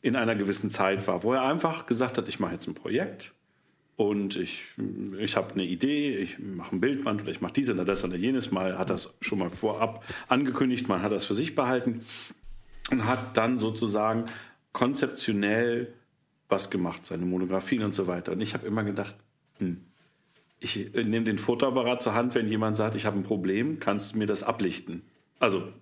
in einer gewissen Zeit war, wo er einfach gesagt hat, ich mache jetzt ein Projekt und ich, ich habe eine Idee, ich mache ein Bildband oder ich mache dies oder das oder jenes Mal, hat das schon mal vorab angekündigt, man hat das für sich behalten und hat dann sozusagen konzeptionell was gemacht, seine Monografien und so weiter. Und ich habe immer gedacht, hm, ich nehme den Fotoapparat zur Hand, wenn jemand sagt, ich habe ein Problem, kannst du mir das ablichten. Also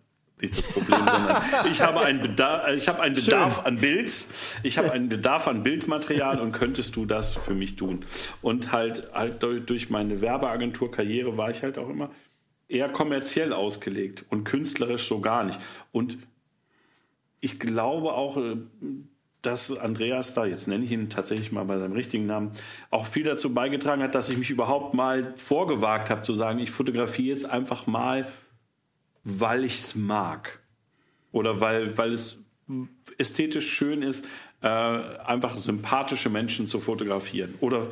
nicht das Problem, sondern ich habe einen Bedarf, ich habe einen Bedarf Schön. an Bild, ich habe einen Bedarf an Bildmaterial und könntest du das für mich tun? Und halt, halt durch meine Werbeagenturkarriere war ich halt auch immer eher kommerziell ausgelegt und künstlerisch so gar nicht. Und ich glaube auch, äh, dass Andreas da, jetzt nenne ich ihn tatsächlich mal bei seinem richtigen Namen, auch viel dazu beigetragen hat, dass ich mich überhaupt mal vorgewagt habe zu sagen, ich fotografiere jetzt einfach mal weil ich es mag. Oder weil, weil es ästhetisch schön ist, äh, einfach sympathische Menschen zu fotografieren. Oder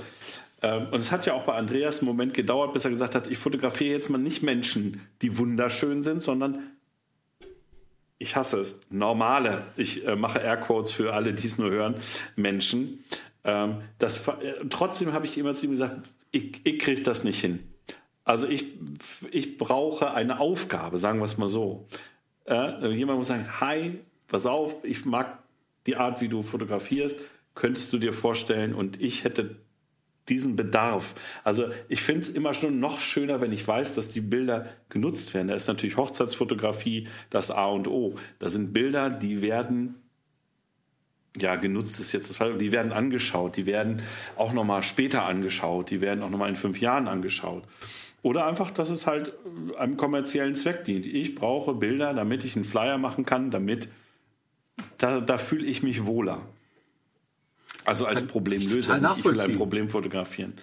äh, und es hat ja auch bei Andreas einen Moment gedauert, bis er gesagt hat, ich fotografiere jetzt mal nicht Menschen, die wunderschön sind, sondern ich hasse es, normale, ich äh, mache Airquotes für alle, die es nur hören, Menschen. Ähm, das, äh, trotzdem habe ich immer zu ihm gesagt, ich, ich kriege das nicht hin. Also ich, ich brauche eine Aufgabe, sagen wir es mal so. Äh, jemand muss sagen, hi, pass auf, ich mag die Art, wie du fotografierst, könntest du dir vorstellen und ich hätte diesen Bedarf. Also ich finde es immer schon noch schöner, wenn ich weiß, dass die Bilder genutzt werden. Da ist natürlich Hochzeitsfotografie das A und O. Da sind Bilder, die werden ja, genutzt ist jetzt das Fall. Die werden angeschaut, die werden auch nochmal später angeschaut, die werden auch nochmal in fünf Jahren angeschaut. Oder einfach, dass es halt einem kommerziellen Zweck dient. Ich brauche Bilder, damit ich einen Flyer machen kann, damit da, da fühle ich mich wohler. Also als Problemlöser, nicht ich will ein Problem fotografieren.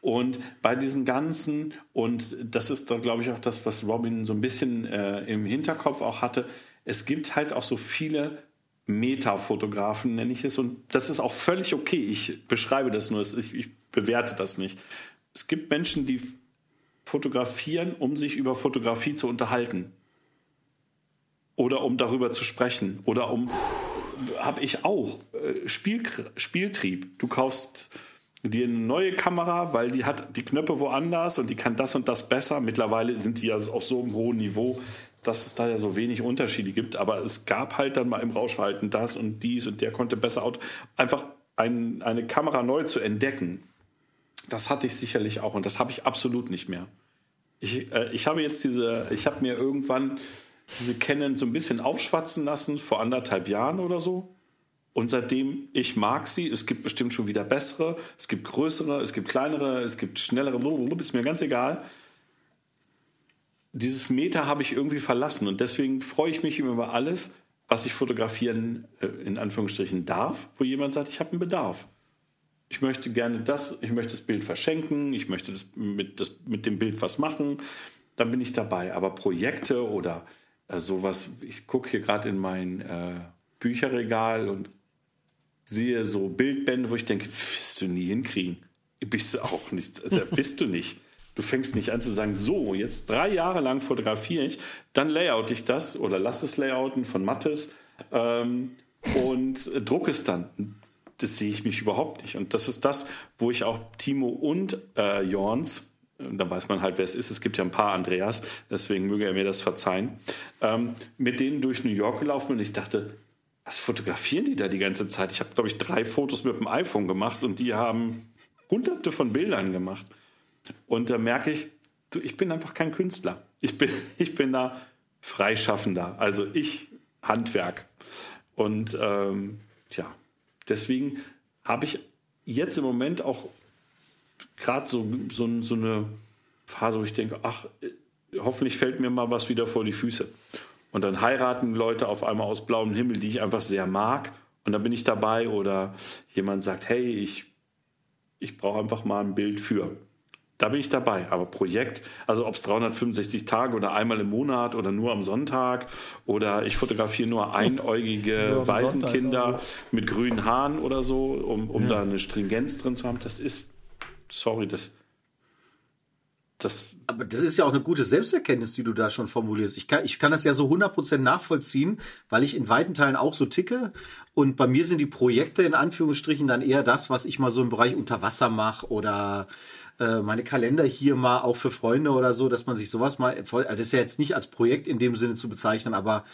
Und bei diesen ganzen, und das ist da, glaube ich, auch das, was Robin so ein bisschen äh, im Hinterkopf auch hatte, es gibt halt auch so viele Metafotografen, nenne ich es, und das ist auch völlig okay. Ich beschreibe das nur, ich, ich bewerte das nicht. Es gibt Menschen, die fotografieren, um sich über Fotografie zu unterhalten. Oder um darüber zu sprechen. Oder um, habe ich auch, äh, Spiel, Spieltrieb. Du kaufst dir eine neue Kamera, weil die hat die Knöpfe woanders und die kann das und das besser. Mittlerweile sind die ja auf so einem hohen Niveau, dass es da ja so wenig Unterschiede gibt. Aber es gab halt dann mal im Rauschverhalten das und dies und der konnte besser Auto. Einfach ein, eine Kamera neu zu entdecken das hatte ich sicherlich auch und das habe ich absolut nicht mehr. Ich, äh, ich habe jetzt diese, ich habe mir irgendwann diese Canon so ein bisschen aufschwatzen lassen vor anderthalb Jahren oder so. Und seitdem, ich mag sie, es gibt bestimmt schon wieder bessere, es gibt größere, es gibt kleinere, es gibt schnellere, ist mir ganz egal. Dieses Meta habe ich irgendwie verlassen und deswegen freue ich mich über alles, was ich fotografieren äh, in Anführungsstrichen darf, wo jemand sagt, ich habe einen Bedarf. Ich möchte gerne das, ich möchte das Bild verschenken, ich möchte das mit, das, mit dem Bild was machen, dann bin ich dabei. Aber Projekte oder äh, sowas, ich gucke hier gerade in mein äh, Bücherregal und sehe so Bildbände, wo ich denke, wirst du nie hinkriegen. Bist du auch nicht, also, bist du nicht. Du fängst nicht an zu sagen, so, jetzt drei Jahre lang fotografiere ich, dann layout ich das oder lass es layouten von Mattes ähm, und druck es dann. Das sehe ich mich überhaupt nicht. Und das ist das, wo ich auch Timo und äh, Jorns, da weiß man halt, wer es ist. Es gibt ja ein paar Andreas, deswegen möge er mir das verzeihen. Ähm, mit denen durch New York gelaufen und ich dachte, was fotografieren die da die ganze Zeit? Ich habe, glaube ich, drei Fotos mit dem iPhone gemacht und die haben hunderte von Bildern gemacht. Und da merke ich, du, ich bin einfach kein Künstler. Ich bin, ich bin da Freischaffender. Also ich Handwerk. Und ähm, tja, deswegen habe ich jetzt im Moment auch gerade so, so, so eine Phase, wo ich denke, ach, hoffentlich fällt mir mal was wieder vor die Füße. Und dann heiraten Leute auf einmal aus blauem Himmel, die ich einfach sehr mag. Und dann bin ich dabei. Oder jemand sagt, hey, ich, ich brauche einfach mal ein Bild für. Da bin ich dabei. Aber Projekt, also ob es 365 Tage oder einmal im Monat oder nur am Sonntag oder ich fotografiere nur einäugige Waisenkinder mit grünen Haaren oder so, um, um ja. da eine Stringenz drin zu haben, das ist, sorry, das, das aber das ist ja auch eine gute Selbsterkenntnis, die du da schon formulierst. Ich kann, ich kann das ja so 100% nachvollziehen, weil ich in weiten Teilen auch so ticke. Und bei mir sind die Projekte in Anführungsstrichen dann eher das, was ich mal so im Bereich Unterwasser mache oder äh, meine Kalender hier mal auch für Freunde oder so, dass man sich sowas mal, also das ist ja jetzt nicht als Projekt in dem Sinne zu bezeichnen, aber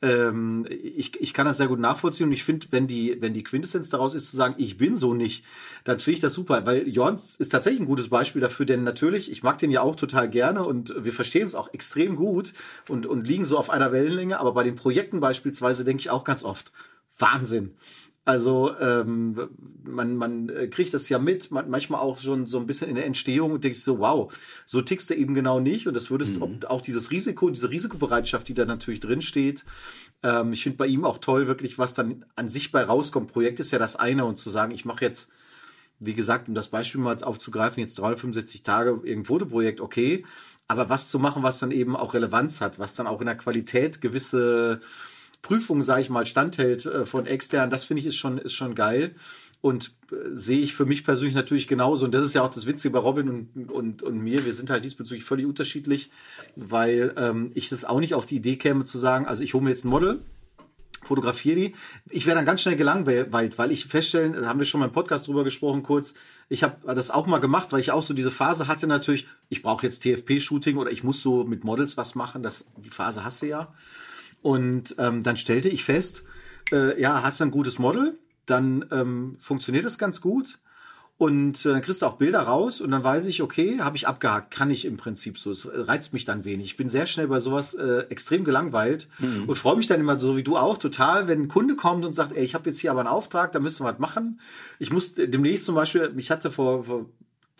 ähm, ich, ich kann das sehr gut nachvollziehen und ich finde, wenn die, wenn die Quintessenz daraus ist zu sagen, ich bin so nicht, dann finde ich das super, weil Jorn ist tatsächlich ein gutes Beispiel dafür, denn natürlich, ich mag den ja auch total gerne und wir verstehen uns auch extrem gut und, und liegen so auf einer Wellenlänge, aber bei den Projekten beispielsweise denke ich auch ganz oft, Wahnsinn. Also ähm, man, man äh, kriegt das ja mit, man, manchmal auch schon so ein bisschen in der Entstehung und denkst so, wow, so tickst du eben genau nicht. Und das würdest mhm. auch dieses Risiko, diese Risikobereitschaft, die da natürlich drin steht. Ähm, ich finde bei ihm auch toll, wirklich, was dann an sich bei rauskommt. Projekt ist ja das eine und zu sagen, ich mache jetzt, wie gesagt, um das Beispiel mal aufzugreifen, jetzt 365 Tage irgendein Fotoprojekt, okay. Aber was zu machen, was dann eben auch Relevanz hat, was dann auch in der Qualität gewisse Prüfung, sage ich mal, standhält äh, von extern, das finde ich ist schon, ist schon geil. Und äh, sehe ich für mich persönlich natürlich genauso. Und das ist ja auch das Witzige bei Robin und, und, und mir. Wir sind halt diesbezüglich völlig unterschiedlich, weil ähm, ich das auch nicht auf die Idee käme zu sagen, also ich hole mir jetzt ein Model, fotografiere die. Ich wäre dann ganz schnell gelangweilt, weil ich feststellen, da haben wir schon mal im Podcast drüber gesprochen kurz, ich habe das auch mal gemacht, weil ich auch so diese Phase hatte natürlich, ich brauche jetzt TFP-Shooting oder ich muss so mit Models was machen, das, die Phase hast du ja. Und ähm, dann stellte ich fest, äh, ja, hast du ein gutes Model, dann ähm, funktioniert das ganz gut. Und äh, dann kriegst du auch Bilder raus und dann weiß ich, okay, habe ich abgehakt, kann ich im Prinzip so. Es reizt mich dann wenig. Ich bin sehr schnell bei sowas äh, extrem gelangweilt mhm. und freue mich dann immer so wie du auch total, wenn ein Kunde kommt und sagt, ey, ich habe jetzt hier aber einen Auftrag, da müssen wir was machen. Ich muss demnächst zum Beispiel, ich hatte vor, vor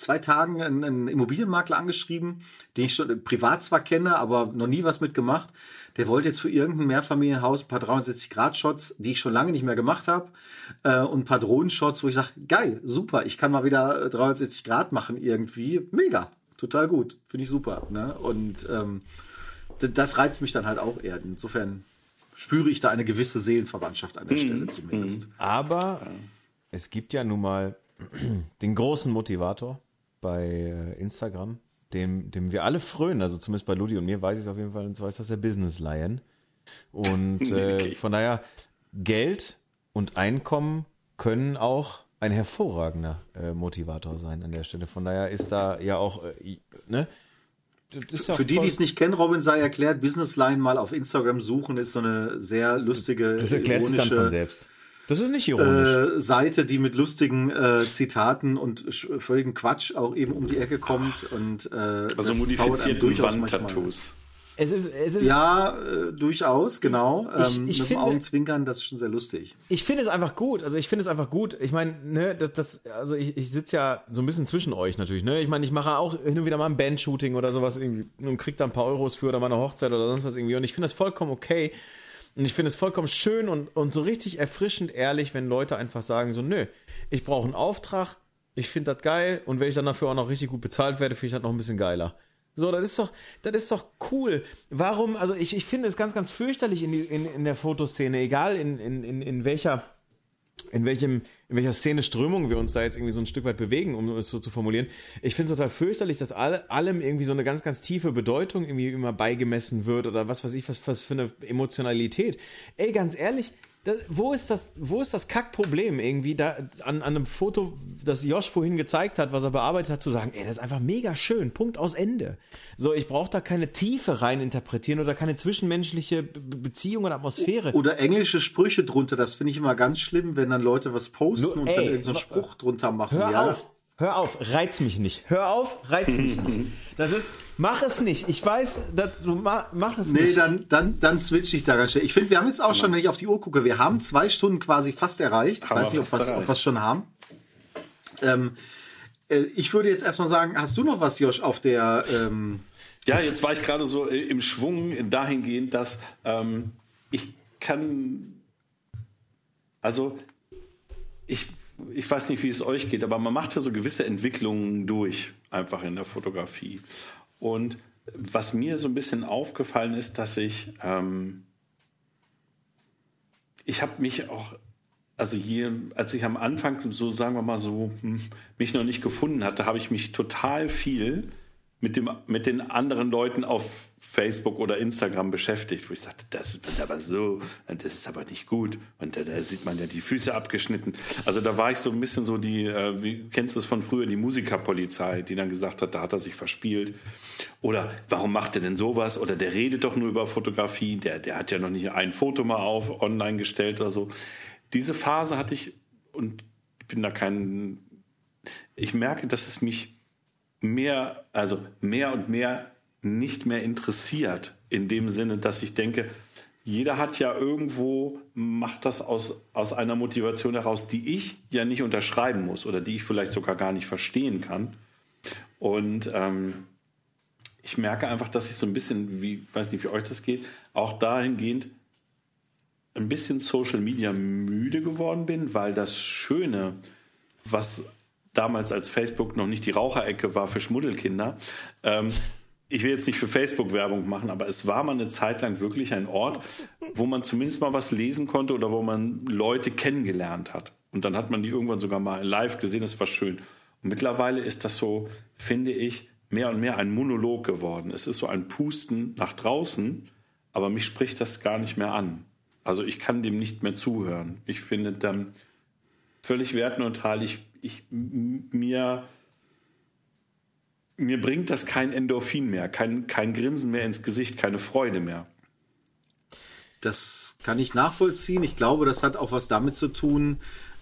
zwei Tagen einen, einen Immobilienmakler angeschrieben, den ich schon privat zwar kenne, aber noch nie was mitgemacht. Der wollte jetzt für irgendein Mehrfamilienhaus ein paar 360-Grad-Shots, die ich schon lange nicht mehr gemacht habe, äh, und ein paar Drohnenshots, wo ich sage, geil, super, ich kann mal wieder 360 Grad machen irgendwie. Mega, total gut, finde ich super. Ne? Und ähm, das reizt mich dann halt auch eher. Insofern spüre ich da eine gewisse Seelenverwandtschaft an der mhm. Stelle zumindest. Aber es gibt ja nun mal den großen Motivator bei äh, Instagram, dem, dem wir alle frönen, also zumindest bei Ludi und mir weiß ich es auf jeden Fall, und zwar ist das der Business Lion. Und äh, okay. von daher, Geld und Einkommen können auch ein hervorragender äh, Motivator sein an der Stelle. Von daher ist da ja auch, äh, ne? Ja Für die, die es nicht kennen, Robin sei erklärt, Business Line mal auf Instagram suchen, ist so eine sehr lustige. Das erklärt sich dann von selbst. Das ist nicht ironisch. Äh, Seite, die mit lustigen äh, Zitaten und völligen Quatsch auch eben um die Ecke kommt. Und, äh, also modifizierte Wandtattoos. Es ist, es ist ja, äh, durchaus, genau. Ich, ähm, ich mit finde, dem Augenzwinkern, das ist schon sehr lustig. Ich finde es einfach gut. Also ich finde es einfach gut. Ich meine, ne, das, das, also ich, ich sitze ja so ein bisschen zwischen euch natürlich. Ne? Ich meine, ich mache auch hin und wieder mal ein Bandshooting oder sowas irgendwie und krieg da ein paar Euros für oder mal eine Hochzeit oder sonst was irgendwie. Und ich finde das vollkommen okay. Und ich finde es vollkommen schön und, und so richtig erfrischend ehrlich, wenn Leute einfach sagen so, nö, ich brauche einen Auftrag, ich finde das geil und wenn ich dann dafür auch noch richtig gut bezahlt werde, finde ich das noch ein bisschen geiler. So, das ist doch, das ist doch cool. Warum, also ich, ich finde es ganz, ganz fürchterlich in, die, in, in der Fotoszene, egal in, in, in, in welcher, in welchem, in welcher Szene Strömung wir uns da jetzt irgendwie so ein Stück weit bewegen, um es so zu formulieren. Ich finde es total fürchterlich, dass alle, allem irgendwie so eine ganz, ganz tiefe Bedeutung irgendwie immer beigemessen wird oder was weiß ich, was, was für eine Emotionalität. Ey, ganz ehrlich, das, wo ist das, wo ist das Kackproblem irgendwie da an, an einem Foto, das Josh vorhin gezeigt hat, was er bearbeitet hat, zu sagen, ey, das ist einfach mega schön, Punkt aus Ende. So, ich brauche da keine Tiefe rein interpretieren oder keine zwischenmenschliche Be Beziehung oder Atmosphäre. Oder englische Sprüche drunter, das finde ich immer ganz schlimm, wenn dann Leute was posten Nur, und ey, dann irgendeinen so Spruch drunter machen. Hör ja. auf, hör auf, reiz mich nicht. Hör auf, reiz mich nicht. Das ist, mach es nicht. Ich weiß, dass du ma, mach es Nee, nicht. dann, dann, dann switch ich da ganz schnell. Ich finde, wir haben jetzt auch schon, wenn ich auf die Uhr gucke, wir haben zwei Stunden quasi fast erreicht. Ich weiß nicht, ob wir es schon haben. Ähm, äh, ich würde jetzt erstmal sagen, hast du noch was, Josh, auf der ähm, Ja, jetzt war ich gerade so äh, im Schwung dahingehend, dass ähm, ich kann, also ich, ich weiß nicht, wie es euch geht, aber man macht ja so gewisse Entwicklungen durch, einfach in der Fotografie. Und was mir so ein bisschen aufgefallen ist, dass ich, ähm, ich habe mich auch, also hier, als ich am Anfang so, sagen wir mal so, hm, mich noch nicht gefunden hatte, habe ich mich total viel mit, dem, mit den anderen Leuten auf Facebook oder Instagram beschäftigt, wo ich sagte, das ist aber so, das ist aber nicht gut. Und da, da sieht man ja die Füße abgeschnitten. Also da war ich so ein bisschen so die, äh, wie kennst du das von früher, die Musikerpolizei, die dann gesagt hat, da hat er sich verspielt. Oder warum macht er denn sowas? Oder der redet doch nur über Fotografie, der, der hat ja noch nicht ein Foto mal auf online gestellt oder so. Diese Phase hatte ich und ich bin da kein, ich merke, dass es mich mehr, also mehr und mehr nicht mehr interessiert, in dem Sinne, dass ich denke, jeder hat ja irgendwo, macht das aus, aus einer Motivation heraus, die ich ja nicht unterschreiben muss oder die ich vielleicht sogar gar nicht verstehen kann. Und ähm, ich merke einfach, dass ich so ein bisschen, wie, weiß nicht, wie euch das geht, auch dahingehend ein bisschen Social Media müde geworden bin, weil das Schöne, was damals als Facebook noch nicht die Raucherecke war für Schmuddelkinder. Ähm, ich will jetzt nicht für Facebook Werbung machen, aber es war mal eine Zeit lang wirklich ein Ort, wo man zumindest mal was lesen konnte oder wo man Leute kennengelernt hat. Und dann hat man die irgendwann sogar mal live gesehen, das war schön. Und mittlerweile ist das so, finde ich, mehr und mehr ein Monolog geworden. Es ist so ein Pusten nach draußen, aber mich spricht das gar nicht mehr an. Also ich kann dem nicht mehr zuhören. Ich finde dann völlig wertneutral. Ich, ich, mir, mir bringt das kein Endorphin mehr, kein, kein Grinsen mehr ins Gesicht, keine Freude mehr. Das kann ich nachvollziehen. Ich glaube, das hat auch was damit zu tun,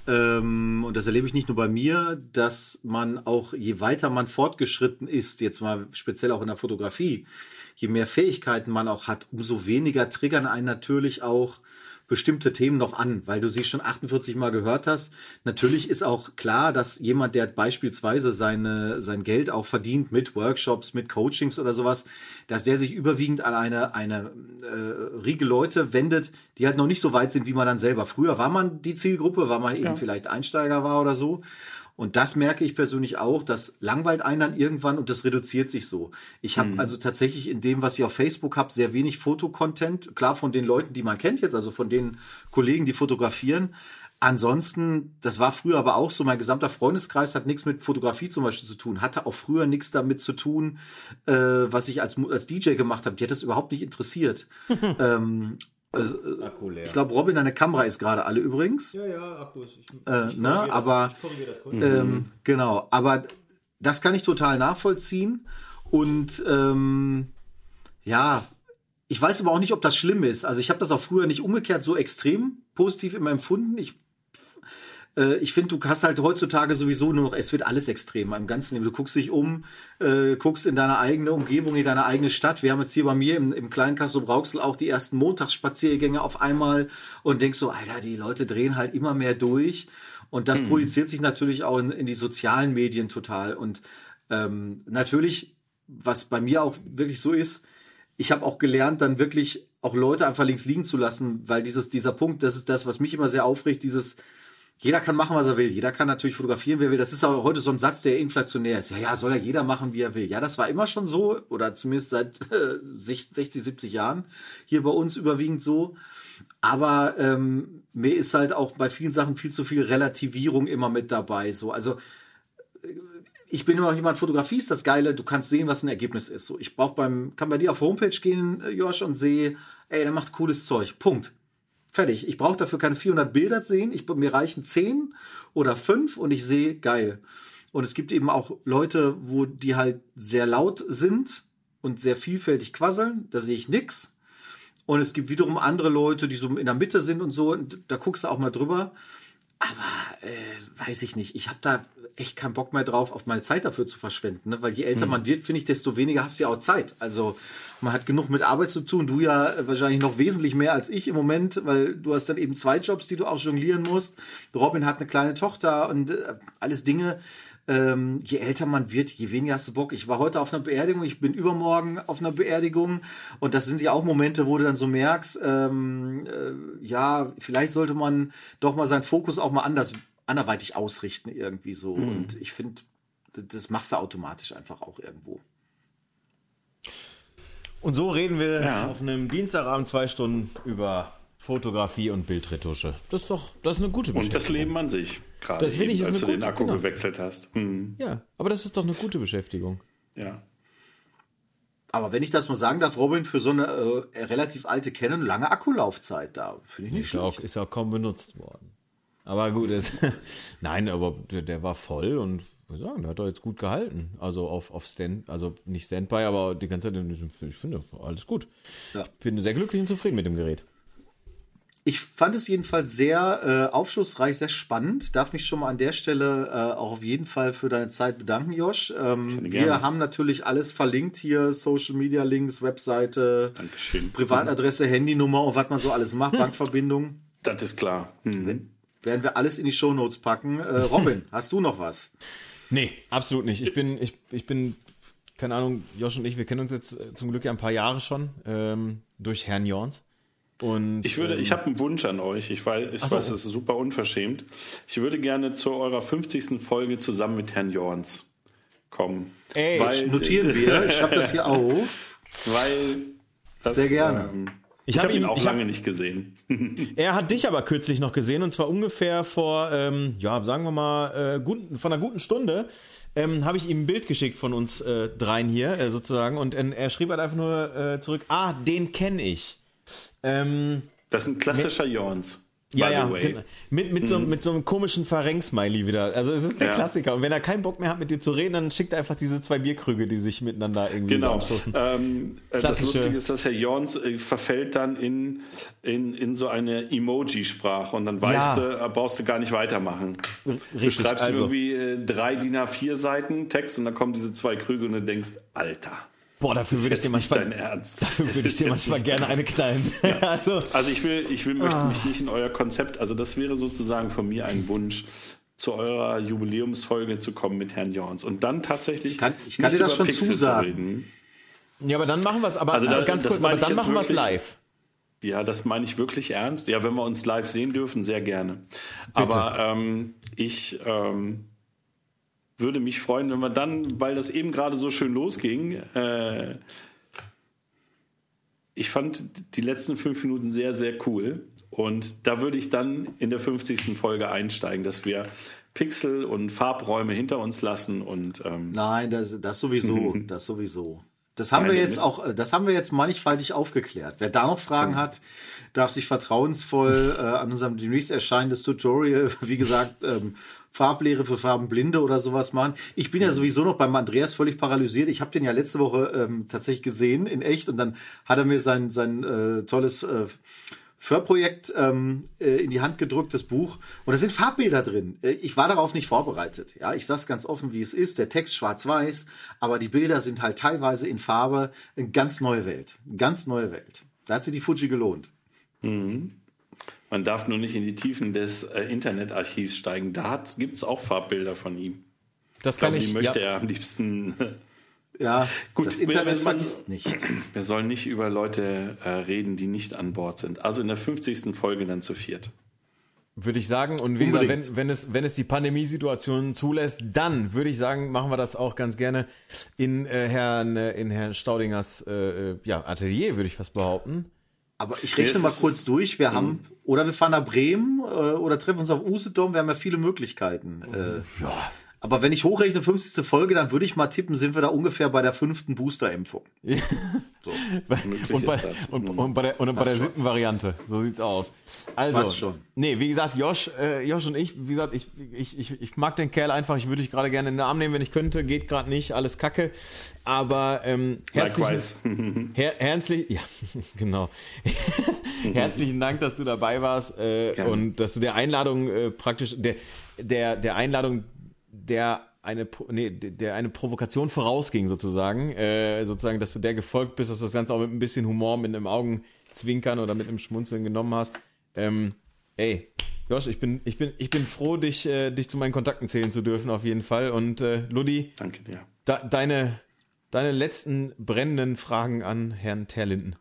ähm, und das erlebe ich nicht nur bei mir, dass man auch, je weiter man fortgeschritten ist, jetzt mal speziell auch in der Fotografie, je mehr Fähigkeiten man auch hat, umso weniger triggern einen natürlich auch bestimmte Themen noch an, weil du sie schon 48 Mal gehört hast. Natürlich ist auch klar, dass jemand, der beispielsweise seine, sein Geld auch verdient mit Workshops, mit Coachings oder sowas, dass der sich überwiegend an eine, eine äh, Riege Leute wendet, die halt noch nicht so weit sind, wie man dann selber. Früher war man die Zielgruppe, weil man eben Ja. vielleicht Einsteiger war oder so. Und das merke ich persönlich auch, das langweilt einen dann irgendwann und das reduziert sich so. Ich habe also tatsächlich in dem, was ich auf Facebook habe, sehr wenig Fotocontent. Klar von den Leuten, die man kennt jetzt, also von den Kollegen, die fotografieren. Ansonsten, das war früher aber auch so, mein gesamter Freundeskreis hat nichts mit Fotografie zum Beispiel zu tun, hatte auch früher nichts damit zu tun, äh, was ich als, als DJ gemacht habe. Die hat das überhaupt nicht interessiert. ähm, äh, Akku leer. ich glaube, Robin, deine Kamera ist gerade alle übrigens. ja, ja, Akku ist. Ich, Äh, ne, aber ähm, genau, aber das kann ich total nachvollziehen und ähm, ja, ich weiß aber auch nicht, ob das schlimm ist. Also ich habe das auch früher nicht umgekehrt so extrem positiv immer empfunden. Ich äh, ich finde, du hast halt heutzutage sowieso nur noch, es wird alles extremer im ganzen Leben. Du guckst dich um, äh, guckst in deine eigene Umgebung, in deine eigene Stadt. Wir haben jetzt hier bei mir im, im kleinen Kassel Brauxel auch die ersten Montagsspaziergänge auf einmal und denkst so, Alter, die Leute drehen halt immer mehr durch. Und das hm. projiziert sich natürlich auch in, in die sozialen Medien total. Und ähm, natürlich, was bei mir auch wirklich so ist, ich habe auch gelernt, dann wirklich auch Leute einfach links liegen zu lassen, weil dieses, dieser Punkt, das ist das, was mich immer sehr aufregt, dieses, jeder kann machen, was er will. Jeder kann natürlich fotografieren, wer will. Das ist aber heute so ein Satz, der inflationär ist. Ja, ja, soll ja jeder machen, wie er will. Ja, das war immer schon so, oder zumindest seit äh, 60, 70 Jahren hier bei uns überwiegend so. Aber ähm, mir ist halt auch bei vielen Sachen viel zu viel Relativierung immer mit dabei. So, also ich bin immer noch jemand, Fotografie ist das Geile, du kannst sehen, was ein Ergebnis ist. So, ich brauche beim, kann bei dir auf Homepage gehen, äh, Josh, und sehe, ey, der macht cooles Zeug. Punkt. Fertig. Ich brauche dafür keine 400 Bilder sehen. Ich, mir reichen 10 oder 5 und ich sehe, geil. Und es gibt eben auch Leute, wo die halt sehr laut sind und sehr vielfältig quasseln. Da sehe ich nix. Und es gibt wiederum andere Leute, die so in der Mitte sind und so. Und da guckst du auch mal drüber. Aber äh, weiß ich nicht. Ich habe da echt keinen Bock mehr drauf, auf meine Zeit dafür zu verschwenden. Ne? Weil je älter hm. man wird, finde ich, desto weniger hast du ja auch Zeit. Also man hat genug mit Arbeit zu tun. Du ja wahrscheinlich noch wesentlich mehr als ich im Moment, weil du hast dann eben zwei Jobs, die du auch jonglieren musst. Robin hat eine kleine Tochter und äh, alles Dinge. Ähm, je älter man wird, je weniger hast du Bock. Ich war heute auf einer Beerdigung, ich bin übermorgen auf einer Beerdigung und das sind ja auch Momente, wo du dann so merkst, ähm, äh, ja, vielleicht sollte man doch mal seinen Fokus auch mal anders anderweitig ausrichten irgendwie so. Mhm. Und ich finde, das machst du automatisch einfach auch irgendwo. Und so reden wir ja. auf einem Dienstagabend zwei Stunden über Fotografie und Bildretusche. Das ist doch, das ist eine gute Beschäftigung. Und das Leben an sich, gerade das eben, als du gute, den Akku genau. gewechselt hast. Mhm. Ja, aber das ist doch eine gute Beschäftigung. Ja. Aber wenn ich das mal sagen darf, Robin, für so eine äh, relativ alte Canon lange Akkulaufzeit da, finde ich nicht ist schlecht. Auch, ist auch kaum benutzt worden. Aber gut, es, nein, aber der, der, war voll und ich sagen, der hat doch jetzt gut gehalten. Also auf, auf Stand, also nicht Standby, aber die ganze Zeit, ich finde, alles gut. Ja. Ich bin sehr glücklich und zufrieden mit dem Gerät. Ich fand es jedenfalls sehr äh, aufschlussreich, sehr spannend. Darf mich schon mal an der Stelle äh, auch auf jeden Fall für deine Zeit bedanken, Josh. Ähm, wir haben natürlich alles verlinkt hier: Social Media Links, Webseite, Dankeschön. Privatadresse, Handynummer und was man so alles macht, hm. Bankverbindung. Das ist klar. Mhm werden wir alles in die Shownotes packen. Äh, Robin, hast du noch was? Nee, absolut nicht. Ich bin, ich, ich bin, keine Ahnung, Josh und ich, wir kennen uns jetzt äh, zum Glück ja ein paar Jahre schon ähm, durch Herrn Jorns. Und, ich würde, ähm, ich habe einen Wunsch an euch. Ich weiß, ich so. weiß, es ist super unverschämt. Ich würde gerne zu eurer 50. Folge zusammen mit Herrn Jorns kommen. Ey, weil, notieren wir. Ich habe das hier auf. Weil das, Sehr gerne. Ähm, ich, ich habe hab ihn auch lange hab, nicht gesehen. er hat dich aber kürzlich noch gesehen und zwar ungefähr vor, ähm, ja, sagen wir mal, äh, gut, von einer guten Stunde. Ähm, habe ich ihm ein Bild geschickt von uns äh, dreien hier äh, sozusagen und äh, er schrieb halt einfach nur äh, zurück, ah, den kenne ich. Ähm, das ist ein klassischer Jorns. Ja, ja, genau. mit, mit, mhm. so, mit so einem komischen Verrenk-Smiley wieder. Also es ist der ja. Klassiker. Und wenn er keinen Bock mehr hat, mit dir zu reden, dann schickt er einfach diese zwei Bierkrüge, die sich miteinander irgendwie genau. anstoßen. Ähm, äh, das Lustige ist, dass Herr Jorns äh, verfällt dann in, in, in so eine Emoji-Sprache und dann weißt ja. du, äh, brauchst du gar nicht weitermachen. Richtig, du schreibst also. irgendwie äh, drei DIN A4 Seiten Text und dann kommen diese zwei Krüge und du denkst, Alter. Boah, dafür würde ich dir manchmal, dein Ernst. Dafür würde ich dir manchmal gerne eine knallen. Ja. also, also ich will, ich will, möchte ah. mich nicht in euer Konzept, also das wäre sozusagen von mir ein Wunsch, zu eurer Jubiläumsfolge zu kommen mit Herrn Jorns und dann tatsächlich ich kann, ich kann dir das schon Pixel zusagen. Ja, aber dann machen wir es, aber also da, ganz kurz, aber dann machen wir es live. Ja, das meine ich wirklich ernst. Ja, wenn wir uns live sehen dürfen, sehr gerne. Bitte. Aber ähm, ich ähm, würde mich freuen, wenn wir dann, weil das eben gerade so schön losging, äh, ich fand die letzten fünf Minuten sehr, sehr cool. Und da würde ich dann in der 50. Folge einsteigen, dass wir Pixel und Farbräume hinter uns lassen und ähm Nein, das, das sowieso, das sowieso. Das haben Nein, wir jetzt auch, das haben wir jetzt mannigfaltig aufgeklärt. Wer da noch Fragen mhm. hat, darf sich vertrauensvoll äh, an unserem demnächst erscheinendes Tutorial, wie gesagt, ähm, Farblehre für Farbenblinde oder sowas machen. Ich bin ja sowieso noch beim Andreas völlig paralysiert. Ich habe den ja letzte Woche ähm, tatsächlich gesehen in echt und dann hat er mir sein, sein äh, tolles äh, Förprojekt ähm, äh, in die Hand gedrückt, das Buch. Und da sind Farbbilder drin. Äh, ich war darauf nicht vorbereitet. Ja, ich sag's ganz offen, wie es ist. Der Text schwarz-weiß, aber die Bilder sind halt teilweise in Farbe. Eine ganz neue Welt. Ganz neue Welt. Da hat sich die Fuji gelohnt. Mhm. Man darf nur nicht in die Tiefen des äh, Internetarchivs steigen. Da gibt es auch Farbbilder von ihm. Das kann ich. Die möchte ja. er am liebsten. Ja, gut. Das Internet vergisst nicht. Wir sollen nicht über Leute äh, reden, die nicht an Bord sind. Also in der 50. Folge dann zu viert. Würde ich sagen. Und wie gesagt, wenn, wenn, es, wenn es die Pandemiesituation zulässt, dann würde ich sagen, machen wir das auch ganz gerne in äh, Herrn, äh, in Herrn Staudingers äh, äh ja, Atelier, würde ich fast behaupten. Aber ich rechne mal kurz durch. Wir haben, oder wir fahren nach Bremen äh, oder treffen uns auf Usedom. Wir haben ja viele Möglichkeiten. Äh, ja. Aber wenn ich hochrechne, 50. Folge, dann würde ich mal tippen, sind wir da ungefähr bei der fünften Boosterimpfung. so. und, bei, und, und, bei der, und bei der siebten Variante. So sieht's aus. Also, Was schon. Nee, wie gesagt, Josh, äh, Josh und ich, wie gesagt, ich, ich, ich, ich mag den Kerl einfach. Ich würde dich gerade gerne in den Arm nehmen, wenn ich könnte. Geht gerade nicht, alles kacke. Aber ähm, herzlichen, her, herzlich, ja, genau. herzlichen Dank, dass du dabei warst äh, und dass du der Einladung äh, praktisch, der, der, der Einladung der eine, nee, der eine Provokation vorausging, sozusagen. Äh, sozusagen, dass du der gefolgt bist, dass du das Ganze auch mit ein bisschen Humor, mit einem Augenzwinkern oder mit einem Schmunzeln genommen hast. Ähm, ey, Josh, ich bin, ich bin, ich bin froh, dich, äh, dich zu meinen Kontakten zählen zu dürfen, auf jeden Fall. Und äh, Ludi, danke dir. Da, deine, deine letzten brennenden Fragen an Herrn Terlinden.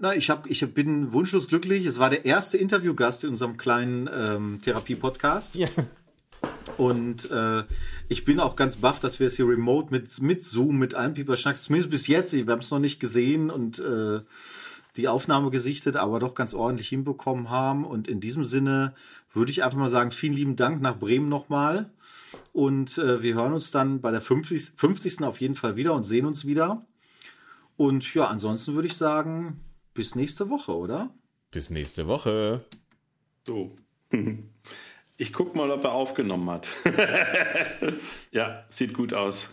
Na, ich, hab, ich bin wunschlos glücklich. Es war der erste Interviewgast in unserem kleinen ähm, Therapie-Podcast. Ja. Und äh, ich bin auch ganz baff, dass wir es hier remote mit, mit Zoom, mit allen Pieper Schnacks, zumindest bis jetzt, wir haben es noch nicht gesehen und äh, die Aufnahme gesichtet, aber doch ganz ordentlich hinbekommen haben. Und in diesem Sinne würde ich einfach mal sagen, vielen lieben Dank nach Bremen nochmal. Und äh, wir hören uns dann bei der 50, 50. auf jeden Fall wieder und sehen uns wieder. Und ja, ansonsten würde ich sagen, bis nächste Woche, oder? Bis nächste Woche. So. Ich guck mal, ob er aufgenommen hat. ja, sieht gut aus.